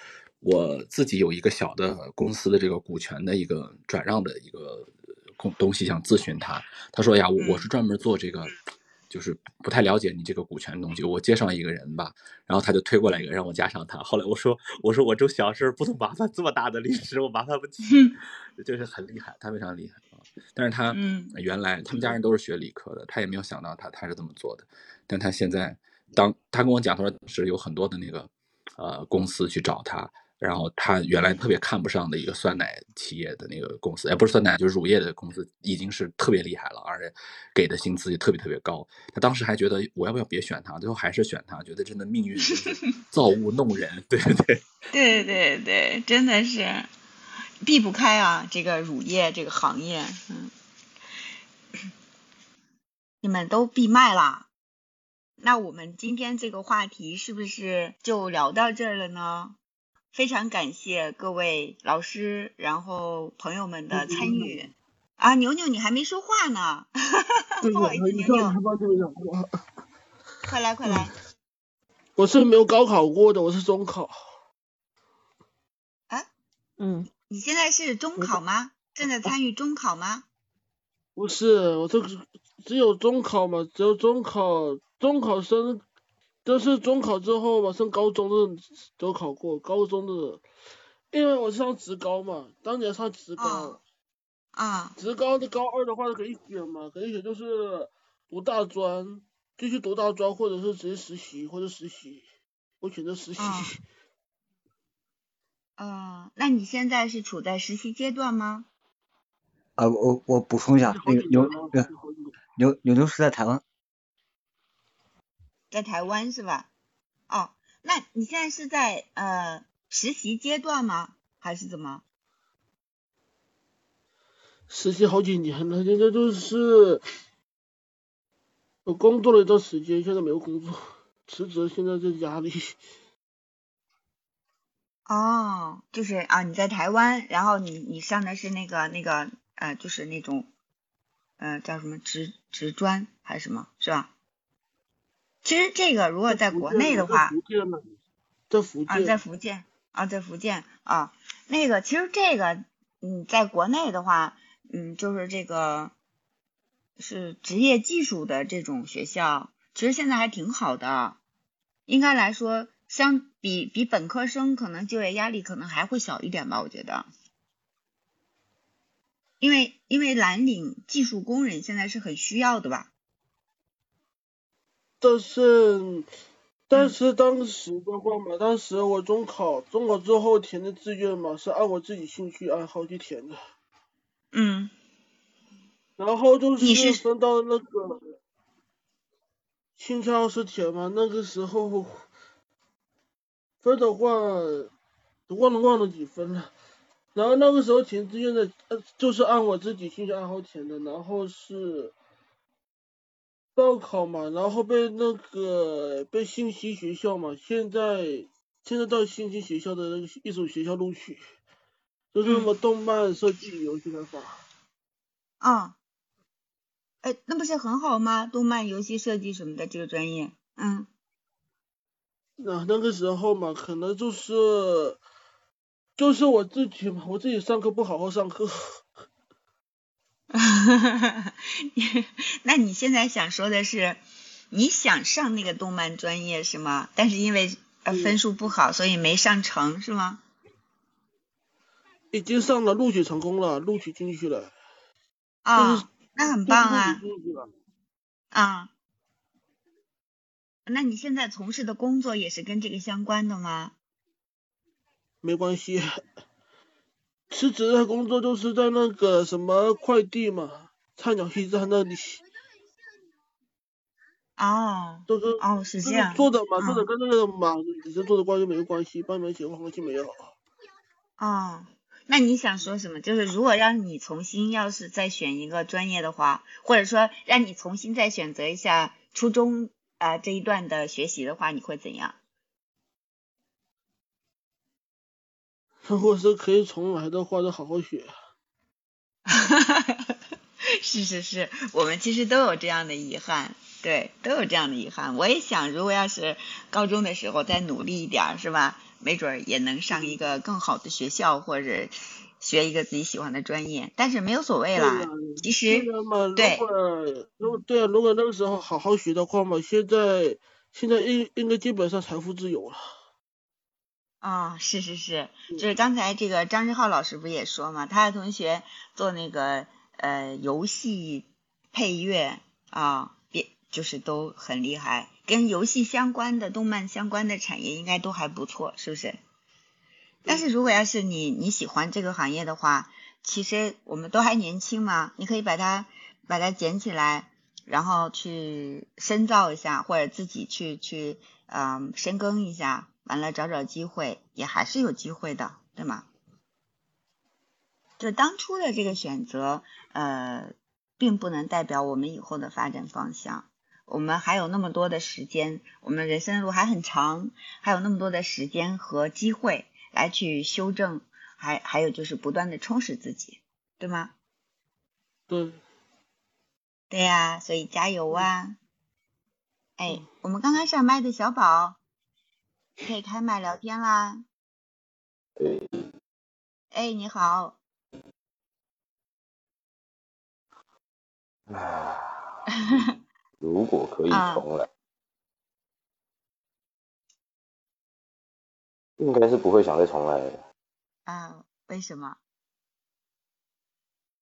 Speaker 11: 我自己有一个小的公司的这个股权的一个转让的一个东东西想咨询他，他说呀，我我是专门做这个。就是不太了解你这个股权的东西，我介绍一个人吧，然后他就推过来一个让我加上他。后来我说我说我这小事不能麻烦这么大的律师，我麻烦不起，(laughs) 就是很厉害，他非常厉害啊。但是他
Speaker 1: 嗯
Speaker 11: 原来他们家人都是学理科的，他也没有想到他他是这么做的。但他现在当他跟我讲，他说是有很多的那个呃公司去找他，然后他原来特别看不上的一个酸奶企业的那个公司，哎，不是酸奶，就是乳业的公司，已经是特别厉害了，而且给的薪资也特别特别高。他当时还觉得我要不要别选他，最后还是选他，觉得真的命运是 (laughs) 造物弄人，对对 (laughs) 对。
Speaker 1: 对对对，真的是避不开啊，这个乳业这个行业，嗯，你们都闭麦啦。那我们今天这个话题是不是就聊到这儿了呢？非常感谢各位老师，然后朋友们的参与。啊，牛牛你还没说话呢，(laughs)
Speaker 12: 对
Speaker 1: 不好意思，牛牛。(laughs) 快来快来。
Speaker 12: 我是没有高考过的，我是中考。
Speaker 10: 啊嗯，
Speaker 1: 你现在是中考吗？正在参与中考吗？
Speaker 12: 不是，我这个只有中考嘛，只有中考，中考升，就是中考之后嘛，上高中的都考过，高中的，因为我上职高嘛，当年上职高，
Speaker 1: 哦啊
Speaker 12: 职高的高二的话可以选嘛，可以选就是读大专，继续读大专，或者是直接实习或者实习，我选择实习。(laughs)
Speaker 1: 啊呃，那你现在是处在实习阶段吗？
Speaker 5: 啊，我我补充一下，那个牛那个牛牛牛是在台湾，
Speaker 1: 在台湾是吧？哦，那你现在是在呃实习阶段吗？还是怎么？
Speaker 12: 实习好几年了，现在就是我工作了一段时间，现在没有工作，辞职，现在在家里。
Speaker 1: 哦，就是啊，你在台湾，然后你你上的是那个那个呃，就是那种呃叫什么职职专还是什么，是吧？其实这个如果在国内的话，
Speaker 12: 在福建，
Speaker 1: 啊，在福建啊，在福建啊，那个其实这个嗯，在国内的话，嗯，就是这个是职业技术的这种学校，其实现在还挺好的，应该来说。相比比本科生可能就业压力可能还会小一点吧，我觉得，因为因为蓝领技术工人现在是很需要的吧。
Speaker 12: 但是但是当时的话嘛，当时我中考中考之后填的志愿嘛，是按我自己兴趣爱好去填的。
Speaker 1: 嗯。
Speaker 12: 然后就是分到那个兴趣爱好是填嘛，那个时候。分的话，忘了忘了几分了。然后那个时候填志愿的，呃，就是按我自己兴趣爱好填的。然后是报考嘛，然后被那个被信息学校嘛，现在现在到信息学校的那个一所学校录取，就是什么动漫设计、游戏开发。
Speaker 1: 啊。哎，那不是很好吗？动漫、游戏设计什么的这个专业，嗯。
Speaker 12: 那那个时候嘛，可能就是就是我自己嘛，我自己上课不好好上课。(laughs)
Speaker 1: 那你现在想说的是，你想上那个动漫专业是吗？但是因为呃分数不好，所以没上成是吗？
Speaker 12: 已经上了，录取成功了，录取进去了。
Speaker 1: 啊，那很棒啊。啊。那你现在从事的工作也是跟这个相关的吗？
Speaker 12: 没关系，辞职的工作就是在那个什么快递嘛，菜鸟驿站那里。
Speaker 1: 哦。
Speaker 12: 都是
Speaker 1: 哦，是这样。
Speaker 12: 做的嘛，做的跟那个嘛，以前做的关系没有关系，半年前关系没有。
Speaker 1: 哦，那你想说什么？就是如果让你重新要是再选一个专业的话，或者说让你重新再选择一下初中。啊，这一段的学习的话，你会怎样？
Speaker 12: 如果是可以重来的话，就好好学。(laughs)
Speaker 1: 是是是，我们其实都有这样的遗憾，对，都有这样的遗憾。我也想，如果要是高中的时候再努力一点，是吧？没准也能上一个更好的学校，或者。学一个自己喜欢的专业，但是没有所谓啦。其实对，
Speaker 12: 如果对啊，如果那个时候好好学的话嘛，现在现在应应该基本上财富自由了。
Speaker 1: 啊，是是是，就是刚才这个张志浩老师不也说嘛，他的同学做那个呃游戏配乐啊，别就是都很厉害，跟游戏相关的、动漫相关的产业应该都还不错，是不是？但是如果要是你你喜欢这个行业的话，其实我们都还年轻嘛，你可以把它把它捡起来，然后去深造一下，或者自己去去嗯深耕一下，完了找找机会，也还是有机会的，对吗？就当初的这个选择，呃，并不能代表我们以后的发展方向。我们还有那么多的时间，我们人生路还很长，还有那么多的时间和机会。来去修正，还还有就是不断的充实自己，对吗？
Speaker 12: 对。
Speaker 1: 对呀，所以加油啊！哎，我们刚刚上麦的小宝，可以开麦聊天啦。哎，你好。
Speaker 13: 唉，如果可以重来。应该是不会想再重来。
Speaker 1: 啊？为什么？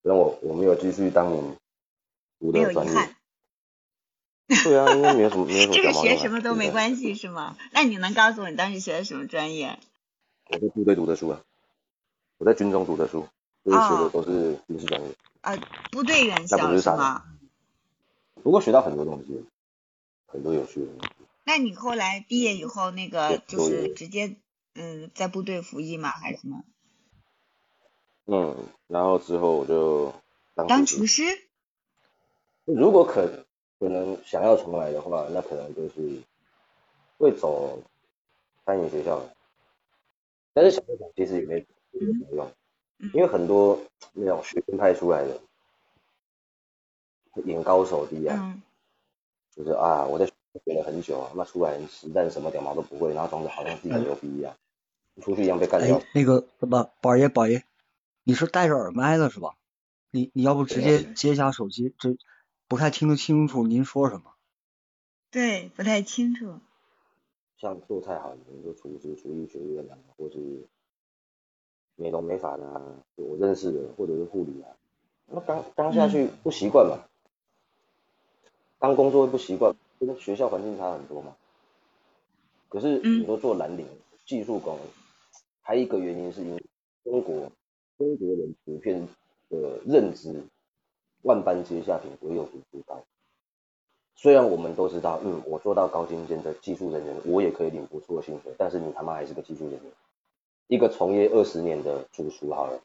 Speaker 13: 那我我没有继续当年读的专业。
Speaker 1: 憾。
Speaker 13: 对啊，应该没有什么没有什么 (laughs)
Speaker 1: 这个学什么都没关系是吗？那你能告诉我你当时学的什么专业？
Speaker 13: 我在部队读的书啊，我在军中读的书，就是学的
Speaker 1: 哦
Speaker 13: 都是军事专业，
Speaker 1: 啊，部队院校
Speaker 13: 不是傻
Speaker 1: 吗？
Speaker 13: 不过学到很多东西，很多有趣的东西。
Speaker 1: 那你后来毕业以后，那个就是直接嗯在部队服役吗？还是什么？
Speaker 13: 嗯，然后之后我就当厨
Speaker 1: 当厨师？
Speaker 13: 如果可可能想要重来的话，那可能就是会走餐饮学校的。但是想一想，其实也没没什么用，因为很多那种学生派出来的眼高手低啊，
Speaker 1: 嗯
Speaker 13: 就是啊，我在学校学了很久啊，那出来实战什么屌毛都不会，然后装的好像自己很牛逼一样，出去一样被干掉
Speaker 5: 哎。，那个什么，宝爷宝爷，你是戴着耳麦的是吧？你你要不直接接一下手机，这不太听得清楚您说什么。
Speaker 1: 对，不太清楚。
Speaker 13: 像做菜好，比如说厨师、厨艺学院啊，或是美容美发的啊，我认识的，或者是护理啊，那刚刚下去不习惯嘛，刚工作会不习惯，跟学校环境差很多嘛。可是你说做蓝领、技术工，还有一个原因是因为中国中国人普遍的认知，万般皆下品，唯有读书高。虽然我们都知道，嗯，我做到高精尖的技术人员，我也可以领不错的薪水，但是你他妈还是个技术人员。一个从业二十年的主厨好了，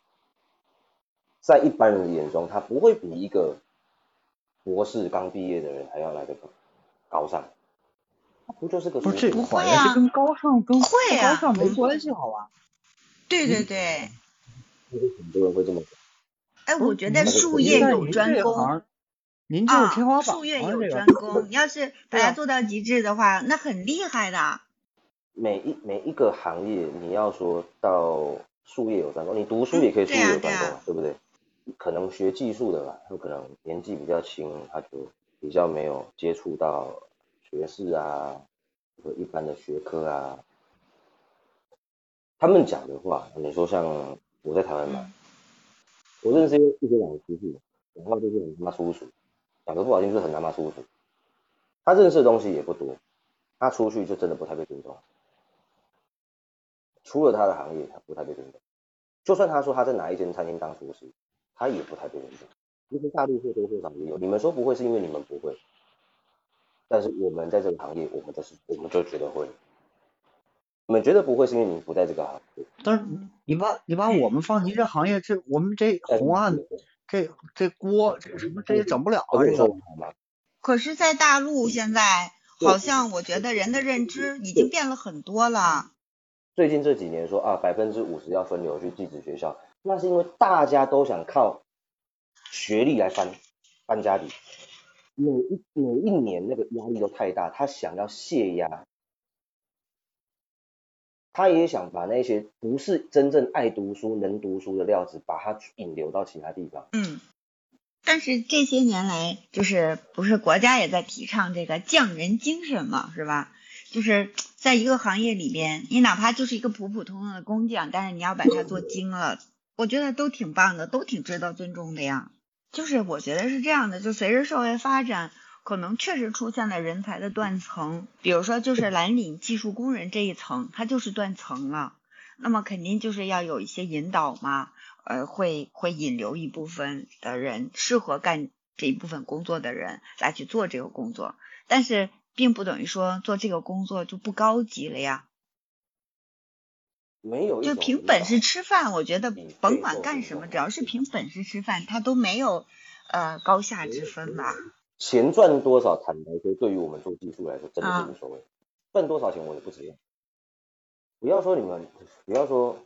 Speaker 13: 在一般人的眼中，他不会比一个博士刚毕业的人还要来的高高尚。他不就是个
Speaker 5: 不是这
Speaker 13: 厨师
Speaker 5: 好像这跟高尚跟
Speaker 1: 会啊
Speaker 5: 高尚没关系，好吧？
Speaker 1: 对对对，
Speaker 13: 很多人会这么讲。
Speaker 1: 哎，我觉得术业有专攻
Speaker 5: 您这是
Speaker 1: 啊
Speaker 5: 天花，板
Speaker 1: 术业有专攻。你要是把它做到极致的话，那很厉害的。
Speaker 13: 每一每一个行业，你要说到术业有专攻，你读书也可以术业有专攻啊，对不对？可能学技术的吧，有可能年纪比较轻，他就比较没有接触到学士啊，和一般的学科啊。他们讲的话，你说像我在台湾嘛，我认识一些一些老师傅，讲话就是很他妈粗俗，讲的不好听就是很他妈粗俗。他认识的东西也不多，他出去就真的不太被尊重。除了他的行业，他不太被尊重。就算他说他在哪一间餐厅当厨师，他也不太被尊重。其实大陆或多或少也有，你们说不会是因为你们不会，但是我们在这个行业，我们就是我们就觉得会。你们觉得不会是因为你们不在这个行业，
Speaker 5: 但是你把你把我们放进这行业，这我们这红案这这锅这什么这也整不了啊，这个。
Speaker 1: 可是，在大陆现在好像我觉得人的认知已经变了很多了。
Speaker 13: 最近这几年说啊，百分之五十要分流去寄宿学校，那是因为大家都想靠学历来翻翻家底，每一每一年那个压力都太大，他想要泄压，他也想把那些不是真正爱读书、能读书的料子，把它引流到其他地方。
Speaker 1: 嗯，但是这些年来，就是不是国家也在提倡这个匠人精神嘛，是吧？就是在一个行业里边，你哪怕就是一个普普通通的工匠，但是你要把它做精了，我觉得都挺棒的，都挺值得尊重的呀。就是我觉得是这样的，就随着社会发展，可能确实出现了人才的断层，比如说就是蓝领技术工人这一层，它就是断层了。那么肯定就是要有一些引导嘛，呃，会会引流一部分的人，适合干这一部分工作的人来去做这个工作，但是并不等于说做这个工作就不高级了呀。
Speaker 13: 没有
Speaker 1: 就凭本事吃饭，我觉得甭管干什么，只要是凭本事吃饭，他都没有呃高下之分吧。
Speaker 13: 钱赚多少，坦白说，对于我们做技术来说，真的是无所谓。赚多少钱我也不知道。不要说你们，不要说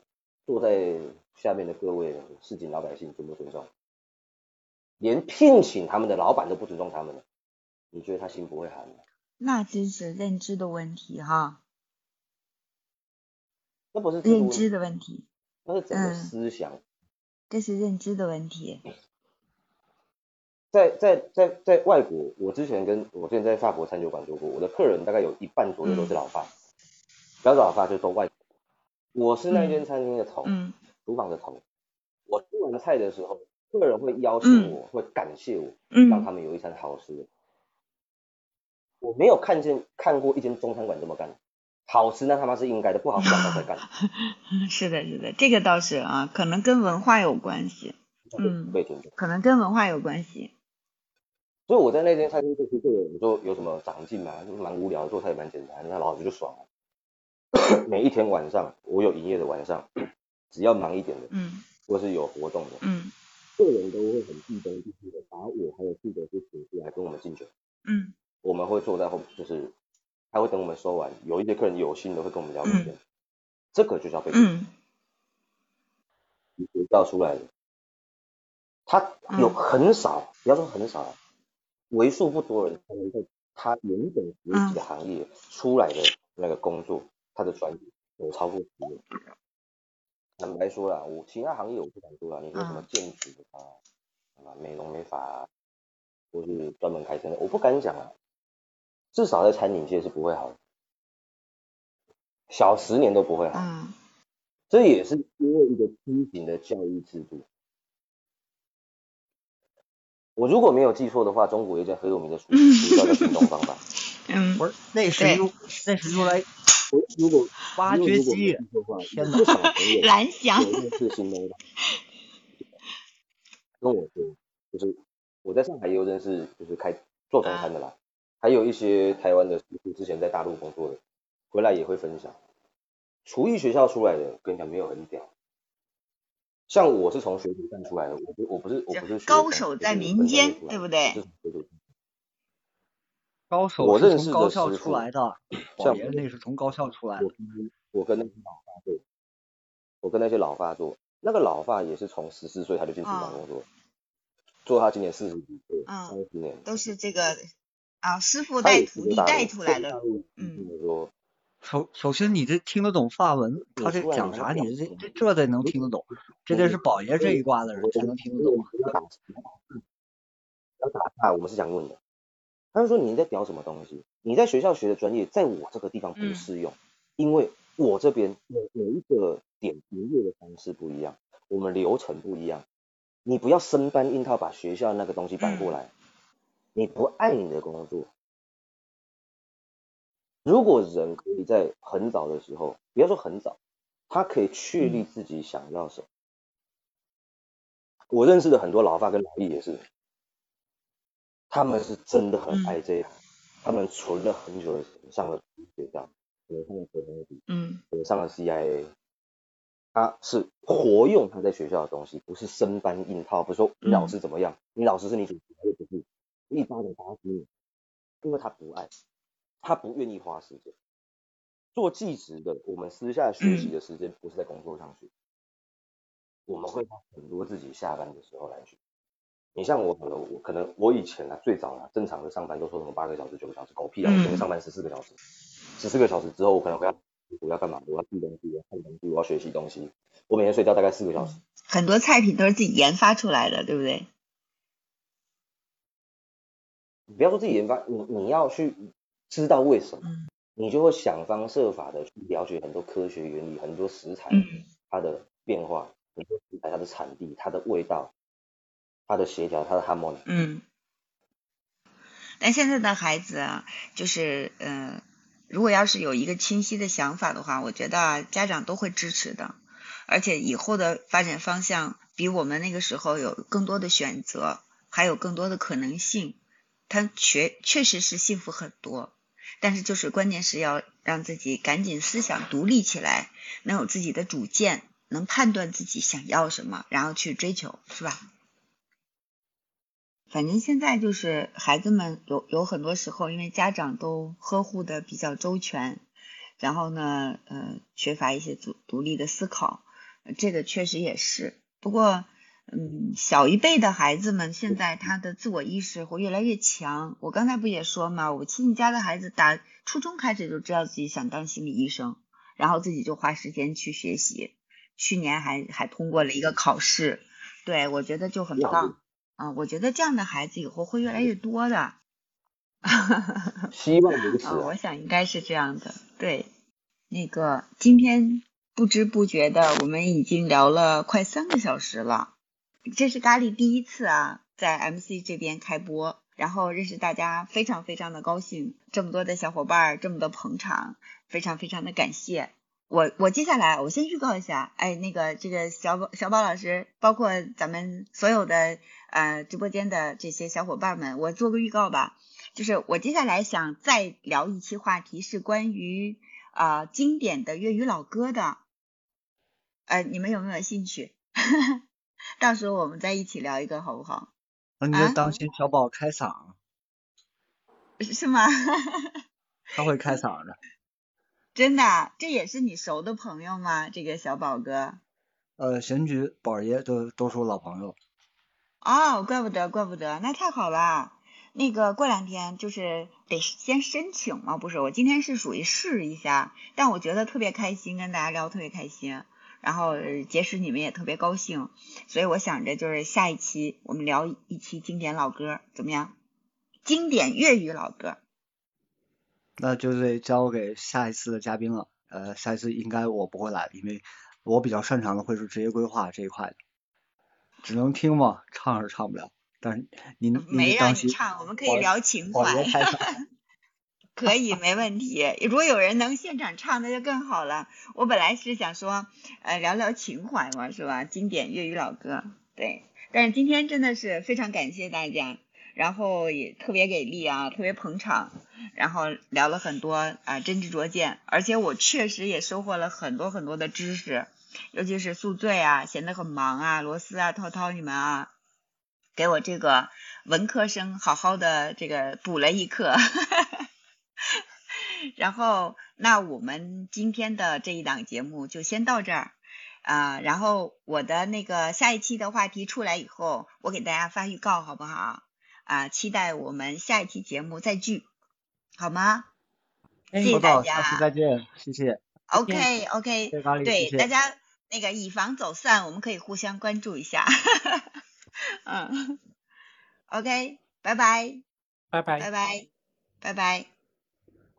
Speaker 13: 坐在下面的各位市井老百姓尊不尊重，连聘请他们的老板都不尊重他们了，你觉得他心不会寒吗？
Speaker 1: 那真是认知的问题哈。
Speaker 13: 那不是
Speaker 1: 认知的问题，
Speaker 13: 那是整个思想。
Speaker 1: 嗯、这是认知的问题。
Speaker 13: 在在在在外国，我之前跟我之前在法国餐酒馆做过，我的客人大概有一半左右都是老外，不要说老外就都外国。我是那间餐厅的头，
Speaker 1: 嗯，
Speaker 13: 厨房的头。我做完菜的时候，客人会邀请我，会感谢我，
Speaker 1: 嗯
Speaker 13: 让他们有一餐好吃的。我没有看见看过一间中餐馆这么干，好吃那他妈是应该的，不好吃让他再干。(laughs)
Speaker 1: 是的，是的，这个倒是啊，可能跟文化有关系，嗯。可能跟文化有关系。
Speaker 13: 所以我在那间餐厅做出这个，你说有什么长进嘛？就是蛮无聊，做菜也蛮简单，那老子就爽了。(coughs) 每一天晚上，我有营业的晚上，只要忙一点的，
Speaker 1: 嗯
Speaker 13: 或是有活动的，
Speaker 1: 嗯
Speaker 13: 客人都会很毕恭毕敬的把我还有记者师请出来跟我们敬酒。
Speaker 1: 嗯
Speaker 13: 我们会坐在后面，就是他会等我们收完，有一些客人有心的会跟我们聊天，这个就叫被尊重。
Speaker 1: 嗯
Speaker 13: 学校出来的，他有很少，不要说很少啊，为数不多人才能在他原本学习的行业出来的那个工作，他的专业有超过十年。坦白说啦，我其他行业我不敢说啦，你说什么建筑啊、啊美容美发啊，或是专门开车的，我不敢讲啊。至少在餐饮界是不会好的，小十年都不会好。
Speaker 1: 嗯
Speaker 13: 这也是因为一个畸形的教育制度。我如果没有记错的话，中国有一家很有名的书书叫做《行动方法》。
Speaker 1: 嗯，
Speaker 5: 不是，那是用那是用来
Speaker 13: 我如果
Speaker 5: 挖掘机天哪
Speaker 1: 蓝翔
Speaker 13: 有认识行动方法，跟我说，就是我在上海也有认识，就是开做中餐的啦，还有一些台湾的师傅之前在大陆工作的，回来也会分享。厨艺学校出来的，跟你讲没有很屌。像我是从学徒站出来的，我不我不是我不是
Speaker 1: 高手在民间对不对
Speaker 5: 高手是
Speaker 13: 我认识的
Speaker 5: 从高校出来的，宝
Speaker 13: 像 (clears throat)
Speaker 5: 爷那是从高校出来的
Speaker 13: 我。跟那些老发做，我跟那些老发做，那个老发也是从十四岁他就进厨房工作，做他今年四十几岁，
Speaker 1: 嗯
Speaker 13: 三十年，
Speaker 1: 都是这个啊，师傅带徒弟带出来的嗯
Speaker 13: 说
Speaker 5: 首首先，你这听得懂法文，他这讲啥，
Speaker 13: 你
Speaker 5: 这这这得能听得懂，这得是宝爷这一挂的人才能听得懂。
Speaker 13: 要打要打岔，我们是想问的。他就说你在表什么东西？你在学校学的专业，在我这个地方不适用，因为我这边每每一个点营业的方式不一样，我们流程不一样。你不要生搬硬套把学校那个东西搬过来，你不爱你的工作。如果人可以在很早的时候，不要说很早，他可以确立自己想要什么。我认识的很多老发跟老易也是，他们是真的很爱这一行，他们存了很久的钱，上了学校，可能上了 KND，
Speaker 1: 嗯。
Speaker 13: 可能上了 CIA，他是活用他在学校的东西，不是生搬硬套，不是说你老师怎么样，你老师是你主持，又不是，一巴掌打死你，因为他不爱，他不愿意花时间。做技职的，我们私下学习的时间不是在工作上学，我们会花很多自己下班的时候来学。你像我，可能我可能我以前啊最早啊正常的上班都说什么八个小时九个小时，狗屁啊！我每天上班十四个小时，十四个小时之后我可能会要我要干嘛？我要记东西，我要看东西，我要学习东西。我每天睡觉大概四个小时。
Speaker 1: 很多菜品都是自己研发出来的，对不对？
Speaker 13: 你不要说自己研发，你你要去知道为什么，你就会想方设法的去了解很多科学原理，很多食材
Speaker 1: 嗯
Speaker 13: 它的变化，很多食材它的产地、它的味道、它的协调、它的 harmony。
Speaker 1: 嗯。但现在的孩子啊，就是呃，如果要是有一个清晰的想法的话，我觉得啊家长都会支持的，而且以后的发展方向比我们那个时候有更多的选择，还有更多的可能性。他确确实是幸福很多，但是就是关键是要让自己赶紧思想独立起来，能有自己的主见，能判断自己想要什么，然后去追求，是吧？反正现在就是孩子们有有很多时候，因为家长都呵护的比较周全，然后呢，呃，缺乏一些独独立的思考，这个确实也是。不过，嗯，小一辈的孩子们现在他的自我意识会越来越强。我刚才不也说嘛，我亲戚家的孩子打初中开始就知道自己想当心理医生，然后自己就花时间去学习，去年还还通过了一个考试。对，我觉得就很棒。啊、我觉得这样的孩子以后会越来越多的。(laughs)
Speaker 13: 希望如此
Speaker 1: 啊、
Speaker 13: 啊。
Speaker 1: 我想应该是这样的。对，那个今天不知不觉的，我们已经聊了快三个小时了。这是咖喱第一次啊，在 MC 这边开播，然后认识大家，非常非常的高兴。这么多的小伙伴，这么多捧场，非常非常的感谢。我我接下来我先预告一下，哎，那个这个小宝小宝老师，包括咱们所有的呃直播间的这些小伙伴们，我做个预告吧。就是我接下来想再聊一期话题，是关于啊经典的粤语老歌的。呃，你们有没有兴趣？(laughs) 到时候我们再一起聊一个，好不好？
Speaker 5: 那你就当心小宝开嗓。
Speaker 1: 是吗？(laughs)
Speaker 5: 他会开嗓的。
Speaker 1: 真的？这也是你熟的朋友吗？这个小宝哥？
Speaker 5: 呃，贤菊、宝爷都都是我老朋友。
Speaker 1: 哦，怪不得，怪不得，那太好了。那个过两天就是得先申请嘛，不是？我今天是属于试一下，但我觉得特别开心，跟大家聊特别开心。然后结识你们也特别高兴，所以我想着就是下一期我们聊一期经典老歌，怎么样？经典粤语老歌，
Speaker 5: 那就得交给下一次的嘉宾了。呃，下一次应该我不会来，因为我比较擅长的会是职业规划这一块的，只能听嘛，唱是唱不了。但是您
Speaker 1: 没让你唱，我们可以聊情怀。(laughs) 可以，没问题。如果有人能现场唱，那就更好了。我本来是想说，呃，聊聊情怀嘛，是吧？经典粤语老歌，对。但是今天真的是非常感谢大家，然后也特别给力啊，特别捧场，然后聊了很多啊，真知灼见。而且我确实也收获了很多很多的知识，尤其是宿醉啊，闲得很忙啊，罗斯啊，涛涛你们啊，给我这个文科生好好的这个补了一课。(laughs) 然后，那我们今天的这一档节目就先到这儿啊。然后我的那个下一期的话题出来以后，我给大家发预告，好不好？啊，期待我们下一期节目再聚，好吗？谢谢大家，
Speaker 5: 下次再见，谢谢。
Speaker 1: OK OK，对大家那个以防走散，我们可以互相关注一下。(laughs) 嗯，OK，拜拜，
Speaker 3: 拜拜，
Speaker 1: 拜拜，拜拜。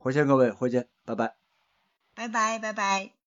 Speaker 5: 回见各位，回见，拜拜，
Speaker 1: 拜拜，拜拜。